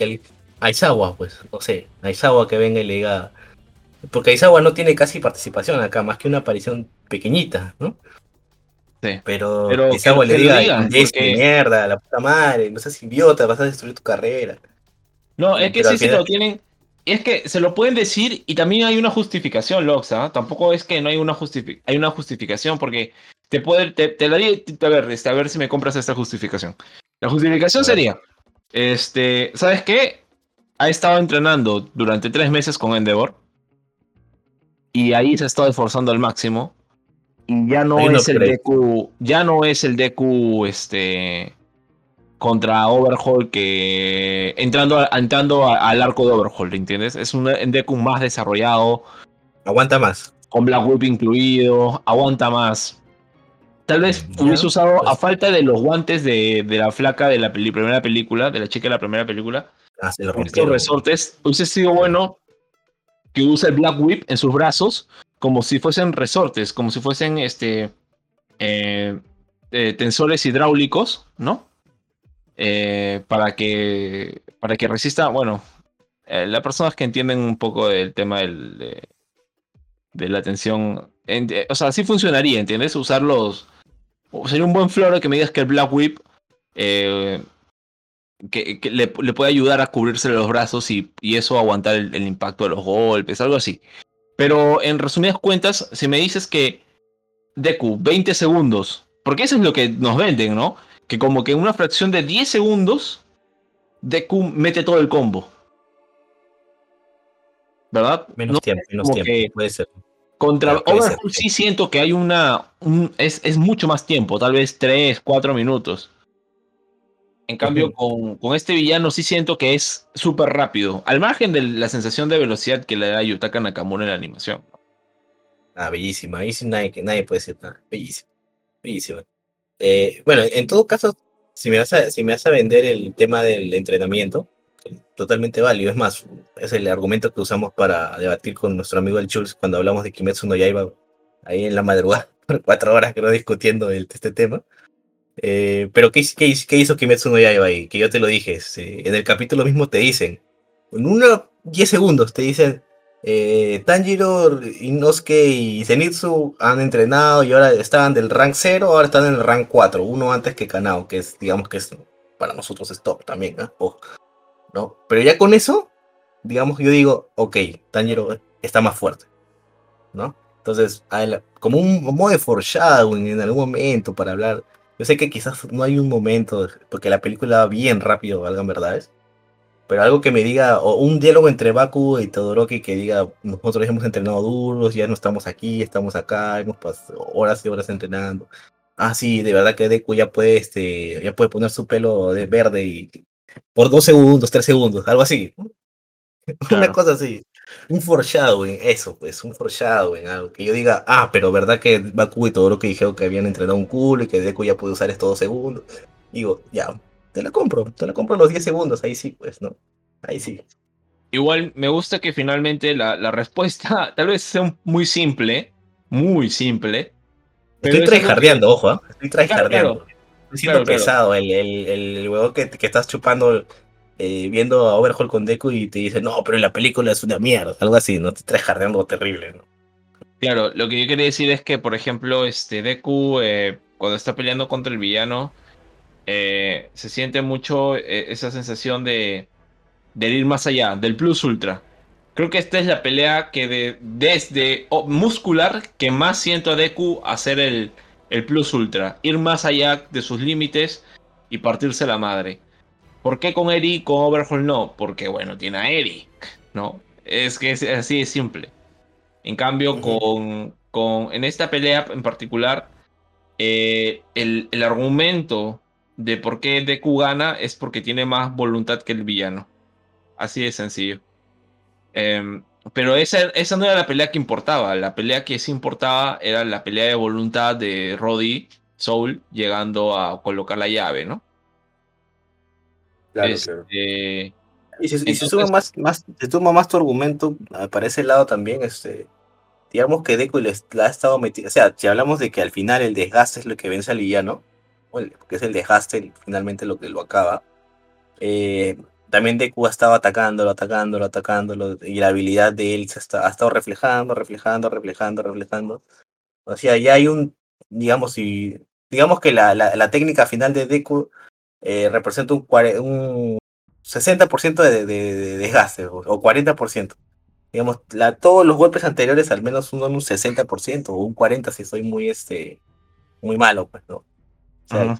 Aizawa, pues, no sé, Aizawa que venga y le diga, porque Aizawa no tiene casi participación acá, más que una aparición pequeñita, ¿no? Sí. Pero, Pero Aizawa le diga, es mierda, la puta madre, no seas idiota, vas a destruir tu carrera. No, es que sí, sí lo tienen, es que se lo pueden decir y también hay una justificación, Loxa. ¿ah? Tampoco es que no hay una, hay una justificación porque te puede, te, te daría, a ver, este, a ver si me compras esta justificación. La justificación sería, este, ¿sabes qué? Ha estado entrenando durante tres meses con Endeavor y ahí se ha estado esforzando al máximo y ya no, es el Deku, ya no es el Deku, este, contra Overhaul que entrando, entrando al arco de Overhaul, ¿entiendes? Es un Deku más desarrollado. Aguanta más. Con Black Whip incluido, aguanta más. Tal vez hubiese usado, a falta de los guantes de, la flaca de la primera película, de la chica de la primera película, ah, estos resortes, hubiese sido bueno que use el Black Whip en sus brazos como si fuesen resortes, como si fuesen este eh, eh, tensores hidráulicos, ¿no? Eh, para, que, para que resista, bueno, las personas que entienden un poco del tema del, de, la tensión, o sea, sí funcionaría, ¿entiendes? Usarlos, sería un buen floro que me digas que el Black Whip eh, que, le, puede ayudar a cubrirse los brazos y, y eso aguantar el, el, impacto de los golpes, algo así. Pero en resumidas cuentas, si me dices que Deku, 20 segundos, porque eso es lo que nos venden, ¿no? que como que en una fracción de 10 segundos, Deku mete todo el combo. ¿Verdad? Menos tiempo, menos tiempo, puede ser. Contra Overhaul sí siento que hay una... es, es, mucho más tiempo, tal vez 3, 4 minutos. En cambio, con, con, este villano sí siento que es súper rápido. Al margen de la sensación de velocidad que le da Yutaka Nakamura en la animación. Ah, bellísima. Ahí sí nadie, nadie puede decir nada. Bellísima. Bellísima. Eh, bueno, en todo caso, si me, vas a, si me vas a vender el tema del entrenamiento, totalmente válido. Es más, es el argumento que usamos para debatir con nuestro amigo el Chulz cuando hablamos de Kimetsu no Yaiba, ahí en la madrugada, por cuatro horas que no discutiendo el, este tema. Eh, pero ¿qué, qué, qué hizo Kimetsu no Yaiba ahí? Que yo te lo dije, en el capítulo mismo te dicen, en unos 10 segundos te dicen, eh, Tanjiro, Inosuke y Zenitsu han entrenado y ahora estaban del rank 0, ahora están en el rank 4, uno antes que Kanao, que es, digamos que es para nosotros es top también, ¿no? Pero ya con eso, digamos, yo digo, ok, Tanjiro está más fuerte, ¿no? Entonces, como un modo de foreshadowing en algún momento para hablar, yo sé que quizás no hay un momento, porque la película va bien rápido, valgan verdades, pero algo que me diga, o un diálogo entre Baku y Todoroki que diga, nosotros hemos entrenado duros, ya no estamos aquí, estamos acá, hemos pasado horas y horas entrenando. Ah, sí, de verdad que Deku ya puede, este, ya puede poner su pelo de verde y por dos segundos, tres segundos, algo así. Una cosa así. Un foreshadowing, eso, pues, un foreshadowing, algo que yo diga, ah, pero verdad que Baku y todo lo que dijeron que habían entrenado un culo y que Deku ya puede usar estos dos segundos. Digo, ya, te la compro, te la compro los 10 segundos, ahí sí, pues, ¿no? Ahí sí. Igual me gusta que finalmente la, la respuesta tal vez sea muy simple, muy simple. Estoy tryhardeando, ojo, ¿eh? estoy tryhardeando. Estoy siendo pesado, el, el, el, huevo que, que estás chupando eh, viendo a Overhaul con Deku y te dice, no, pero la película es una mierda, algo así, ¿no? Te traes jardeando terrible. Claro, lo que yo quería decir es que, por ejemplo, este Deku, eh, cuando está peleando contra el villano, eh, se siente mucho esa sensación de, ir más allá, del plus ultra. Creo que esta es la pelea que de, desde muscular que más siento a Deku hacer el, el plus ultra, ir más allá de sus límites y partirse la madre. ¿Por qué con Eri con Overhaul no? Porque bueno, tiene a Eri, ¿no? Es que es así de simple. En cambio, con, con, en esta pelea en particular, eh, el, el, argumento de por qué Deku gana es porque tiene más voluntad que el villano. Así de sencillo. Em, pero esa, esa no era la pelea que importaba. La pelea que sí importaba era la pelea de voluntad de Roddy Soul llegando a colocar la llave, ¿no? Claro, este, Y si, se suma más, más, se suma más tu argumento ah, para ese lado también, este, digamos que Deku le, la ha estado metiendo, o sea, si hablamos de que al final el desgaste es lo que vence al villano, que es el de Hastel, finalmente lo que lo acaba. Eh, también Deku ha estado atacándolo, atacándolo, atacándolo, y la habilidad de él se ha estado reflejando, reflejando, reflejando, reflejando. O sea, ya hay un, digamos, y digamos que la, la, técnica final de Deku eh, representa un, un 60% de, de, desgaste, o, 40%. Digamos, la, todos los golpes anteriores al menos son un 60% o un 40% si soy muy, este, muy malo, pues, ¿no? O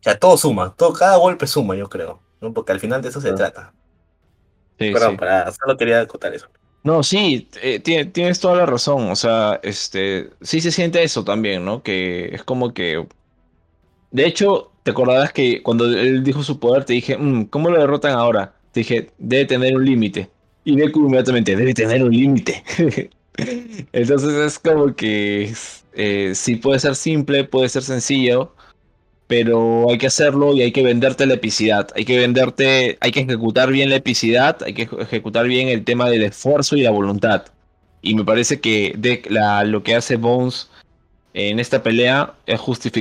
sea, todo suma, todo, cada golpe suma, yo creo, ¿no? Porque al final de eso se trata. Sí, Perdón, para solo quería acotar eso. No, sí, eh, tienes toda la razón. O sea, este, sí se siente eso también, ¿no? Que es como que. De hecho, te acordarás que cuando él dijo su poder, te dije, mm, ¿cómo lo derrotan ahora? Te dije, debe tener un límite. Y Deku inmediatamente, debe tener un límite. Entonces es como que eh, sí puede ser simple, puede ser sencillo, pero hay que hacerlo y hay que venderte la epicidad. Hay que venderte, hay que ejecutar bien la epicidad, hay que ejecutar bien el tema del esfuerzo y la voluntad. Y me parece que de, lo que hace Bones en esta pelea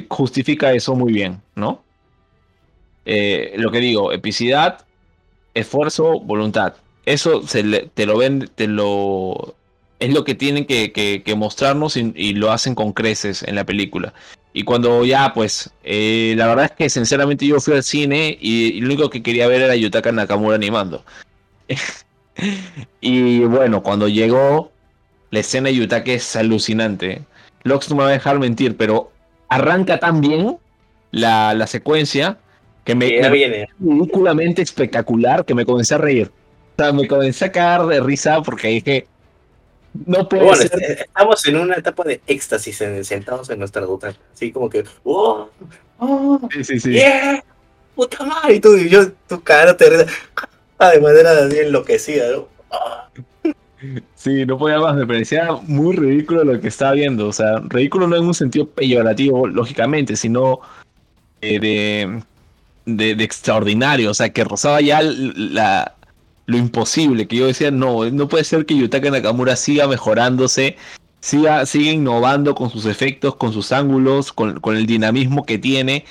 justifica, eso muy bien, ¿no? Eh, lo que digo, epicidad, esfuerzo, voluntad. Eso se te lo ven, te lo es lo que tienen que, mostrarnos y, lo hacen con creces en la película. Y cuando ya, pues, eh, la verdad es que sinceramente yo fui al cine y, lo único que quería ver era Yutaka Nakamura animando. y bueno, cuando llegó, la escena de Yutaka es alucinante. Lox no me va a dejar mentir, pero arranca tan bien la, la secuencia que me, me ridículamente espectacular que me comencé a reír. O sea, me comencé a cagar de risa porque dije, no puede ser. Estamos en una etapa de éxtasis sentados en nuestra ruta. Así como que, ¡oh! ¡oh! Sí, sí, sí. ¡Yeah! ¡Puta madre! Y tú, y yo, tu cara te de manera enloquecida, ¿no? Sí, no podía más, me parecía muy ridículo lo que estaba viendo. O sea, ridículo no en un sentido peyorativo, lógicamente, sino eh, de, de, extraordinario, o sea, que rozaba ya la, lo imposible, que yo decía, no, no puede ser que Yutaka Nakamura siga mejorándose, siga, innovando con sus efectos, con sus ángulos, con, el dinamismo que tiene.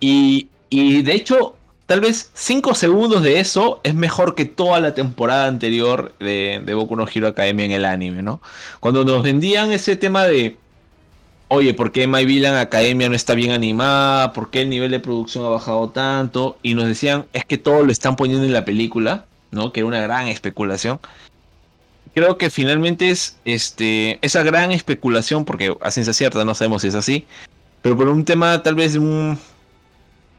Y, y de hecho, tal vez 5 segundos de eso es mejor que toda la temporada anterior de, de Boku no Hero Academia en el anime, ¿no? Cuando nos vendían ese tema de oye, ¿por qué My Villain Academia no está bien animada? ¿Por qué el nivel de producción ha bajado tanto? Y nos decían, es que todo lo están poniendo en la película, ¿no? Que era una gran especulación. Creo que finalmente es este, esa gran especulación, porque a ciencia cierta no sabemos si es así, pero por un tema tal vez un,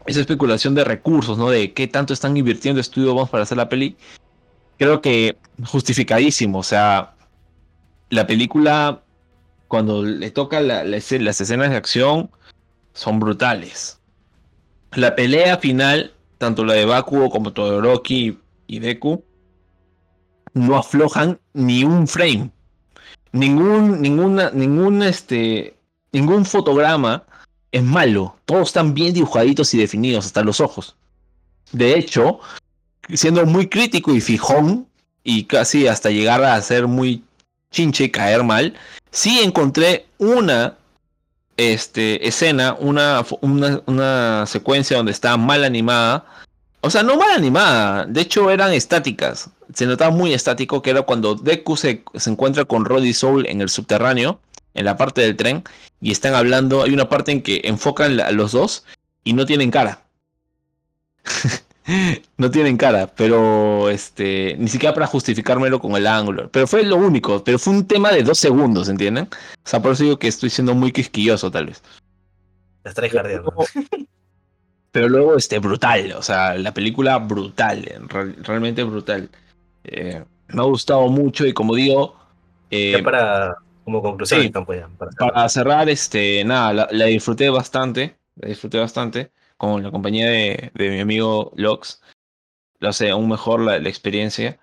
esa especulación de recursos, ¿no? De qué tanto están invirtiendo estudios vamos para hacer la peli. Creo que justificadísimo, o sea, la película cuando le toca las escenas de acción, son brutales. La pelea final, tanto la de Bakugo como Todoroki y Deku, no aflojan ni un frame. Ningún, ninguna, ningún, este, ningún fotograma es malo. Todos están bien dibujaditos y definidos, hasta los ojos. De hecho, siendo muy crítico y fijón, y casi hasta llegar a ser muy chinche caer mal, sí encontré una este, escena, una, una, secuencia donde estaba mal animada. O sea, no mal animada, de hecho eran estáticas. Se notaba muy estático que era cuando Deku se, encuentra con Roddy Soul en el subterráneo, en la parte del tren, y están hablando. Hay una parte en que enfocan a los dos y no tienen cara. no tienen cara, pero este, ni siquiera para justificármelo con el ángulo. Pero fue lo único, pero fue un tema de dos segundos, ¿entienden? O sea, por eso digo que estoy siendo muy quisquilloso, tal vez. pero, pero luego, este, brutal, o sea, la película brutal, realmente brutal. Eh, me ha gustado mucho y como digo... Eh, para, como conclusión, para, cerrar. este, nada, la disfruté bastante, la disfruté bastante con la compañía de, mi amigo Lox, lo hace aún mejor la, experiencia.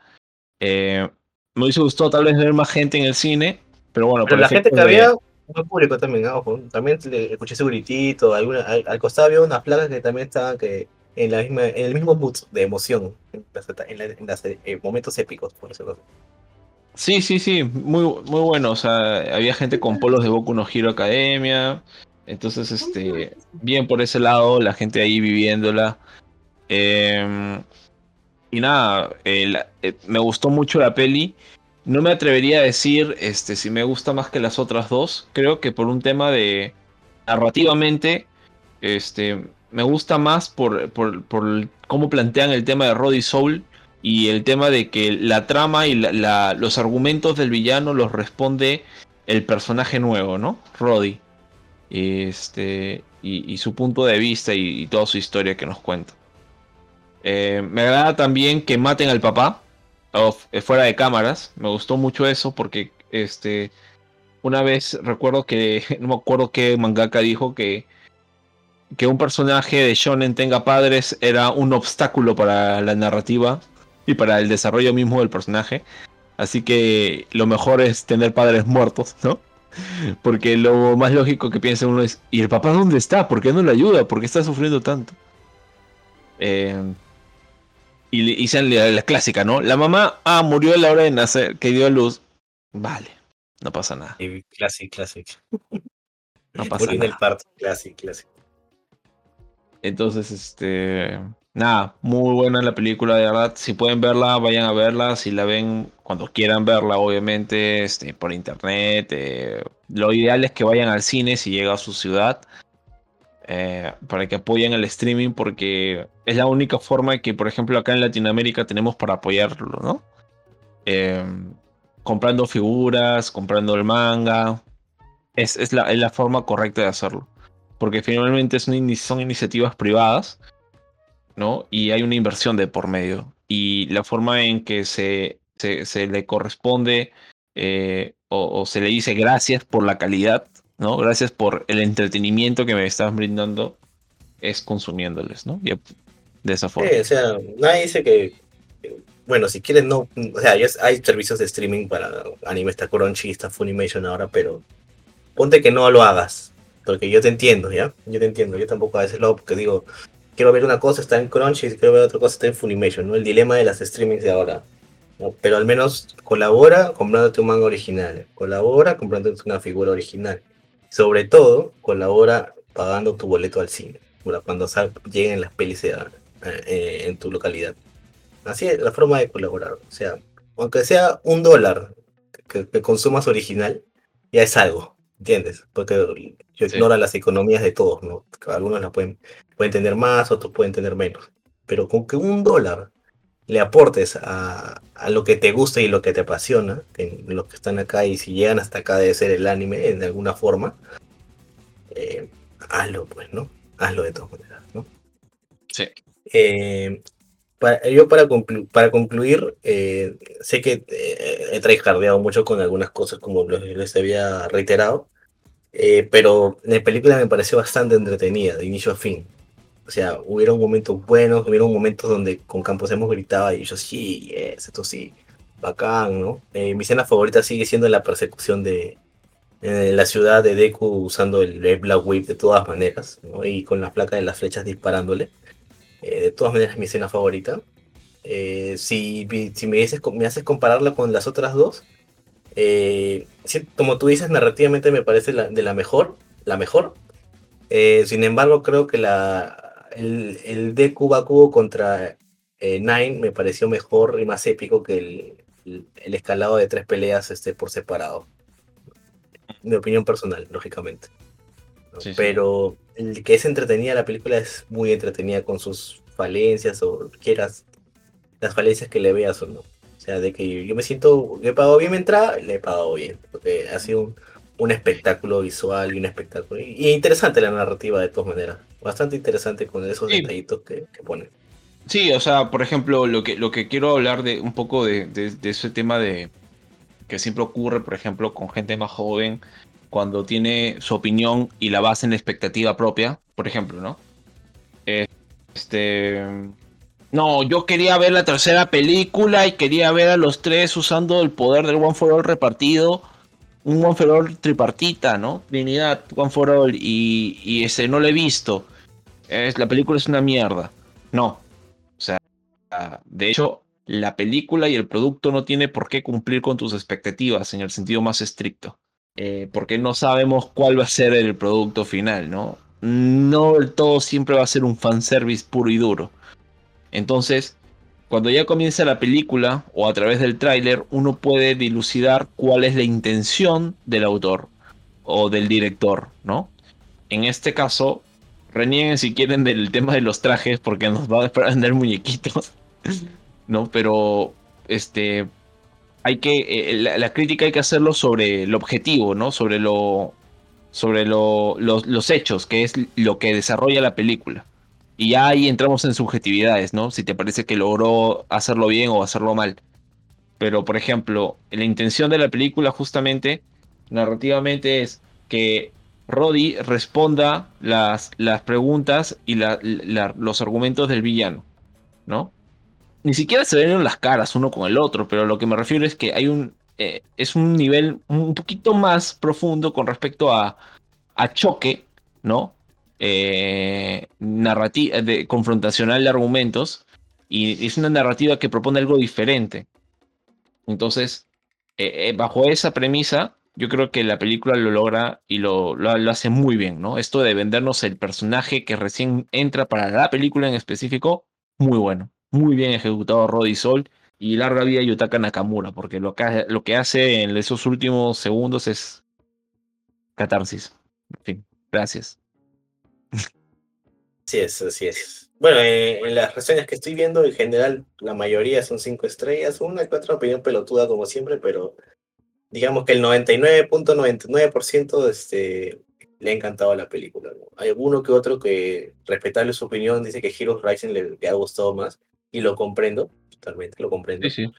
Eh, me hubiese gustado tal vez ver más gente en el cine, pero bueno. Pero la gente que había, buen público también, ojo. También escuché ese gritito, al, costado había unas placas que también estaban que en, la misma, en el mismo mood de emoción, en, los eh, momentos épicos, por decirlo Sí, sí, sí, muy, muy bueno. O sea, había gente con polos de Boku no Hero Academia, entonces, este, bien por ese lado, la gente ahí viviéndola. Em, y nada, eh, me gustó mucho la peli. No me atrevería a decir este, si me gusta más que las otras dos. Creo que por un tema de narrativamente, este, me gusta más por, por, por cómo plantean el tema de Roddy Soul y el tema de que la trama y los argumentos del villano los responde el personaje nuevo, ¿no? Roddy este, y, su punto de vista y, toda su historia que nos cuenta. Eh, me agrada también que maten al papá eh, fuera de cámaras. Me gustó mucho eso porque este, una vez recuerdo que, no me acuerdo qué mangaka dijo que, que un personaje de shonen tenga padres era un obstáculo para la narrativa y para el desarrollo mismo del personaje. Así que lo mejor es tener padres muertos, ¿no? Porque lo más lógico que piensa uno es, ¿y el papá dónde está? ¿Por qué no le ayuda? ¿Por qué está sufriendo tanto? Eh, y, y la, la, clásica, ¿no? La mamá, ah, murió a la hora de nacer, que dio a luz. Vale, no pasa nada. Clásico, clásico. No pasa nada. el parto, clásico, clásico. Entonces, este nada, muy buena la película, de verdad. Si pueden verla, vayan a verla. Si la ven cuando quieran verla, obviamente, este, por internet. Eh, lo ideal es que vayan al cine si llega a su ciudad. Eh, para que apoyen el streaming, porque es la única forma que, por ejemplo, acá en Latinoamérica tenemos para apoyarlo, ¿no? Eh, comprando figuras, comprando el manga. Es, la, es la forma correcta de hacerlo. Porque finalmente son iniciativas privadas ¿no? Y hay una inversión de por medio. Y la forma en que se, se, le corresponde eh, o, se le dice gracias por la calidad, ¿no? Gracias por el entretenimiento que me estás brindando, es consumiéndoles, ¿no? de esa forma. O sea, nadie dice que, bueno, si quieren no, o sea, hay servicios de streaming para anime, está Crunchy, está Funimation ahora, pero ponte que no lo hagas, porque yo te entiendo, ¿ya? Yo te entiendo, yo tampoco a ese lado, porque digo, quiero ver una cosa está en Crunchy, si quiero ver otra cosa está en Funimation, ¿no? El dilema de las streamings de ahora. Pero al menos colabora comprándote un manga original, colabora comprándote una figura original. Sobre todo, colabora pagando tu boleto al cine, cuando lleguen las pelis eh, eh, en tu localidad. Así es la forma de colaborar. O sea, aunque sea un dólar que, consumas original, ya es algo, ¿entiendes? Porque yo ignoro las economías de todos, ¿no? Algunos la pueden, pueden tener más, otros pueden tener menos. Pero con que un dólar le aportes a, lo que te gusta y lo que te apasiona, en los que están acá y si llegan hasta acá de ser el anime en alguna forma, eh, hazlo, pues, ¿no? Hazlo de todas maneras, ¿no? Sí. Eh, yo para, para concluir, eh, sé que he traijardeado mucho con algunas cosas como les había reiterado, pero la película me pareció bastante entretenida, de inicio a fin. O sea, hubieron momentos buenos, hubieron momentos donde con Campos hemos gritado y yo, sí, esto sí, bacán, ¿no? Eh, mi escena favorita sigue siendo la persecución de la ciudad de Deku usando el, Black Whip de todas maneras, ¿no? Y con la placa de las flechas disparándole. Eh, de todas maneras, mi escena favorita. Eh, si, si me, dices, me haces compararla con las otras dos, como tú dices, narrativamente me parece de la mejor, la mejor. sin embargo, creo que la, el, el de Cuba Cubo contra eh, Nine me pareció mejor y más épico que el, el, escalado de tres peleas este, por separado. Mi opinión personal, lógicamente. Pero el que es entretenida, la película es muy entretenida con sus falencias o quieras las falencias que le veas o no. O sea, de que yo me siento, he pagado bien mi entrada, le he pagado bien. Porque ha sido un, un espectáculo visual y un espectáculo. Y, interesante la narrativa de todas maneras. Bastante interesante con esos detallitos que, que ponen. Sí, o sea, por ejemplo, lo que, lo que quiero hablar de un poco de, de, ese tema de que siempre ocurre, por ejemplo, con gente más joven, cuando tiene su opinión y la basa en la expectativa propia, por ejemplo, ¿no? Este. No, yo quería ver la tercera película y quería ver a los tres usando el poder del One for All repartido un One for All tripartita, ¿no? Trinidad, One for All y, y ese no lo he visto. Es, la película es una mierda. No. O sea, de hecho, la película y el producto no tiene por qué cumplir con tus expectativas en el sentido más estricto. Eh, porque no sabemos cuál va a ser el producto final, ¿no? No del todo siempre va a ser un fanservice puro y duro. Entonces, cuando ya comienza la película o a través del tráiler, uno puede dilucidar cuál es la intención del autor o del director, ¿no? En este caso, renieguen si quieren del tema de los trajes porque nos va a vender muñequitos, ¿no? Pero, este, hay que, eh, la, crítica hay que hacerlo sobre el objetivo, ¿no? Sobre lo, sobre los hechos, que es lo que desarrolla la película. Y ya ahí entramos en subjetividades, ¿no? Si te parece que logró hacerlo bien o hacerlo mal. Pero, por ejemplo, la intención de la película justamente, narrativamente, es que Roddy responda las, las preguntas y los argumentos del villano, ¿no? Ni siquiera se ven las caras uno con el otro, pero lo que me refiero es que hay un... Eh, es un nivel un poquito más profundo con respecto a, a choque, ¿no? eh, narrativa, de, confrontacional de argumentos y es una narrativa que propone algo diferente. Entonces, eh, eh, bajo esa premisa, yo creo que la película lo logra y lo, lo, hace muy bien, ¿no? Esto de vendernos el personaje que recién entra para la película en específico, muy bueno. Muy bien ejecutado Roddy Sol y larga vida Yutaka Nakamura, porque lo que, lo que hace en esos últimos segundos es catarsis. En fin, gracias. Sí es, así es. Bueno, eh, en las reseñas que estoy viendo, en general, la mayoría son cinco estrellas, una que otra opinión pelotuda como siempre, pero digamos que el 99.99% este, le ha encantado la película. Hay alguno que otro que, respetable su opinión, dice que Heroes Rising le, ha gustado más, y lo comprendo, totalmente, lo comprendo. Sí, sí.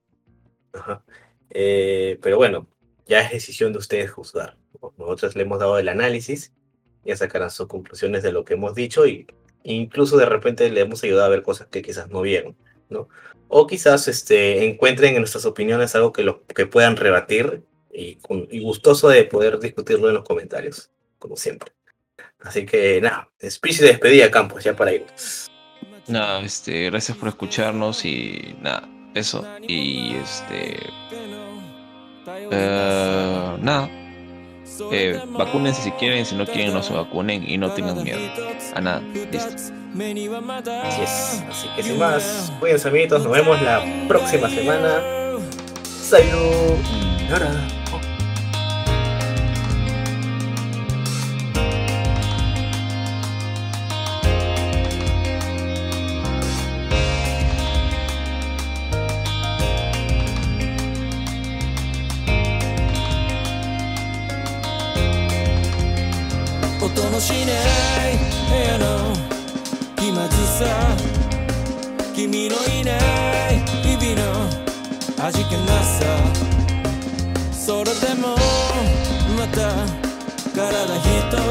Ajá. Eh, pero bueno, ya es decisión de ustedes juzgar. Nosotros le hemos dado el análisis ya sacarán sus conclusiones de lo que hemos dicho y incluso de repente le hemos ayudado a ver cosas que quizás no vieron, ¿no? O quizás este, encuentren en nuestras opiniones algo que, lo, que puedan rebatir y, y gustoso de poder discutirlo en los comentarios, como siempre. Así que nada, speech de despedida, Campos, ya para irnos. Nada, este, gracias por escucharnos y nada, eso. Y este. eh, nada. Eh, vacúnense si quieren, si no quieren no se vacunen y no tengan miedo. A nada, listo. Así es. Así que sin más, cuídense amiguitos, nos vemos la próxima semana. Sayonara. 味気なさ。それでもまた体一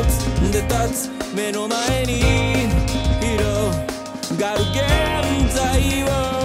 つで立つ。目の前に広がる現在を。